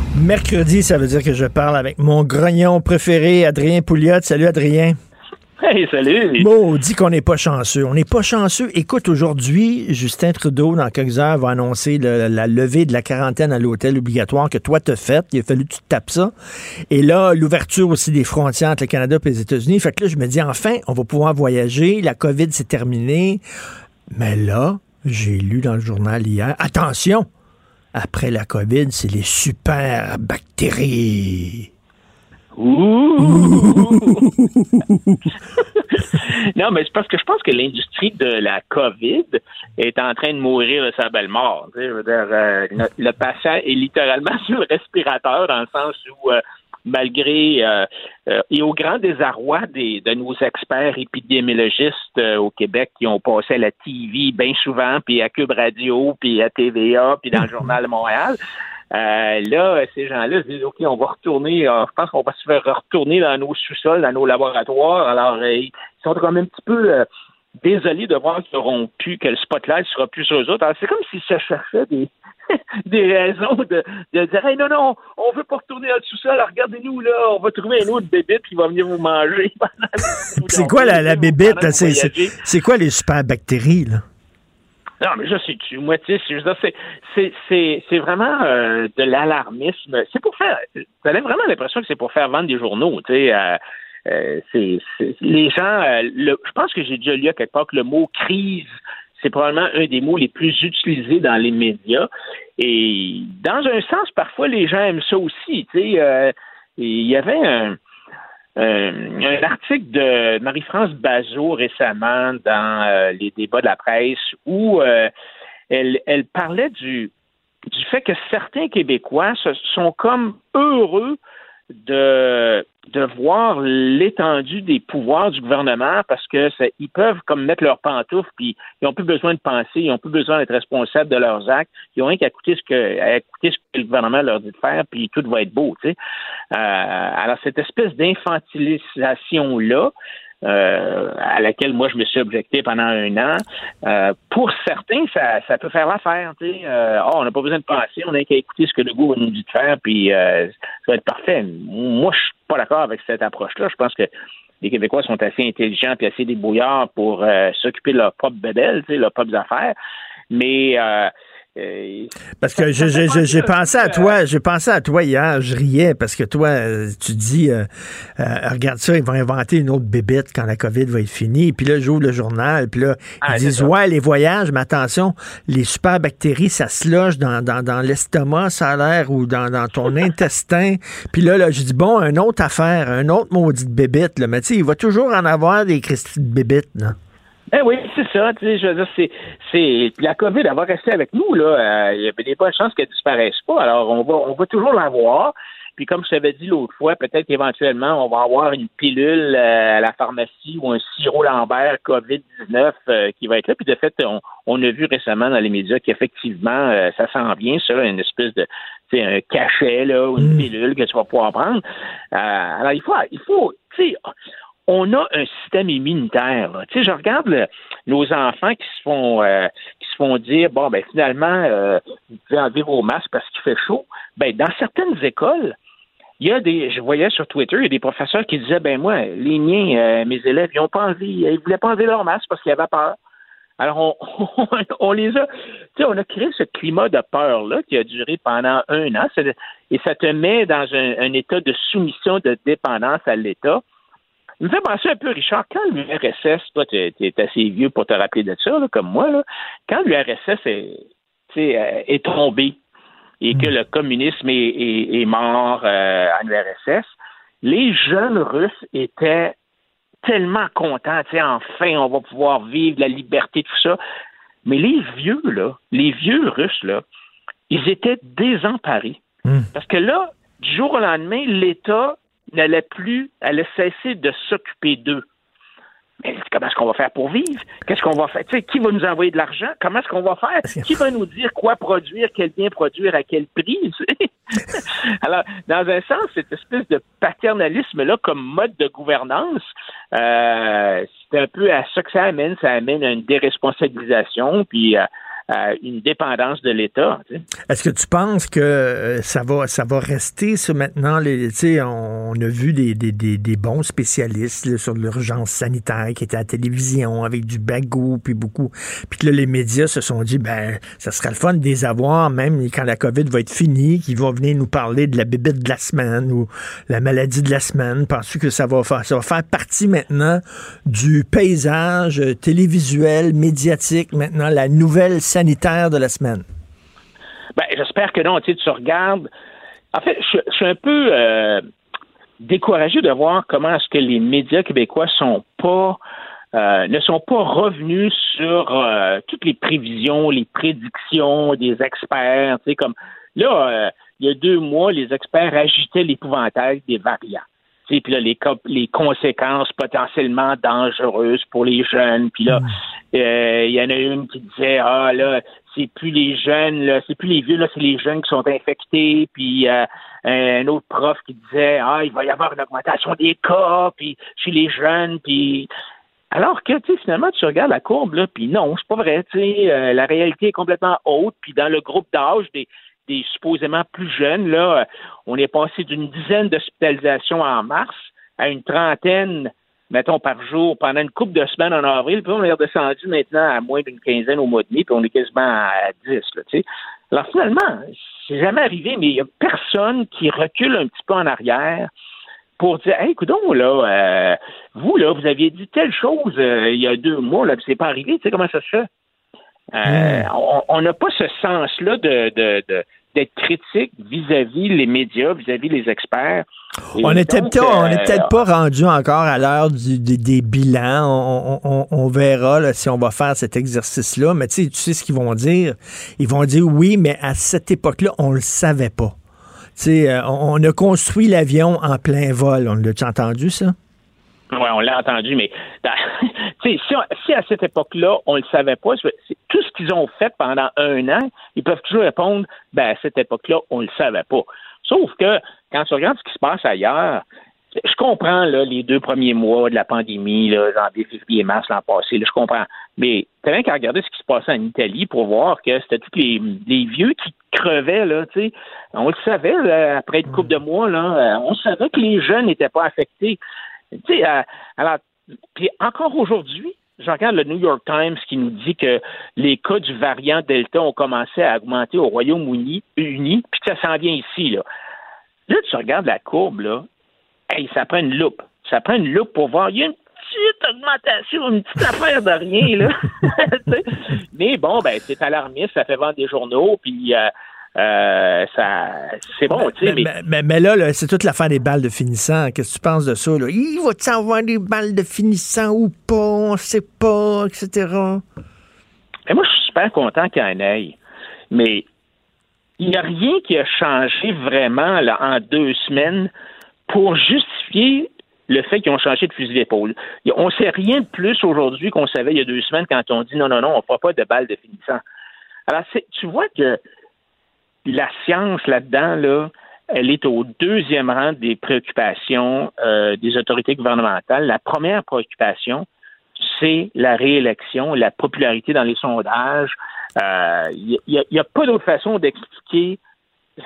Mercredi, ça veut dire que je parle avec mon grognon préféré, Adrien Pouliot. Salut, Adrien. Hey, salut. Bon, on dit qu'on n'est pas chanceux. On n'est pas chanceux. Écoute, aujourd'hui, Justin Trudeau, dans quelques heures, va annoncer le- la levée de la quarantaine à l'hôtel obligatoire que toi t'as faite. Il a fallu que tu tapes ça. Et là, l'ouverture aussi des frontières entre le Canada et les États-Unis. Fait que là, je me dis, enfin, on va pouvoir voyager. La COVID, c'est terminé. Mais là, j'ai lu dans le journal hier, attention, après la COVID, c'est les super bactéries. non, mais c'est parce que je pense que l'industrie de la COVID est en train de mourir de sa belle mort. Tu sais, je veux dire, euh, le, le patient est littéralement sur le respirateur dans le sens où, euh, malgré euh, euh, et au grand désarroi des, de nos experts épidémiologistes euh, au Québec qui ont passé à la TV bien souvent, puis à Cube Radio, puis à TVA, puis dans le Journal de Montréal, euh, là, ces gens-là se disent, OK, on va retourner, euh, je pense qu'on va se faire retourner dans nos sous-sols, dans nos laboratoires. Alors, euh, ils sont quand même un petit peu désolés de voir qu'ils auront pu, que le spotlight sera plus sur eux autres. Alors, c'est comme s'ils se cherchaient des, des raisons de, de dire, hey, non, non, on veut pas retourner dans le sous-sol, alors regardez-nous, là, on va trouver un autre bébé qui va venir vous manger. C'est quoi la, la bébête? là? C'est- quoi les super bactéries? Là? Non, mais je sais tu moi, tu sais, c'est, c'est, c'est, c'est vraiment euh, de l'alarmisme. C'est pour faire, t'as vraiment l'impression que c'est pour faire vendre des journaux, tu sais. euh, euh, c'est, les gens, le- je pense que j'ai déjà lu à quelque part que le mot crise, c'est probablement un des mots les plus utilisés dans les médias. Et dans un sens, parfois, les gens aiment ça aussi, euh, il y avait un, euh, un article de Marie-France Bazot récemment dans euh, les débats de la presse où elle, parlait du, du fait que certains Québécois sont comme heureux de, de voir l'étendue des pouvoirs du gouvernement parce que ça- ils peuvent comme mettre leurs pantoufles puis ils n'ont plus besoin de penser, ils n'ont plus besoin d'être responsables de leurs actes, ils ont rien qu'à écouter ce que à écouter ce que le gouvernement leur dit de faire puis tout va être beau, tu sais. Euh, alors cette espèce d'infantilisation là euh, à laquelle moi je me suis objecté pendant un an. Euh, pour certains, ça, ça peut faire l'affaire. Euh, oh, on n'a pas besoin de penser, on n'a qu'à écouter ce que le goût nous dit de faire, puis euh, ça va être parfait. Moi, je suis pas d'accord avec cette approche-là. Je pense que les Québécois sont assez intelligents et assez débrouillards pour euh, s'occuper de leurs propres bébelles, leurs propres affaires. Mais euh, Parce que je- je- je- j'ai pensé à toi, j'ai pensé à toi hier, je riais parce que toi, euh, tu dis, euh, euh, regarde ça, ils vont inventer une autre bébête quand la COVID va être finie. Puis là, j'ouvre le journal, puis là, Ah, ils c'est disent, ouais, les voyages, mais attention, les super bactéries, ça se loge dans, dans, dans l'estomac, ça a l'air, ou dans, dans ton intestin. Puis là, là, je dis, bon, une autre affaire, un autre maudite bébête, là. Mais tu sais, il va toujours en avoir des Christy de bébites, là. Eh oui, c'est ça. Tu sais, je veux dire, c'est, c'est la COVID, elle va rester avec nous là. Euh, Il y a des bonnes chances qu'elle disparaisse pas. Alors, on va, on va toujours l'avoir. Puis, comme je t'avais dit l'autre fois, peut-être qu'éventuellement, on va avoir une pilule euh, à la pharmacie ou un sirop Lambert COVID-19 euh, qui va être là. Puis, de fait, on, on a vu récemment dans les médias qu'effectivement, euh, ça s'en vient, ça, une espèce de, tu sais, un cachet là, ou une pilule que tu vas pouvoir prendre. Euh, alors, il faut, il faut, tu sais, on a un système immunitaire. Tu sais, je regarde nos enfants qui se font euh, qui se font dire bon ben finalement euh, vous pouvez enlever vos masques parce qu'il fait chaud. Ben dans certaines écoles, il y a des je voyais sur Twitter, il y a des professeurs qui disaient ben moi les miens euh, mes élèves ils ont pas enlevé ils voulaient pas enlever leur masque parce qu'ils avaient peur. Alors, on, on les a, tu sais, on a créé ce climat de peur-là qui a duré pendant un an. Et ça te met dans un état de soumission, de dépendance à l'État. Il me fait penser un peu, Richard, quand l'URSS, toi, tu es, assez vieux pour te rappeler de ça, là, comme moi, là, quand l'URSS est, euh, est tombé et que le communisme est, est- est mort euh, en URSS, les jeunes Russes étaient tellement contents, tu sais, enfin, on va pouvoir vivre la liberté, tout ça. Mais les vieux, là, les vieux Russes, là, ils étaient désemparés. Parce que là, du jour au lendemain, l'État n'allait plus, allait cesser de s'occuper d'eux. Mais comment est-ce qu'on va faire pour vivre? Qu'est-ce qu'on va faire? Tu sais, qui va nous envoyer de l'argent? Comment est-ce qu'on va faire? Qui va nous dire quoi produire, quel bien produire, à quel prix? Alors, dans un sens, cette espèce de paternalisme-là comme mode de gouvernance, euh, c'est un peu à ça que ça amène. Ça amène à une déresponsabilisation, puis à, euh, une dépendance de l'État. Est-ce que tu penses que euh, ça va ça va rester ça maintenant? Les, on a vu des, des, des, bons spécialistes sur l'urgence sanitaire qui étaient à la télévision avec du bagou puis beaucoup. Puis que là, les médias se sont dit ben ça serait le fun de les avoir, même quand la COVID va être finie, qu'ils vont venir nous parler de la bébête de la semaine ou la maladie de la semaine. Penses-tu que ça va faire ça va faire partie maintenant du paysage télévisuel, médiatique, maintenant la nouvelle sanitaire? Sanitaire de la semaine? Ben, j'espère que non. Tu, tu regardes. En fait, je, suis un peu euh, découragé de voir comment est-ce que les médias québécois sont pas euh, ne sont pas revenus sur euh, toutes les prévisions, les prédictions des experts. Tu sais, comme là, il y a deux mois, les experts agitaient l'épouvantail des variants. puis là, les, les conséquences potentiellement dangereuses pour les jeunes. Puis là, mm. Euh, il y en a une qui disait ah là c'est plus les jeunes là, c'est plus les vieux là, c'est les jeunes qui sont infectés. Puis euh, un autre prof qui disait ah il va y avoir une augmentation des cas puis chez les jeunes puis alors que, tu finalement, tu regardes la courbe, là, puis non, c'est pas vrai, tu euh, la réalité est complètement haute, puis dans le groupe d'âge des, des supposément plus jeunes, là, on est passé d'une dizaine d'hospitalisations en mars à une trentaine mettons, par jour pendant une couple de semaines en avril, puis on est redescendu maintenant à moins d'une quinzaine au mois de mai, puis on est quasiment à 10, là, tu sais. Alors finalement, c'est jamais arrivé, mais il n'y a personne qui recule un petit peu en arrière pour dire, hey, écoute là, euh, vous, là, vous aviez dit telle chose euh, il y a deux mois, là, puis c'est pas arrivé, tu sais comment ça se fait? Euh. On n'a pas ce sens-là de, de, de d'être critique vis-à-vis les médias, vis-à-vis les experts. on n'était peut-être pas rendu encore à l'heure des bilans. On, verra si on va faire cet exercice-là. Mais tu sais, tu sais ce qu'ils vont dire. Ils vont dire oui, mais à cette époque-là, on le savait pas. Tu sais, euh, on, a construit l'avion en plein vol. On l'a-tu entendu, ça? Oui, on l'a entendu, mais si, si, à cette époque-là, on ne le savait pas, tout ce qu'ils ont fait pendant un an, ils peuvent toujours répondre ben, à cette époque-là, on ne le savait pas. Sauf que quand tu regardes ce qui se passe ailleurs, je comprends là, les deux premiers mois de la pandémie, là, janvier, février, mars l'an passé, là, je comprends. Mais t'as rien qu'à regarder ce qui se passait en Italie pour voir que c'était tous les, vieux qui crevaient, là, tu sais. On le savait, après une couple de mois, là, on savait que les jeunes n'étaient pas affectés. Tu sais, euh, alors, puis encore aujourd'hui, je regarde le New York Times qui nous dit que les cas du variant Delta ont commencé à augmenter au Royaume-Uni, puis ça s'en vient ici. Là. là, tu regardes la courbe, là, hey, ça prend une loupe. Ça prend une loupe pour voir. Il y a une petite augmentation, une petite affaire de rien, là. Mais bon, ben, c'est alarmiste, ça fait vendre des journaux, puis euh, euh, ça, c'est bon, tu sais. Mais, mais, là, c'est toute l'affaire des balles de finissant. Qu'est-ce que tu penses de ça? Là? Il va-tu avoir des balles de finissant ou pas? On sait pas, etc. Mais moi, je suis super content qu'il y en ait. Mais il n'y a rien qui a changé vraiment là, en deux semaines pour justifier le fait qu'ils ont changé de fusil d'épaule. On ne sait rien de plus aujourd'hui qu'on savait il y a deux semaines quand on dit non, non, non, on ne fera pas de balles de finissant. Alors, tu vois que la science là-dedans, là, elle est au deuxième rang des préoccupations euh, des autorités gouvernementales. La première préoccupation, c'est la réélection, la popularité dans les sondages. Il euh, n'y a, a, pas d'autre façon d'expliquer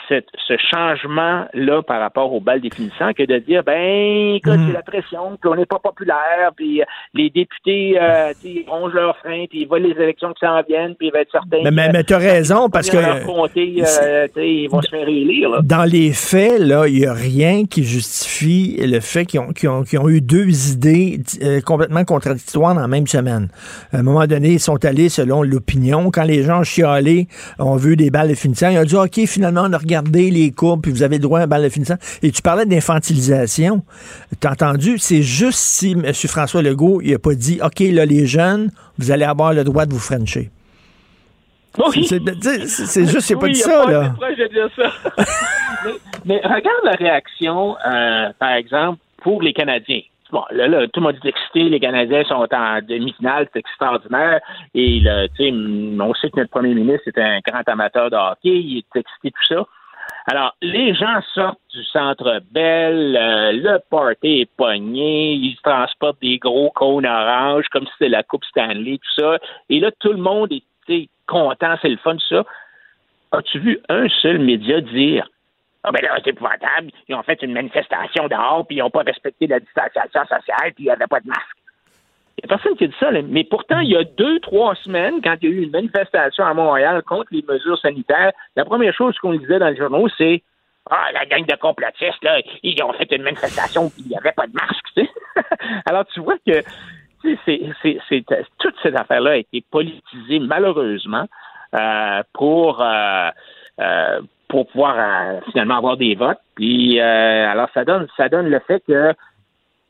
ce changement-là par rapport au bal définissant que de dire, ben, écoute, c'est mhm. la pression, qu'on n'est pas populaire, puis euh, les députés euh, rongent leurs freins, puis ils voient les élections qui s'en viennent, puis ils vont être certains. Mais, mais, mais tu as raison, parce que. Euh, ils vont se faire élire. Dans les faits, là, il n'y a rien qui justifie le fait qu'ils ont, ont, ont, eu deux idées euh, complètement contradictoires dans la même semaine. À un moment donné, ils sont allés selon l'opinion. Quand les gens chialés ont vu des balles définissants, ils ont dit, OK, finalement, on a regardé les courbes, puis vous avez le droit à un balle de finissant. Et tu parlais d'infantilisation. T'as entendu? C'est juste si M. François Legault, il a pas dit, OK, là, les jeunes, vous allez avoir le droit de vous frencher. C'est juste, c'est pas dit ça, là. mais, regarde la réaction, euh, par exemple, pour les Canadiens. Bon, là, là, tout le monde est excité, les Canadiens sont en demi-finale, c'est extraordinaire. Et là, on sait que notre premier ministre est un grand amateur de hockey, il est excité, tout ça. Alors, les gens sortent du centre Bell, euh, le party est pogné, ils transportent des gros cônes oranges comme si c'était la Coupe Stanley, tout ça. Et là, tout le monde est contents, c'est le fun, tout ça. As-tu vu un seul média dire Ah ben là, c'est épouvantable, ils ont fait une manifestation dehors, puis ils n'ont pas respecté la distanciation sociale, puis il n'y avait pas de masque. Il n'y a personne qui dit ça, là. mais pourtant, il y a deux, trois semaines, quand il y a eu une manifestation à Montréal contre les mesures sanitaires, la première chose qu'on disait dans les journaux, c'est ah, la gang de complotistes, là, ils ont fait une manifestation puis il n'y avait pas de masque, tu sais. Alors, tu vois que c'est, toute cette affaire-là a été politisée, malheureusement, euh, pour, euh, euh, pour pouvoir finalement avoir des votes. Puis, alors, ça donne, ça donne le fait que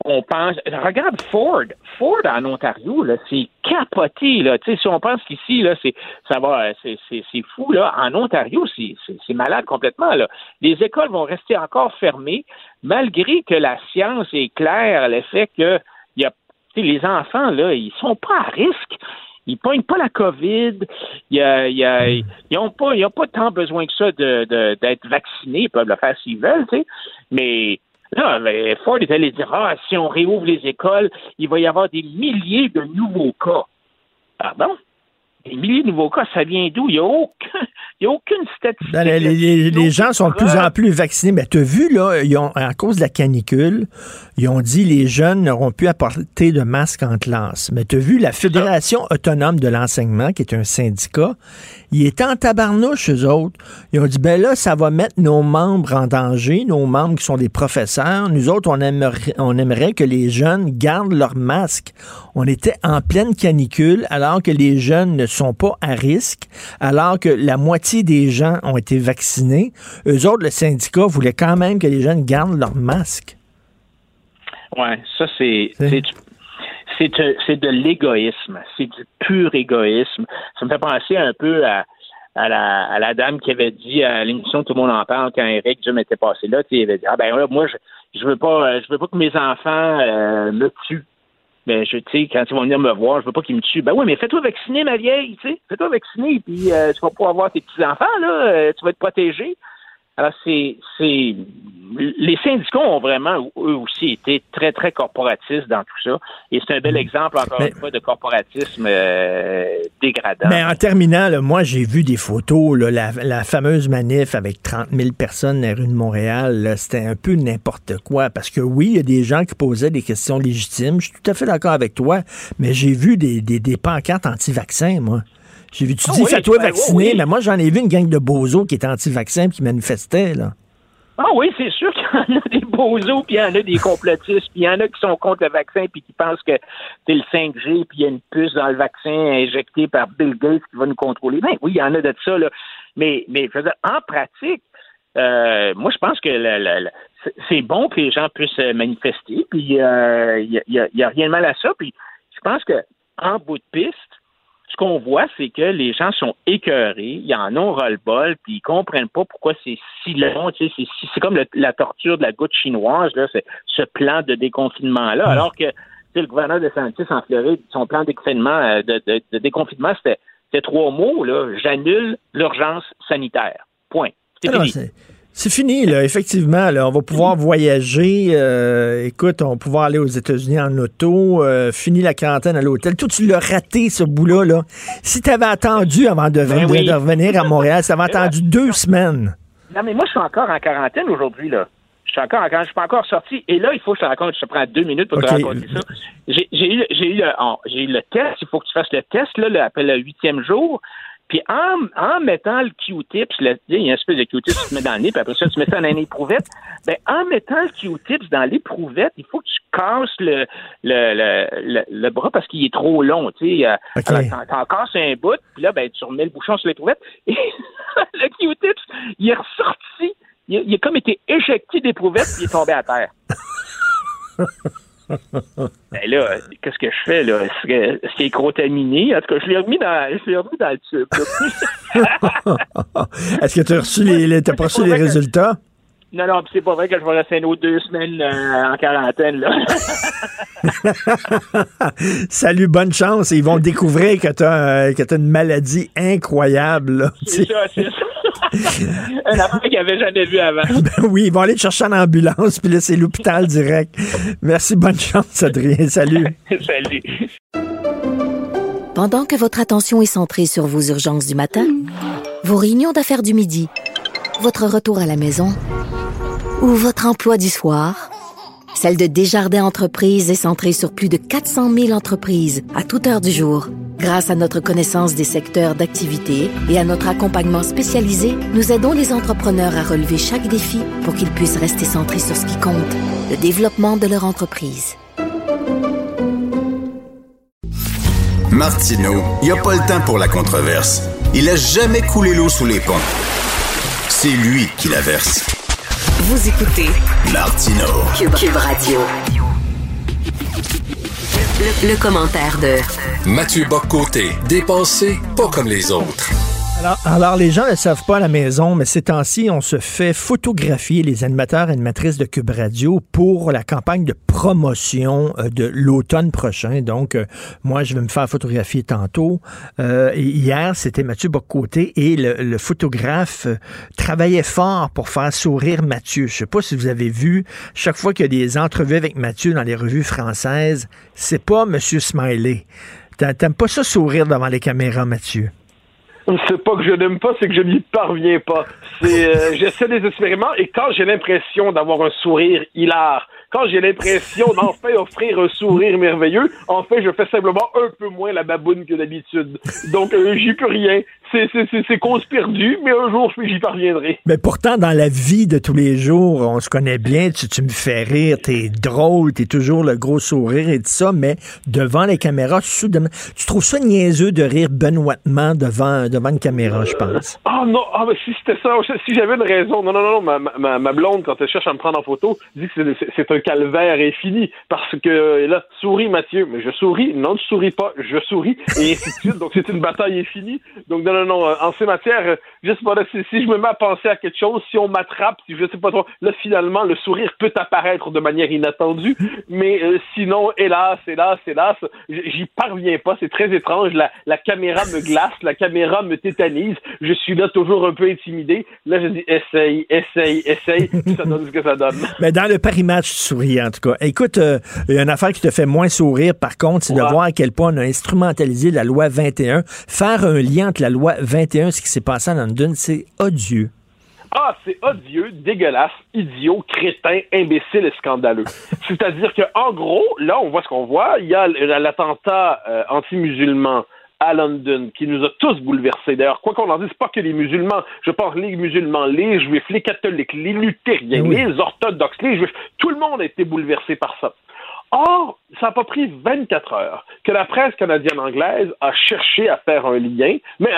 on pense. Regarde Ford. Ford en Ontario, là, c'est capoté. Là. Tu sais, si on pense qu'ici, là, c'est ça va, c'est, c'est, c'est fou. Là. En Ontario, c'est, c'est, c'est malade complètement. Là. Les écoles vont rester encore fermées, malgré que la science est claire, le fait que y a, les enfants, là, ils sont pas à risque. Ils pognent pas la COVID. Il y a, y a, ils n'ont pas, ils ont pas tant besoin que ça de, de, d'être vaccinés. Ils peuvent le faire s'ils veulent, tu sais. Mais Là, Ford est allé dire Ah, si on réouvre les écoles, il va y avoir des milliers de nouveaux cas. Pardon? Des milliers de nouveaux cas, ça vient d'où? Il n'y a, aucun, a aucune statistique. Ben, les, gens sont de plus en plus vaccinés. Mais tu as vu, là, ils ont, à cause de la canicule, ils ont dit les jeunes n'auront plus à porter de masque en classe. Mais tu as vu, la Fédération autonome de l'enseignement, qui est un syndicat, ils étaient en tabarnouche, eux autres. Ils ont dit, ben là, ça va mettre nos membres en danger, nos membres qui sont des professeurs. Nous autres, on aimerait, on aimerait que les jeunes gardent leur masque. On était en pleine canicule, alors que les jeunes ne sont pas à risque, alors que la moitié des gens ont été vaccinés. Eux autres, le syndicat voulait quand même que les jeunes gardent leur masque. Ouais, ça, c'est c'est de l'égoïsme. C'est du pur égoïsme. Ça me fait penser un peu à, la, dame qui avait dit à l'émission Tout le monde en quand Eric Jim était passé là. Il avait dit Ah ben moi, je, je veux pas euh, je veux pas que mes enfants euh, me tuent. Mais ben, je sais, quand ils vont venir me voir, je veux pas qu'ils me tuent. Ben oui, mais fais-toi vacciner, ma vieille, tu sais. Fais-toi vacciner, puis tu vas pouvoir avoir tes petits-enfants, là, tu vas être protégé. Alors, c'est, c'est, les syndicats ont vraiment, eux aussi, été très, très corporatistes dans tout ça. Et c'est un bel exemple, encore une fois, de corporatisme euh, dégradant. Mais en terminant, moi, j'ai vu des photos, la, la, fameuse manif avec 30 000 personnes dans la rue de Montréal, c'était un peu n'importe quoi. Parce que oui, il y a des gens qui posaient des questions légitimes. Je suis tout à fait d'accord avec toi, mais j'ai vu des, des, des pancartes anti-vaccins, moi. J'ai vu, tu ah dis, fais-toi ben, vacciner, mais moi, j'en ai vu une gang de bozos qui étaient anti-vaccins qui manifestaient, là. Ah oui, c'est sûr qu'il y en a des bozos, puis il y en a des complotistes, puis il y en a qui sont contre le vaccin, puis qui pensent que c'est le 5G, puis il y a une puce dans le vaccin injectée par Bill Gates qui va nous contrôler. Ben oui, il y en a de ça, là. Mais, mais en pratique, euh, moi, je pense que c'est bon que les gens puissent manifester, puis euh, il n'y a, y a rien de mal à ça. Puis je pense que en bout de piste, ce qu'on voit, c'est que les gens sont écœurés, ils en ont ras-le-bol, puis ils comprennent pas pourquoi c'est si long. Tu sais, c'est comme la torture de la goutte chinoise, là, ce plan de déconfinement-là, alors que le gouverneur de Santis en Floride, son plan de déconfinement, euh, de, déconfinement, c'était trois mots, là, j'annule l'urgence sanitaire. Point. C'est ah fini. C'est fini, là, effectivement. Là, on va pouvoir voyager. Euh, écoute, on va pouvoir aller aux États-Unis en auto. Euh, fini la quarantaine à l'hôtel. Tout, tu l'as raté, ce bout-là. Là. Si tu avais attendu avant de, ben revenir à Montréal, ça avait attendu deux semaines. Non, mais moi, je suis encore en quarantaine aujourd'hui. là. Je suis encore en quarantaine. Je suis pas encore sorti. Et là, il faut que je te raconte. Je te prends deux minutes pour te raconter ça. J'ai eu, eu, eu, le test. Il faut que tu fasses le test, là, le, après le huitième jour. Puis en, en mettant le Q-tips, il y a une espèce de Q-tips que tu mets dans le nez, puis après ça, tu mets ça dans une éprouvette. Ben, en mettant le Q-tips dans l'éprouvette, il faut que tu casses le, le, le, le, bras parce qu'il est trop long. Tu sais, okay. t'en casses un bout, puis là, ben, tu remets le bouchon sur l'éprouvette. Et le Q-tips, il est ressorti. Il, il a comme été éjecté d'éprouvette, puis il est tombé à terre. ben là, qu'est-ce que je fais là? Est-ce qu'il est contaminé? En tout cas, je l'ai remis dans, je l'ai remis dans le tube. Est-ce que tu as reçu les, pas reçu les résultats? Non, non, c'est pas vrai que je vais rester autre deux semaines euh, en quarantaine. Là. Salut, bonne chance. Ils vont découvrir que tu as, as, une maladie incroyable. C'est ça, c'est ça. Un affaire qu'ils n'avaient jamais vu avant. Ben oui, ils vont aller te chercher en ambulance, puis là, c'est l'hôpital direct. Merci, bonne chance, Adrien. Salut. Salut. Pendant que votre attention est centrée sur vos urgences du matin, vos réunions d'affaires du midi, votre retour à la maison ou votre emploi du soir, celle de Desjardins Entreprises est centrée sur plus de 400 000 entreprises à toute heure du jour. Grâce à notre connaissance des secteurs d'activité et à notre accompagnement spécialisé, nous aidons les entrepreneurs à relever chaque défi pour qu'ils puissent rester centrés sur ce qui compte, le développement de leur entreprise. Martineau, il n'y a pas le temps pour la controverse. Il a jamais coulé l'eau sous les ponts. C'est lui qui la verse. Vous écoutez Martino. Cube, Cube Radio. Le, le commentaire de Mathieu Boccoté, dépensé pas comme les autres. Alors, les gens ne savent pas à la maison, mais ces temps-ci, on se fait photographier les animateurs et animatrices de Cube Radio pour la campagne de promotion euh, de l'automne prochain. Donc, euh, moi, je vais me faire photographier tantôt. Euh, hier, c'était Mathieu Boccoté et le, photographe travaillait fort pour faire sourire Mathieu. Je sais pas si vous avez vu, chaque fois qu'il y a des entrevues avec Mathieu dans les revues françaises, c'est pas Monsieur Smiley. T'a- T'aimes pas ça sourire devant les caméras, Mathieu? C'est pas que je n'aime pas, c'est que je n'y parviens pas. C'est, euh, j'essaie des expériments et quand j'ai l'impression d'avoir un sourire hilar, quand j'ai l'impression d'enfin offrir un sourire merveilleux, en fait, je fais simplement un peu moins la baboune que d'habitude. Donc, euh, j'y peux rien. C'est, cause perdue, mais un jour, j'y parviendrai. Mais pourtant, dans la vie de tous les jours, on se connaît bien, tu, tu me fais rire, t'es drôle, t'es toujours le gros sourire et tout ça, mais devant les caméras, soudainement, tu trouves ça niaiseux de rire benoîtement devant, devant une caméra, je pense? Ah non, ah, mais si c'était ça, si j'avais une raison, non, non, non, ma, ma, ma blonde, quand elle cherche à me prendre en photo, dit que c'est- un calvaire infini, parce que là, souris Mathieu, mais je souris, non, tu souris pas, je souris, et ainsi de suite, donc c'est une bataille infinie, donc non, non, non, en ces matières, je sais pas, si, si je me mets à penser à quelque chose, si on m'attrape, si je sais pas trop, là, finalement, le sourire peut apparaître de manière inattendue, mais euh, sinon, hélas, hélas, hélas, j'y parviens pas, c'est très étrange, la, la caméra me glace, la caméra me tétanise, je suis là toujours un peu intimidé, là, je dis, essaye, essaye, essaye, puis ça donne ce que ça donne. Mais dans le Paris Match, tu souris, en tout cas. Écoute, euh, il y a une affaire qui te fait moins sourire, par contre, c'est de voir à quel point on a instrumentalisé la loi 21. Faire un lien entre la loi 21 et ce qui s'est passé à London, c'est odieux. Ah, c'est odieux, dégueulasse, idiot, crétin, imbécile et scandaleux. C'est-à-dire que, en gros, là, on voit ce qu'on voit. Il y a l'attentat euh, anti-musulman à London qui nous a tous bouleversés. D'ailleurs, quoi qu'on en dise, pas que les musulmans. Je pense les musulmans, les juifs, les catholiques, les luthériens, Oui. les orthodoxes, les juifs. Tout le monde a été bouleversé par ça. Or, ça n'a pas pris 24 heures que la presse canadienne-anglaise a cherché à faire un lien, mais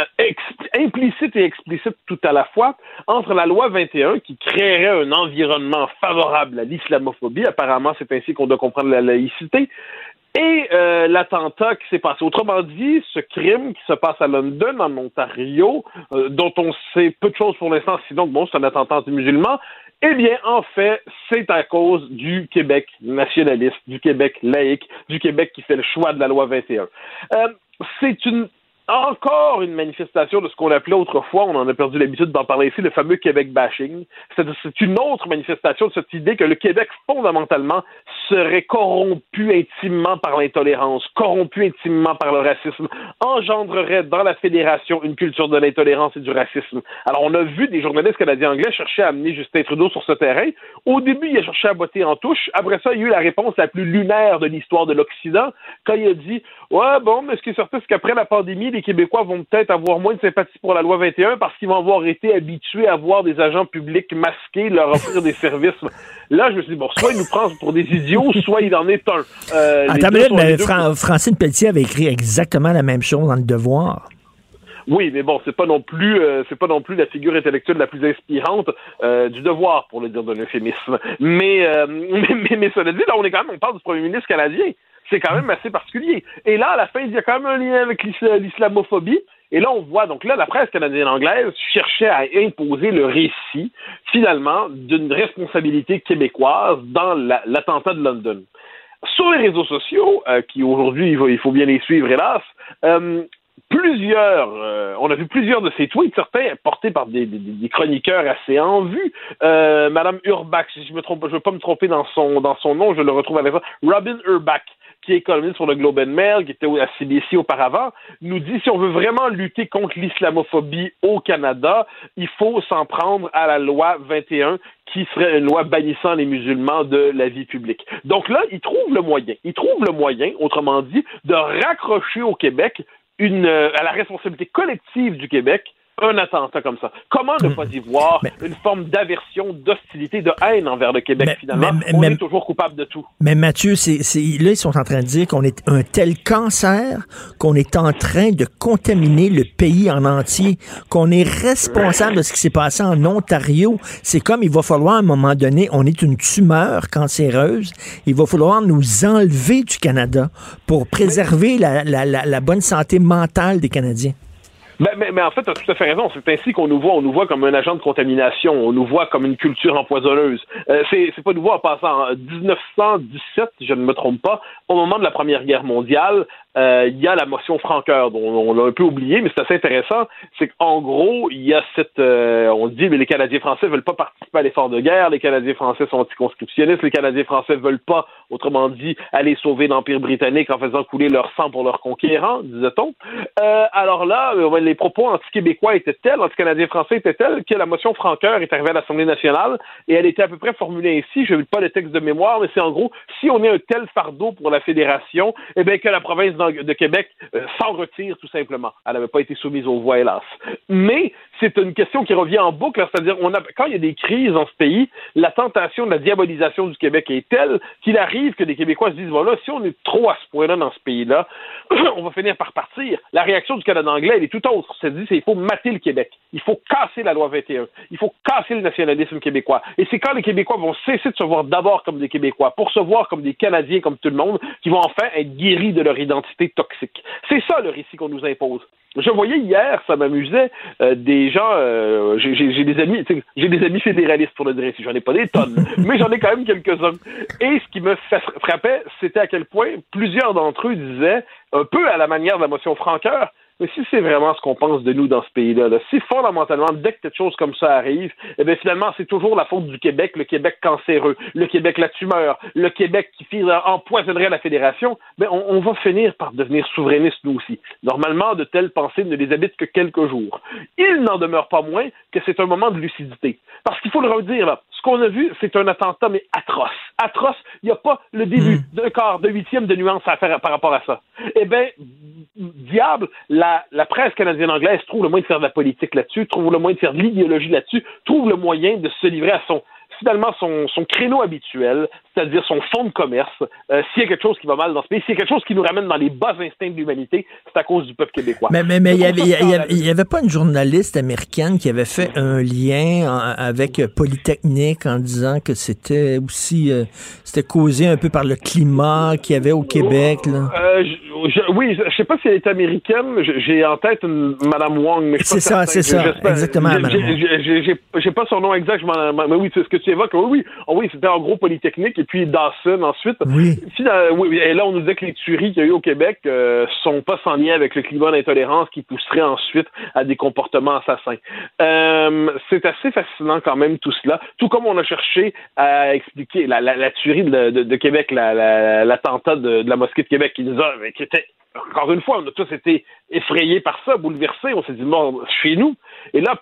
implicite et explicite tout à la fois, entre la loi 21 qui créerait un environnement favorable à l'islamophobie, apparemment c'est ainsi qu'on doit comprendre la laïcité, et euh, l'attentat qui s'est passé. Autrement dit, ce crime qui se passe à London, en Ontario, euh, dont on sait peu de choses pour l'instant, sinon bon, c'est un attentat anti-musulman, eh bien, en fait, c'est à cause du Québec nationaliste, du Québec laïque, du Québec qui fait le choix de la loi 21. Euh, c'est une encore une manifestation de ce qu'on appelait autrefois, on en a perdu l'habitude d'en parler ici, le fameux Québec bashing. C'est une autre manifestation de cette idée que le Québec, fondamentalement, serait corrompu intimement par l'intolérance, corrompu intimement par le racisme, engendrerait dans la fédération une culture de l'intolérance et du racisme. Alors, on a vu des journalistes canadiens anglais chercher à amener Justin Trudeau sur ce terrain. Au début, il a cherché à botter en touche. Après ça, il y a eu la réponse la plus lunaire de l'histoire de l'Occident quand il a dit Ouais, bon, mais ce qui est certain, c'est qu'après la pandémie, les Québécois vont peut-être avoir moins de sympathie pour la loi 21 parce qu'ils vont avoir été habitués à voir des agents publics masqués leur offrir des services. Là, je me suis dit, bon, soit il nous prend pour des idiots, soit il en est un. Euh, les Attends, deux mais, Francine Pelletier avait écrit exactement la même chose dans Le Devoir. Oui, mais bon, c'est pas non plus, euh, c'est pas non plus la figure intellectuelle la plus inspirante euh, du devoir, pour le dire d'un euphémisme. Mais, euh, mais, mais, mais cela dit, là, on est quand même, on parle du premier ministre canadien. C'est quand même assez particulier. Et là, à la fin, il y a quand même un lien avec l'is- l'islamophobie. Et là, on voit, donc là, la presse canadienne-anglaise cherchait à imposer le récit, finalement, d'une responsabilité québécoise dans la- l'attentat de London. Sur les réseaux sociaux, euh, qui aujourd'hui, il faut, bien les suivre, hélas, euh, plusieurs, euh, on a vu plusieurs de ces tweets, certains portés par des, chroniqueurs assez en vue. Madame Urbach, si je me trompe, je veux pas me tromper dans son dans son nom, je le retrouve avec ça. Robin Urbach, qui est coloniste sur le Globe and Mail, qui était à CBC auparavant, nous dit si on veut vraiment lutter contre l'islamophobie au Canada, il faut s'en prendre à la loi 21 qui serait une loi bannissant les musulmans de la vie publique. Donc là, il trouve le moyen. Il trouve le moyen, autrement dit, de raccrocher au Québec euh, à la responsabilité collective du Québec un attentat comme ça. Comment ne pas y voir une forme d'aversion, d'hostilité, de haine envers le Québec, finalement? on est toujours coupable de tout. Mais Mathieu, c'est, là, ils sont en train de dire qu'on est un tel cancer qu'on est en train de contaminer le pays en entier, qu'on est responsable de ce qui s'est passé en Ontario. C'est comme il va falloir, à un moment donné, on est une tumeur cancéreuse, il va falloir nous enlever du Canada pour préserver la, la, la, la bonne santé mentale des Canadiens. Mais, mais, en fait, tu as tout à fait raison. C'est ainsi qu'on nous voit. On nous voit comme un agent de contamination. On nous voit comme une culture empoisonneuse. Euh, c'est, pas nouveau en passant. En 1917, je ne me trompe pas, au moment de la Première Guerre mondiale, il y a la motion Franqueur, dont on l'a un peu oublié, mais c'est assez intéressant. C'est qu'en gros, il y a cette... Euh, on dit, mais les Canadiens français veulent pas participer à l'effort de guerre, les Canadiens français sont anticonscriptionnistes, les Canadiens français veulent pas, autrement dit, aller sauver l'Empire britannique en faisant couler leur sang pour leurs conquérants, disait-on. Euh, alors là, les propos anti-québécois étaient tels, anti-canadiens français étaient tels, que la motion Franqueur est arrivée à l'Assemblée nationale et elle était à peu près formulée ainsi, je ne pas le texte de mémoire, mais c'est en gros, si on est un tel fardeau pour la fédération, eh bien que la province de Québec euh, s'en retire tout simplement. Elle n'avait pas été soumise aux voix, hélas. Mais c'est une question qui revient en boucle, c'est-à-dire on a, quand il y a des crises dans ce pays, la tentation de la diabolisation du Québec est telle qu'il arrive que des Québécois se disent voilà, si on est trop à ce point-là dans ce pays-là, on va finir par partir. La réaction du Canada anglais, elle est tout autre. C'est dit, il faut mater le Québec. Il faut casser la loi 21. Il faut casser le nationalisme québécois. Et c'est quand les Québécois vont cesser de se voir d'abord comme des Québécois, pour se voir comme des Canadiens comme tout le monde, qui vont enfin être guéris de leur identité toxique. C'est ça le récit qu'on nous impose. Je voyais hier, ça m'amusait, euh, des gens, euh, j'ai des amis, j'ai des amis fédéralistes pour le dire si j'en ai pas des tonnes, mais j'en ai quand même quelques-uns. Et ce qui me frappait, c'était à quel point plusieurs d'entre eux disaient, un peu à la manière de la motion Franqueur, mais si c'est vraiment ce qu'on pense de nous dans ce pays-là, si fondamentalement, dès que quelque chose comme ça arrive, eh bien finalement, c'est toujours la faute du Québec, le Québec cancéreux, le Québec la tumeur, le Québec qui empoisonnerait la fédération, ben on, on, va finir par devenir souverainiste nous aussi. Normalement, de telles pensées ne les habitent que quelques jours. Il n'en demeure pas moins que c'est un moment de lucidité. Parce qu'il faut le redire, là, ce qu'on a vu, c'est un attentat, mais atroce. Atroce, il n'y a pas le début hmm. d'un quart, de huitième de nuance à faire par rapport à ça. Eh bien, diable, la, la presse canadienne-anglaise trouve le moyen de faire de la politique là-dessus, trouve le moyen de faire de l'idéologie là-dessus, trouve le moyen de se livrer à son, finalement son, son créneau habituel, c'est-à-dire son fonds de commerce. Euh, s'il y a quelque chose qui va mal dans ce pays, s'il y a quelque chose qui nous ramène dans les bas instincts de l'humanité, c'est à cause du peuple québécois. Mais mais mais il y avait y, avait pas une journaliste américaine qui avait fait un lien avec Polytechnique en disant que c'était aussi euh, c'était causé un peu par le climat qu'il y avait au Québec là? Euh, oui, je, sais pas si elle est américaine. J'ai en tête une Madame Wong, c'est ça, c'est ça, exactement. J'ai pas son nom exact, mais oui, c'est ce que tu évoques. Oui, oui, oh, oui, c'était en gros Polytechnique et puis Dawson ensuite. Oui. oui. Et là, on nous disait que les tueries qu'il y a eu au Québec euh, sont pas sans lien avec le climat d'intolérance qui pousserait ensuite à des comportements assassins. Euh, c'est assez fascinant quand même tout cela. Tout comme on a cherché à expliquer la, la, tuerie de, de, de Québec, l'attentat de, de, la mosquée de Québec qui nous a, qui était encore une fois, on a tous été effrayés par ça, bouleversés. On s'est dit, bon, chez nous. Et là,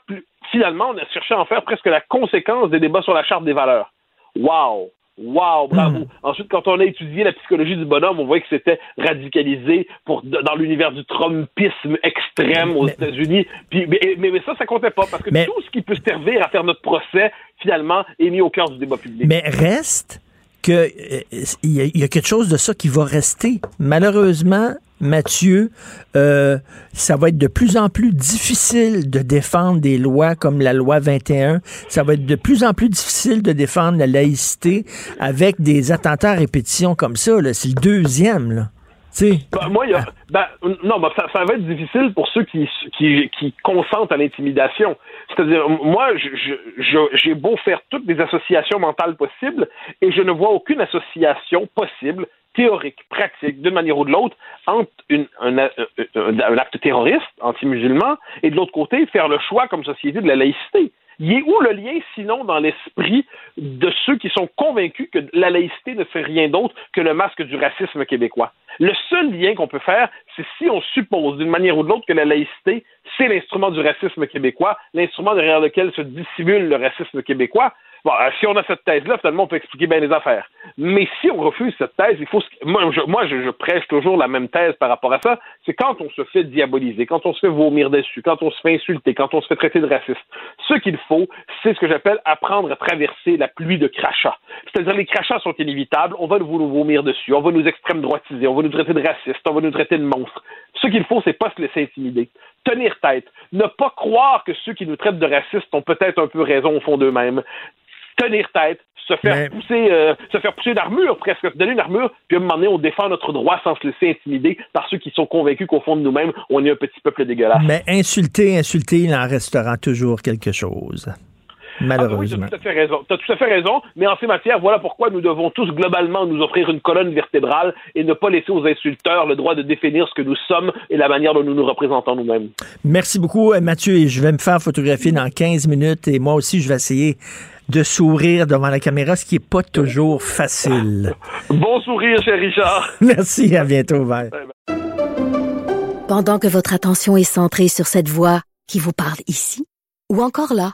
finalement, on a cherché à en faire presque la conséquence des débats sur la charte des valeurs. Wow! Wow, bravo. Hmm. Ensuite, quand on a étudié la psychologie du bonhomme, on voit que c'était radicalisé pour dans l'univers du Trumpisme extrême aux États-Unis. Puis, mais, mais, ça, ça comptait pas parce que tout ce qui peut servir à faire notre procès, finalement, est mis au cœur du débat public. Mais reste qu'il euh, y, a quelque chose de ça qui va rester. Malheureusement, Mathieu, euh, ça va être de plus en plus difficile de défendre des lois comme la loi 21. Ça va être de plus en plus difficile de défendre la laïcité avec des attentats à répétition comme ça. C'est le deuxième. Là. Ben, moi, y a, ben, non, ben, ça, ça, va être difficile pour ceux qui, qui, qui consentent à l'intimidation. C'est-à-dire, moi, j'ai beau faire toutes les associations mentales possibles et je ne vois aucune association possible théorique, pratique, d'une manière ou de l'autre, entre un, acte terroriste anti-musulman et de l'autre côté, faire le choix comme société de la laïcité. Il est où le lien, sinon, dans l'esprit de ceux qui sont convaincus que la laïcité ne fait rien d'autre que le masque du racisme québécois? Le seul lien qu'on peut faire, c'est si on suppose d'une manière ou de l'autre que la laïcité, c'est l'instrument du racisme québécois, l'instrument derrière lequel se dissimule le racisme québécois. Bon, euh, si on a cette thèse-là, finalement, on peut expliquer bien les affaires. Mais si on refuse cette thèse, il faut. Moi, je, moi, je, prêche toujours la même thèse par rapport à ça. C'est quand on se fait diaboliser, quand on se fait vomir dessus, quand on se fait insulter, quand on se fait traiter de raciste. Ce qu'il faut, c'est ce que j'appelle apprendre à traverser la pluie de crachats. C'est-à-dire, les crachats sont inévitables. On va nous vomir dessus, on va nous extrême droitiser, on va nous traiter de racistes, on va nous traiter de monstres. Ce qu'il faut, c'est pas se laisser intimider. Tenir tête. Ne pas croire que ceux qui nous traitent de racistes ont peut-être un peu raison au fond d'eux-mêmes tenir tête, se faire pousser, euh, se faire pousser d'armure, presque, se donner une armure, puis à un moment donné, on défend notre droit sans se laisser intimider par ceux qui sont convaincus qu'au fond de nous-mêmes, on est un petit peuple dégueulasse. Mais insulter, insulter, il en restera toujours quelque chose. Malheureusement. Ah, tu as tout à fait raison. Tu as tout à fait raison, mais en ces matières, voilà pourquoi nous devons tous globalement nous offrir une colonne vertébrale et ne pas laisser aux insulteurs le droit de définir ce que nous sommes et la manière dont nous nous représentons nous-mêmes. Merci beaucoup, Mathieu, et je vais me faire photographier dans 15 minutes et moi aussi, je vais essayer de sourire devant la caméra, ce qui n'est pas toujours facile. Bon sourire, cher Richard. Merci, à bientôt. Bye. Pendant que votre attention est centrée sur cette voix qui vous parle ici, ou encore là,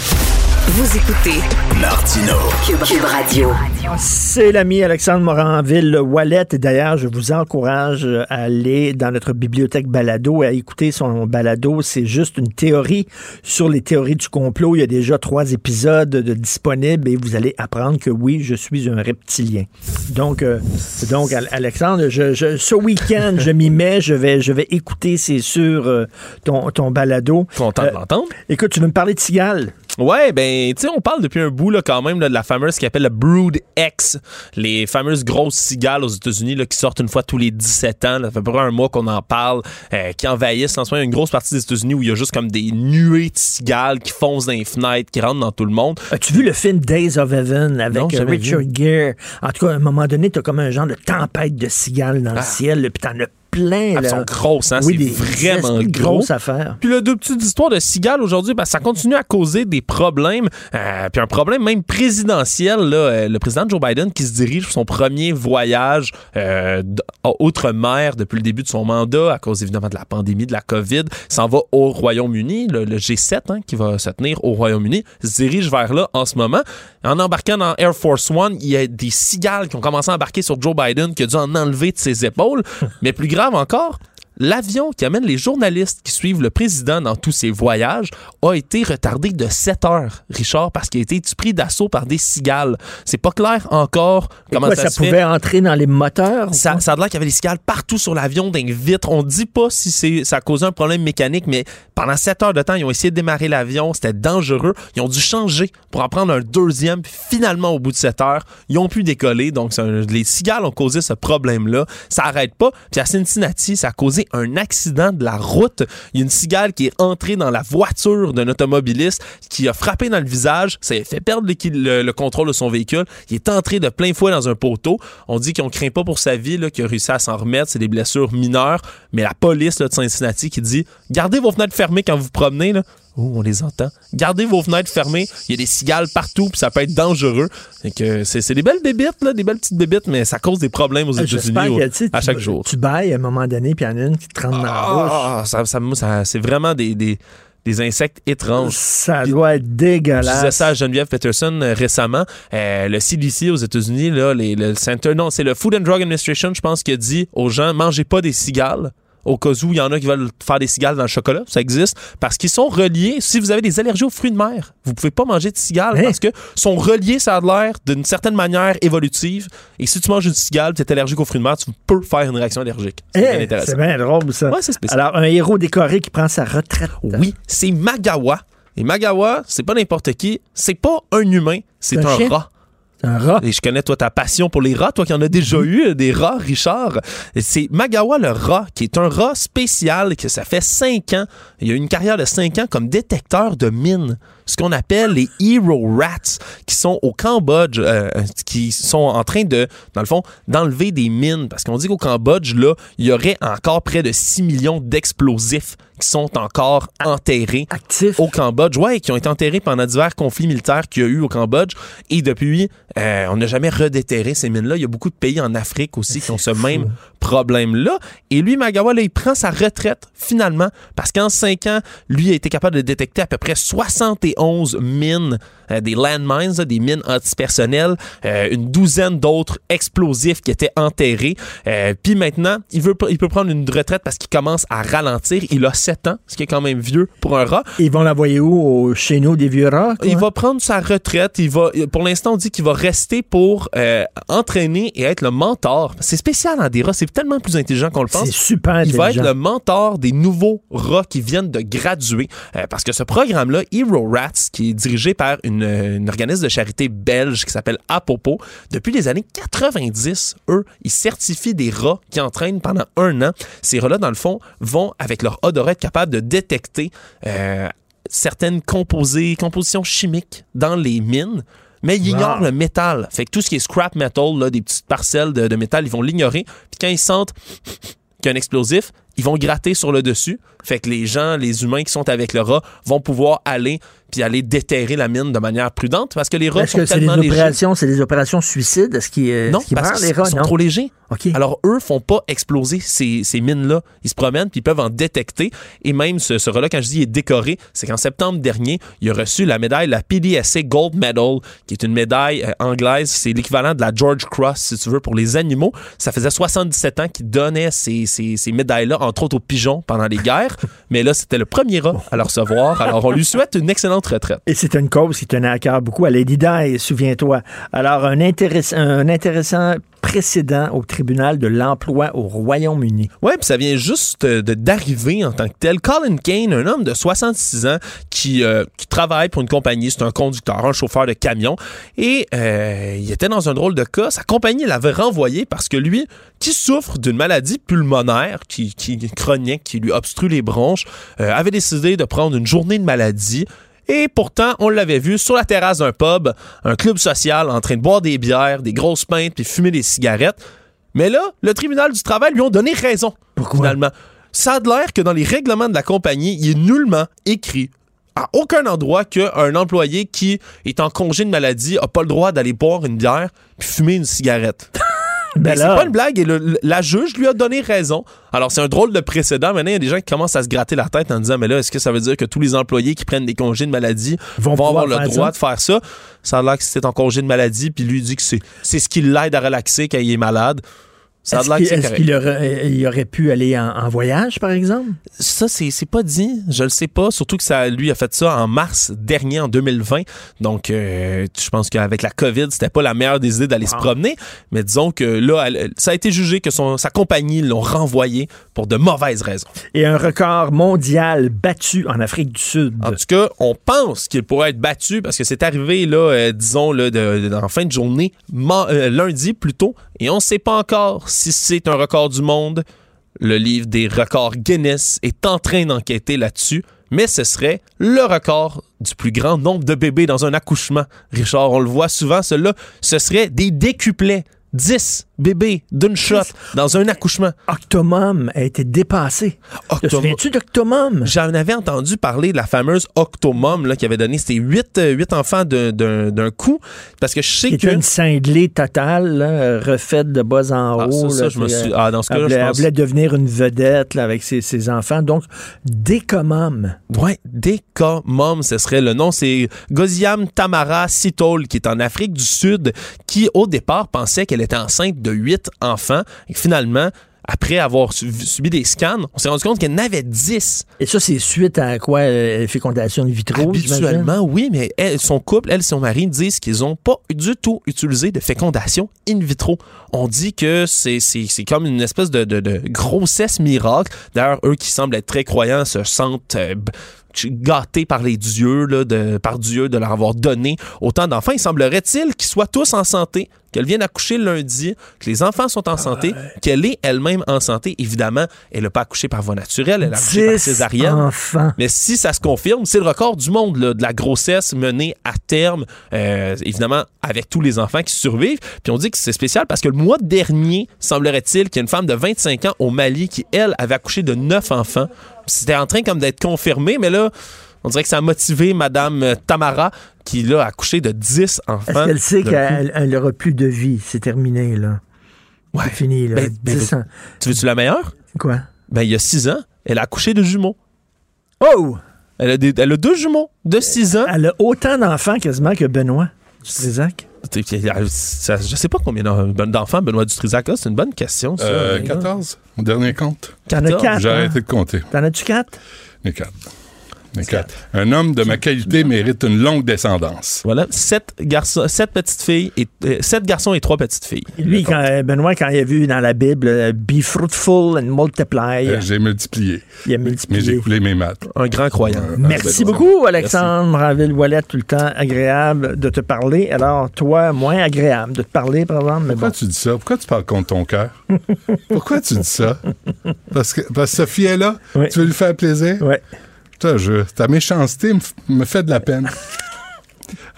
Vous écoutez Martino, Cube, Radio. C'est l'ami Alexandre Moranville Wallet. Et d'ailleurs, je vous encourage à aller dans notre bibliothèque balado et à écouter son balado. C'est juste une théorie sur les théories du complot. Il y a déjà trois épisodes de disponibles et vous allez apprendre que oui, je suis un reptilien. Donc, euh, donc Alexandre, je, ce week-end, je m'y mets. Je vais, je vais écouter, c'est sûr, euh, ton, ton balado. Content de Euh, l'entendre. Écoute, tu veux me parler de cigales? Ouais, ben, tu sais, on parle depuis un bout, là, quand même, là, de la fameuse qui appelle le Brood X, les fameuses grosses cigales aux États-Unis, là, qui sortent une fois tous les 17 ans. Là, ça fait à peu près un mois qu'on en parle, euh, qui envahissent en ce moment. Une grosse partie des États-Unis où il y a juste comme des nuées de cigales qui foncent dans les fenêtres, qui rentrent dans tout le monde. As-tu vu le film Days of Heaven avec Non, euh, Richard vu. Gere? En tout cas, à un moment donné, t'as comme un genre de tempête de cigales dans le Ah. ciel, puis t'en as plein. Elles là. sont grosses, hein? Oui, c'est vraiment gros. grosses affaires. Puis là, deux petites histoires de cigales aujourd'hui, ben, ça continue à causer des problèmes. Euh, puis un problème même présidentiel. Là, Euh, le président Joe Biden qui se dirige pour son premier voyage euh, outre-mer depuis le début de son mandat, à cause évidemment de la pandémie, de la COVID, s'en va au Royaume-Uni. Le, le G7 hein, qui va se tenir au Royaume-Uni se dirige vers là en ce moment. En embarquant dans Air Force One, il y a des cigales qui ont commencé à embarquer sur Joe Biden qui a dû en enlever de ses épaules. Mais plus grave encore, L'avion qui amène les journalistes qui suivent le président dans tous ses voyages a été retardé de 7 heures, Richard, parce qu'il a été pris d'assaut par des cigales. C'est pas clair encore Et comment quoi, ça, ça se fait. pouvait entrer dans les moteurs? Ça, ça a l'air qu'il y avait des cigales partout sur l'avion, dans les vitres. On dit pas si c'est, ça a causé un problème mécanique, mais pendant 7 heures de temps, ils ont essayé de démarrer l'avion. C'était dangereux. Ils ont dû changer pour en prendre un deuxième. Puis finalement, au bout de 7 heures, ils ont pu décoller. Donc, les cigales ont causé ce problème-là. Ça arrête pas. Puis à Cincinnati, ça a causé un accident de la route. Il y a une cigale qui est entrée dans la voiture d'un automobiliste qui a frappé dans le visage. Ça a fait perdre le, le contrôle de son véhicule. Il est entré de plein fouet dans un poteau. On dit qu'on craint pas pour sa vie, qu'il a réussi à s'en remettre. C'est des blessures mineures. Mais la police là, de Cincinnati qui dit gardez vos fenêtres fermées quand vous vous promenez. Oh, on les entend. Gardez vos fenêtres fermées. Il y a des cigales partout, puis ça peut être dangereux. C'est, des belles bébites, là, des belles petites bébites, mais ça cause des problèmes aux Ah, États-Unis à chaque jour. Tu bailles à un moment donné, puis il y en a une qui te rentre dans la bouche. Ah, ça, ça- c'est vraiment des, des, des insectes étranges. Ça doit être Je disais dégueulasse. ça à Geneviève Peterson euh, récemment. Euh, le CDC aux États-Unis, là, les- le Center, non, c'est le Food and Drug Administration, je pense, qui a dit aux gens mangez pas des cigales. Au cas où il y en a qui veulent faire des cigales dans le chocolat, ça existe, parce qu'ils sont reliés. Si vous avez des allergies aux fruits de mer, vous pouvez pas manger de cigales Hein? parce que sont reliés, ça a l'air, d'une certaine manière évolutive. Et si tu manges une cigale, tu es allergique aux fruits de mer, tu peux faire une réaction allergique. C'est Eh, bien intéressant. c'est bien drôle, ça. Ouais, c'est spécial. Alors, un héros décoré qui prend sa retraite. Oui, c'est Magawa. Et Magawa, c'est pas n'importe qui, c'est pas un humain, c'est Un un, rat. Un rat. Et je connais, toi, ta passion pour les rats. Toi qui en as déjà eu euh, des rats, Richard. C'est Magawa le rat, qui est un rat spécial, que ça fait cinq ans. Il a eu une carrière de cinq ans comme détecteur de mines. Ce qu'on appelle les Hero Rats, qui sont au Cambodge, euh, qui sont en train de, dans le fond, d'enlever des mines. Parce qu'on dit qu'au Cambodge, là, il y aurait encore près de 6 millions d'explosifs qui sont encore enterrés au Cambodge. Ouais, qui ont été enterrés pendant divers conflits militaires qu'il y a eu au Cambodge. Et depuis, euh, on n'a jamais redéterré ces mines-là. Il y a beaucoup de pays en Afrique aussi qui ont ce même problème-là. Et lui, Magawa, là, il prend sa retraite finalement parce qu'en cinq ans, lui a été capable de détecter à peu près 71 mines, euh, des landmines, là, des mines antipersonnelles, euh, une douzaine d'autres explosifs qui étaient enterrés. Euh, Puis maintenant, il, veut, il peut prendre une retraite parce qu'il commence à ralentir. Il a 7 ans, ce qui est quand même vieux pour un rat. Ils vont l'envoyer où? Au- Chez nous, des vieux rats? quoi? Il va prendre sa retraite. Il va, pour l'instant, on dit qu'il va rester pour euh, entraîner et être le mentor. C'est spécial dans des rats. C'est tellement plus intelligent qu'on le pense. C'est super Il va être intelligent. le mentor des nouveaux rats qui viennent de graduer. Euh, parce que ce programme-là, Hero Rats, qui est dirigé par une, une organisme de charité belge qui s'appelle Apopo, depuis les années 90, eux, ils certifient des rats qui entraînent pendant un an. Ces rats-là, dans le fond, vont, avec leur odorat, être capables de détecter euh, certaines composés, compositions chimiques dans les mines. Mais ils Wow. ignorent le métal. Fait que tout ce qui est scrap metal, là, des petites parcelles de, de métal, ils vont l'ignorer. Puis quand ils sentent qu'il y a un explosif, ils vont gratter sur le dessus. Fait que les gens, les humains qui sont avec le rat, vont pouvoir aller puis aller déterrer la mine de manière prudente parce que les rats Est-ce sont que c'est des tellement légers. opérations, c'est des opérations suicides? Est-ce qu'ils euh, Non, est-ce qu'ils parce qu'ils les rats? sont Non? trop légers. Alors, eux font pas exploser ces, ces mines-là. Ils se promènent puis ils peuvent en détecter. Et même ce, ce rat-là, quand je dis il est décoré, c'est qu'en septembre dernier, il a reçu la médaille, la PDSA Gold Medal, qui est une médaille euh, anglaise. C'est l'équivalent de la George Cross, si tu veux, pour les animaux. Ça faisait 77 ans qu'il donnait ces, ces, ces médailles-là, entre autres aux pigeons pendant les guerres. Mais là, c'était le premier rat à le recevoir. Alors, on lui souhaite une excellente retraite. Et c'est une cause qui tenait à cœur beaucoup à Lady Di, souviens-toi. Alors, un, un intéressant précédent au tribunal de l'emploi au Royaume-Uni. Ouais, puis ça vient juste euh, d'arriver en tant que tel. Colin Kane, un homme de 66 ans qui, euh, qui travaille pour une compagnie, c'est un conducteur, un chauffeur de camion, et euh, il était dans un drôle de cas. Sa compagnie l'avait renvoyé parce que lui, qui souffre d'une maladie pulmonaire, qui, qui chronique, qui lui obstrue les bronches, avait décidé de prendre une journée de maladie. Et pourtant, on l'avait vu sur la terrasse d'un pub, un club social en train de boire des bières, des grosses pintes puis fumer des cigarettes. Mais là, le tribunal du travail lui ont donné raison. Finalement. Ça a l'air que dans les règlements de la compagnie, il est nullement écrit à aucun endroit qu'un employé qui est en congé de maladie n'a pas le droit d'aller boire une bière puis fumer une cigarette. Ben c'est pas une blague et le- la juge lui a donné raison. Alors c'est un drôle de précédent. Maintenant, il y a des gens qui commencent à se gratter la tête en disant mais là, est-ce que ça veut dire que tous les employés qui prennent des congés de maladie vont, avoir le droit ça? de faire ça? Ça a l'air que c'est en congé de maladie puis lui dit que c'est c'est ce qui l'aide à relaxer quand il est malade. Ça a Est-ce qu'il aurait, il aurait pu aller en, en voyage, par exemple? Ça, c'est pas dit. Je le sais pas. Surtout que ça, lui a fait ça en mars dernier, en 2020. Donc, euh, je pense qu'avec la COVID, c'était pas la meilleure des idées d'aller se promener. Mais disons que là, elle- ça a été jugé que son, sa compagnie l'ont renvoyé pour de mauvaises raisons. Et un record mondial battu en Afrique du Sud. En tout cas, on pense qu'il pourrait être battu parce que c'est arrivé, là, euh, disons, là, de, de- en fin de journée, euh, lundi plutôt, et on ne sait pas encore si c'est un record du monde. Le livre des records Guinness est en train d'enquêter là-dessus, mais ce serait le record du plus grand nombre de bébés dans un accouchement. Richard, on le voit souvent, cela, ce serait des décuplets. 10 bébés d'une shot dans un accouchement. Octomum a été dépassé. Te souviens-tu d'Octomum? J'en avais entendu parler de la fameuse Octomum là, qui avait donné ses 8, enfants d'un- d'un d'un coup. Parce que je sais que. une cinglée totale, là, refaite de bas en Ah, haut. ça, ça, là, je me suis- euh, ah, dans ce cas-là, elle je voulait, pense- elle voulait devenir une vedette là, avec ses, ses enfants. Donc, Décommum. Ouais, Dekamom, ce serait le nom. C'est Goziam Tamara Sitol, qui est en Afrique du Sud, qui au départ pensait qu'elle était enceinte de 8 enfants. Et finalement, après avoir su- subi des scans, on s'est rendu compte qu'elle en avait 10. Et ça, c'est suite à quoi? euh, fécondation in vitro, Habituellement, oui, mais elle, son couple, elle et son mari disent qu'ils n'ont pas du tout utilisé de fécondation in vitro. On dit que c'est comme une espèce de, de- de grossesse miracle. D'ailleurs, eux qui semblent être très croyants se sentent euh, gâtés par les dieux, là, de, par Dieu, de leur avoir donné autant d'enfants. Il semblerait-il qu'ils soient tous en santé, qu'elle vienne accoucher lundi, que les enfants sont en santé, qu'elle est elle-même en santé. Évidemment, elle n'a pas accouché par voie naturelle, elle a accouché par césarienne. enfants. Mais si ça se confirme, c'est le record du monde là, de la grossesse menée à terme, euh, évidemment avec tous les enfants qui survivent. Puis on dit que c'est spécial parce que le mois dernier, semblerait-il qu'il y a une femme de 25 ans au Mali qui, elle, avait accouché de 9 enfants. C'était en train comme d'être confirmé, mais là, on dirait que ça a motivé Madame euh, Tamara, qui là, a couché de 10 enfants. Elle sait qu'elle n'aura plus de vie. C'est terminé, là. Ouais. C'est fini, là. Ben, ben, tu veux-tu la meilleure? Quoi? Ben, il y a 6 ans, elle a accouché de jumeaux. Oh! Elle a, deux jumeaux de 6 ans. Elle a autant d'enfants quasiment que Benoît Dutrisac. Je sais pas combien ben, d'enfants Benoît Dutrisac a. C'est une bonne question, ça. Euh, 14, mon dernier compte. T'en as 4. J'ai hein? arrêté de compter. T'en as-tu 4? Les 4 quatre. Un homme de ma qualité mérite une longue descendance. Voilà, sept, garçons, sept petites filles, et, euh, sept garçons et trois petites filles. Lui, quand, euh, Benoît, quand il a vu dans la Bible euh, Be fruitful and multiply, Euh, J'ai multiplié. il a Mais multiplié. j'ai coulé mes maths. Un grand croyant. Merci beaucoup, Alexandre Raville-Wallet. Tout le temps agréable de te parler. Alors, toi, moins agréable de te parler, par exemple. Mais Pourquoi bon. tu dis ça? Pourquoi tu parles contre ton cœur? Pourquoi tu dis ça? Parce que, parce que Sophie est là? Tu veux lui faire plaisir? Oui. Putain, je, ta méchanceté me, fait de la peine.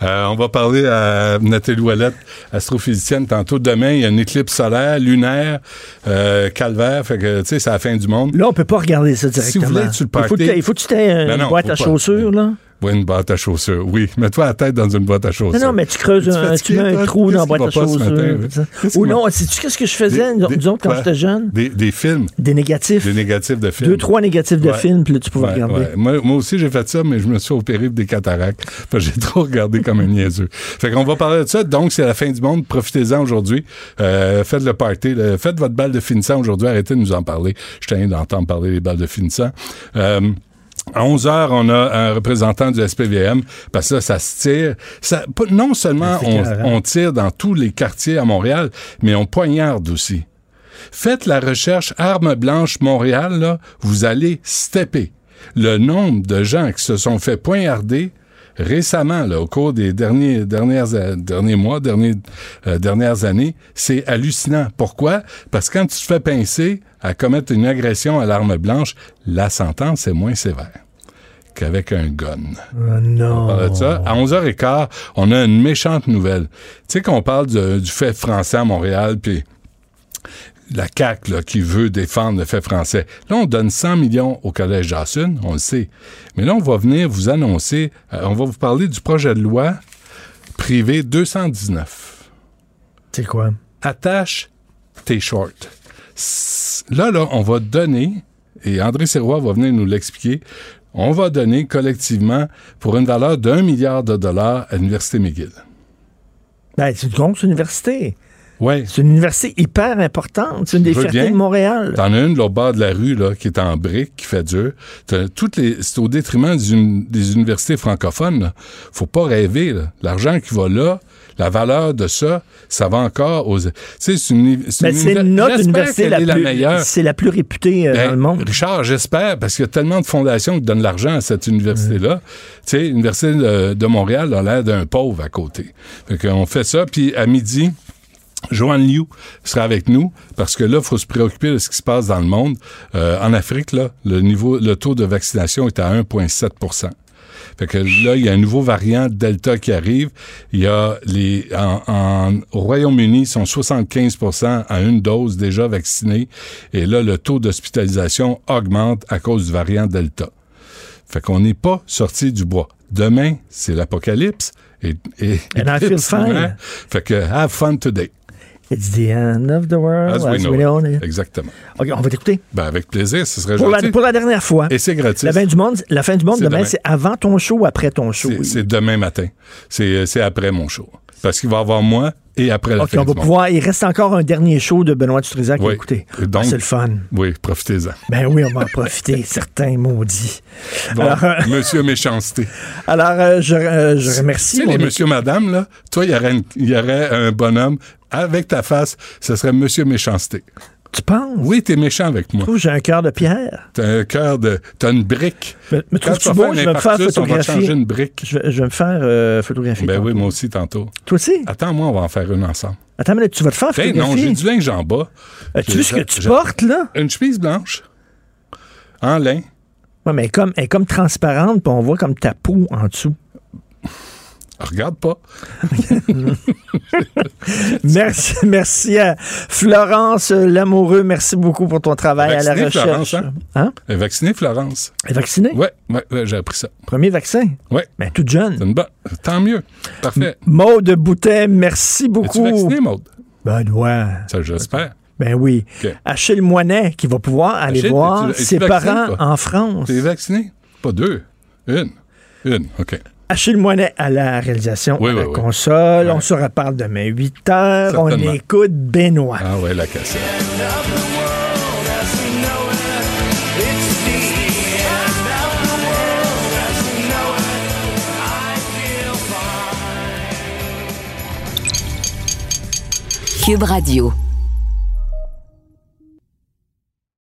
Euh, on va parler à Nathalie Ouellette, astrophysicienne, tantôt. Demain, il y a une éclipse solaire, lunaire, euh, calvaire. Fait que, tu sais, c'est la fin du monde. Là, on peut pas regarder ça directement. Si vous voulez, tu le il, faut que party. il faut que tu aies Ben une non, boîte à pas. chaussures, là. Oui, une boîte à chaussures. Oui, mets-toi la tête dans une boîte à chaussures. Non, non, mais tu creuses un, tu mets un trou dans la boîte à chaussures? matin? Ou non, sais-tu qu'est-ce que je faisais, Des- autres, quand j'étais jeune? Des, des films. Des négatifs. Des négatifs de films. Deux, trois négatifs de Ouais. films, puis là, tu pouvais Ouais, regarder. Moi, moi aussi, j'ai fait ça, mais je me suis opéré des cataractes. J'ai trop regardé comme un niaiseux. Fait qu'on va parler de ça. Donc, c'est la fin du monde. Profitez-en aujourd'hui. Euh, faites le party. le- faites votre balle de finissant aujourd'hui. Arrêtez de nous en parler. Je tiens d'entendre parler des balles de finissant. Euh, à 11 heures, on a un représentant du SPVM, parce que là, ça se tire. Ça, non seulement on, tire dans tous les quartiers à Montréal, mais on poignarde aussi. Faites la recherche Armes blanches Montréal, là, vous allez stepper. Le nombre de gens qui se sont fait poignarder récemment, là, au cours des derniers, dernières, euh, derniers mois, derniers, euh, dernières années, c'est hallucinant. Pourquoi? Parce que quand tu te fais pincer à commettre une agression à l'arme blanche, la sentence est moins sévère qu'avec un gun. Oh, non. On parle de ça. À 11h15, on a une méchante nouvelle. Tu sais qu'on parle de- du fait français à Montréal, puis la CAQ là, qui veut défendre le fait français. Là, on donne 100 millions au Collège Jassun, on le sait. Mais là, on va venir vous annoncer, euh, on va vous parler du projet de loi privé 219. C'est quoi? Attache tes shorts. Là, là, on va donner, et André Serrois va venir nous l'expliquer, on va donner collectivement pour une valeur d'un milliard de dollars à l'Université McGill. Ben, c'est une grosse université. C'est une université hyper importante. C'est une des fiertés de Montréal. T'en as une, de l'autre bord de la rue, là, qui est en briques, qui fait dur. Toutes les, c'est au détriment des, uni- des universités francophones, là. Faut pas rêver, là. L'argent qui va là, la valeur de ça, ça va encore aux, c'est une, c'est Ben, notre j'espère université la plus, meilleure. c'est la plus réputée euh, Ben, dans le monde. Richard, j'espère, parce qu'il y a tellement de fondations qui donnent l'argent à cette université-là. Tu sais, l'Université de, de Montréal a l'air d'un pauvre à côté. Fait qu'on fait ça, puis à midi, Joanne Liu sera avec nous parce que là, il faut se préoccuper de ce qui se passe dans le monde. Euh, en Afrique, là, le niveau, le taux de vaccination est à 1,7% fait que là, il y a un nouveau variant Delta qui arrive. Il y a les en, en- au Royaume-Uni, ils sont 75% à une dose déjà vaccinés. Et là, le taux d'hospitalisation augmente à cause du variant Delta. Fait qu'on n'est pas sorti du bois. Demain, c'est l'apocalypse. Et, et, And I feel fine. lunaire. Fait que have fun today. It's the end of the world. As we as know we it. know it. Exactement. OK, on va t'écouter. Ben, avec plaisir, ce serait Pour la, pour la dernière fois. Et c'est gratuit. La fin du monde, la fin du monde demain, demain. c'est avant ton show ou après ton show? C'est- C'est demain matin. C'est après mon show. Parce qu'il va y avoir moi et après la OK, fin on va pouvoir. Il reste encore un dernier show de Benoît Dutrisac à Oui. écouter. Et donc- Ah, c'est le fun. Oui, profitez-en. Ben oui, on va en profiter, certains maudits. Bon, Alors, euh, monsieur méchanceté. alors, euh, je, euh, je remercie. Tu sais, les monsieur, madame, là, toi, il y aurait, une- il y aurait un bonhomme avec ta face, ce serait monsieur méchanceté. Tu penses? Oui, t'es méchant avec moi. J'ai un cœur de pierre. T'as un cœur de. T'as une brique. Mais, mais Quand trouves-tu tu vas beau? faire Je vais me faire infarctus, on va photographier. changer une brique. Je vais, je vais me faire euh, photographier. Ben tantôt. oui, moi aussi, tantôt. Toi aussi? Attends, moi, on va en faire une ensemble. Attends, mais tu vas te faire photographier. non, j'ai du linge en bas. As-tu J'ai- vu ce que tu portes, là? Une chemise blanche. En lin. Ouais, mais elle est comme, elle est comme transparente, puis on voit comme ta peau en dessous. Regarde pas. Merci, merci à Florence Lamoureux. Merci beaucoup pour ton travail à la Vacciné, recherche. Florence, hein? Hein? Elle est vaccinée, Florence. Elle est vaccinée? Oui, ouais, ouais, j'ai appris ça. Premier vaccin? Oui. Mais toute jeune. C'est une bonne. Tant mieux. Parfait. Maude Boutet, merci beaucoup. Es-tu vacciné, Maude? Ben, ouais. Ça, j'espère. Ben oui. OK. Achille Moinet, qui va pouvoir aller Achille, voir ses vacciné, parents toi? en France. T'es vacciné? Pas deux. Une. Une, OK. Achille Moinet à la réalisation, Oui, à la oui, oui. console. On se reparle demain 8 heures. On écoute Benoît. Ah ouais, la cassette. Cube Radio.